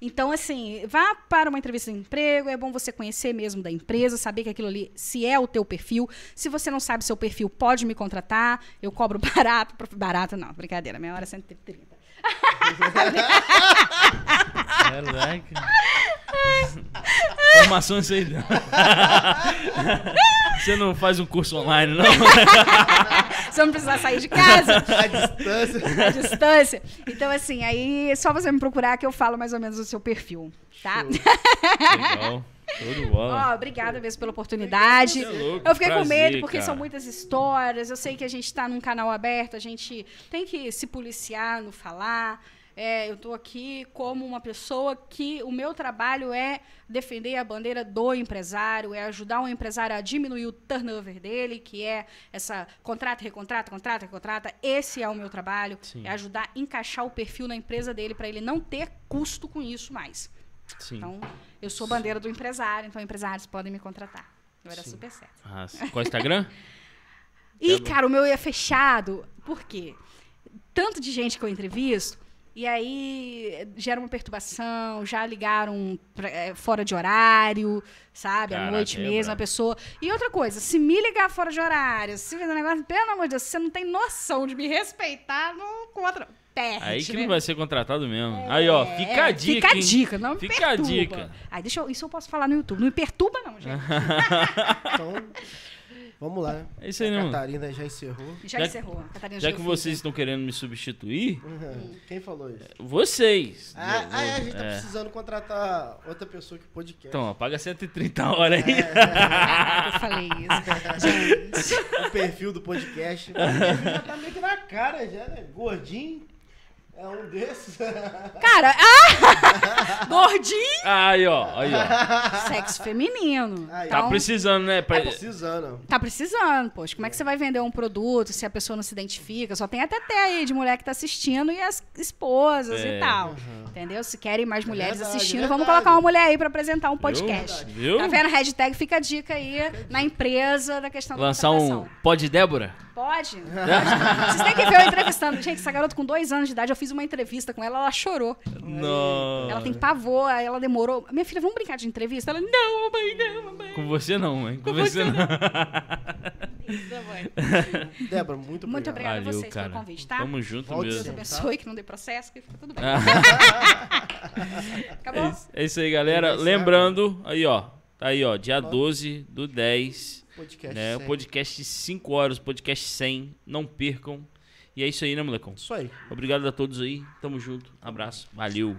Então, assim, vá para uma entrevista de emprego, é bom você conhecer mesmo da empresa, saber que aquilo ali, se é o teu perfil. Se você não sabe seu perfil, pode me contratar. Eu cobro barato. Barato não, brincadeira, minha hora é 130. Caraca. Informação isso aí. não. Você não faz um curso online, não? Você não precisar sair de casa, A distância. a distância. Então, assim, aí é só você me procurar que eu falo mais ou menos o seu perfil, tá? Legal. De bola. Ó, obrigada mesmo pela oportunidade. É louco, Eu fiquei com prazer, medo porque cara. são muitas histórias. Eu sei que a gente tá num canal aberto, a gente tem que se policiar no falar. É, eu tô aqui como uma pessoa que o meu trabalho é defender a bandeira do empresário, é ajudar o empresário a diminuir o turnover dele, que é essa contrata, recontrata, contrata, recontrata. Esse é o meu trabalho, Sim. é ajudar a encaixar o perfil na empresa dele para ele não ter custo com isso mais. Sim. Então, eu sou bandeira do empresário, então empresários podem me contratar. Eu era Sim. super certo. Ah, qual é o Instagram? Tá bom. cara, o meu é fechado. Por quê? Tanto de gente que eu entrevisto, e aí gera uma perturbação, já ligaram pra- eh, fora de horário, sabe? à noite é mesmo, a pessoa. E outra coisa, se me ligar fora de horário, se fizer um negócio, pelo amor de Deus, você não tem noção de me respeitar no contra. Perde, Aí que né? não vai ser contratado mesmo. Aí, ó, fica a É, dica. Fica a hein? dica, não me Fica a perturba. dica. Aí, deixa eu, isso eu posso falar no YouTube. Não me perturba, não, gente. Então, vamos lá. É isso aí, a né? Catarina já encerrou. Já, Já- encerrou. Catarina Já que fim. vocês estão querendo me substituir, Quem falou isso? vocês. Ah, ah, é, a gente tá é. precisando contratar outra pessoa que podcast. Então, ó, paga 130 horas aí. Ah, eu falei isso. Gente. o perfil do podcast. Mas o perfil já tá meio que na cara, já, né? Gordinho. É um desses. Cara, ah! Gordinho! Aí, ó, aí, ó. Sexo feminino. Aí. Tá Então, precisando, né? Pra- Tá precisando. Tá precisando, poxa. Como é que você vai vender um produto se a pessoa não se identifica? Só tem até até aí de mulher que tá assistindo e as esposas É. e tal. Entendeu? Se querem mais mulheres verdade, assistindo, é vamos colocar uma mulher aí pra apresentar um podcast. Viu? Tá vendo? Hashtag fica a dica aí na empresa da questão da Lançar um contratação. Pod Débora? Pode. Pode. Vocês têm que ver eu entrevistando. Gente, essa garota com dois anos de idade, eu fiz uma entrevista com ela, ela chorou. Não. Ela tem pavor, aí ela demorou. Minha filha, vamos brincar de entrevista? Ela, não, mãe, não, mamãe. Com você não, mãe. Com, você, não. Débora, muito obrigado. Muito obrigada a vocês cara. pelo convite, tá? Tamo junto Deus mesmo. sempre. abençoe, que não dê processo, que fica tudo bem. Ah, Acabou? é, isso, é isso aí, galera. Lembrando, aí, ó. Tá aí, ó. Dia 12 do 10. Podcast. Né, o sempre. podcast 5 horas, podcast 100. Não percam. E é isso aí, né, molecão? Isso aí. Obrigado a todos aí. Tamo junto. Abraço. Valeu.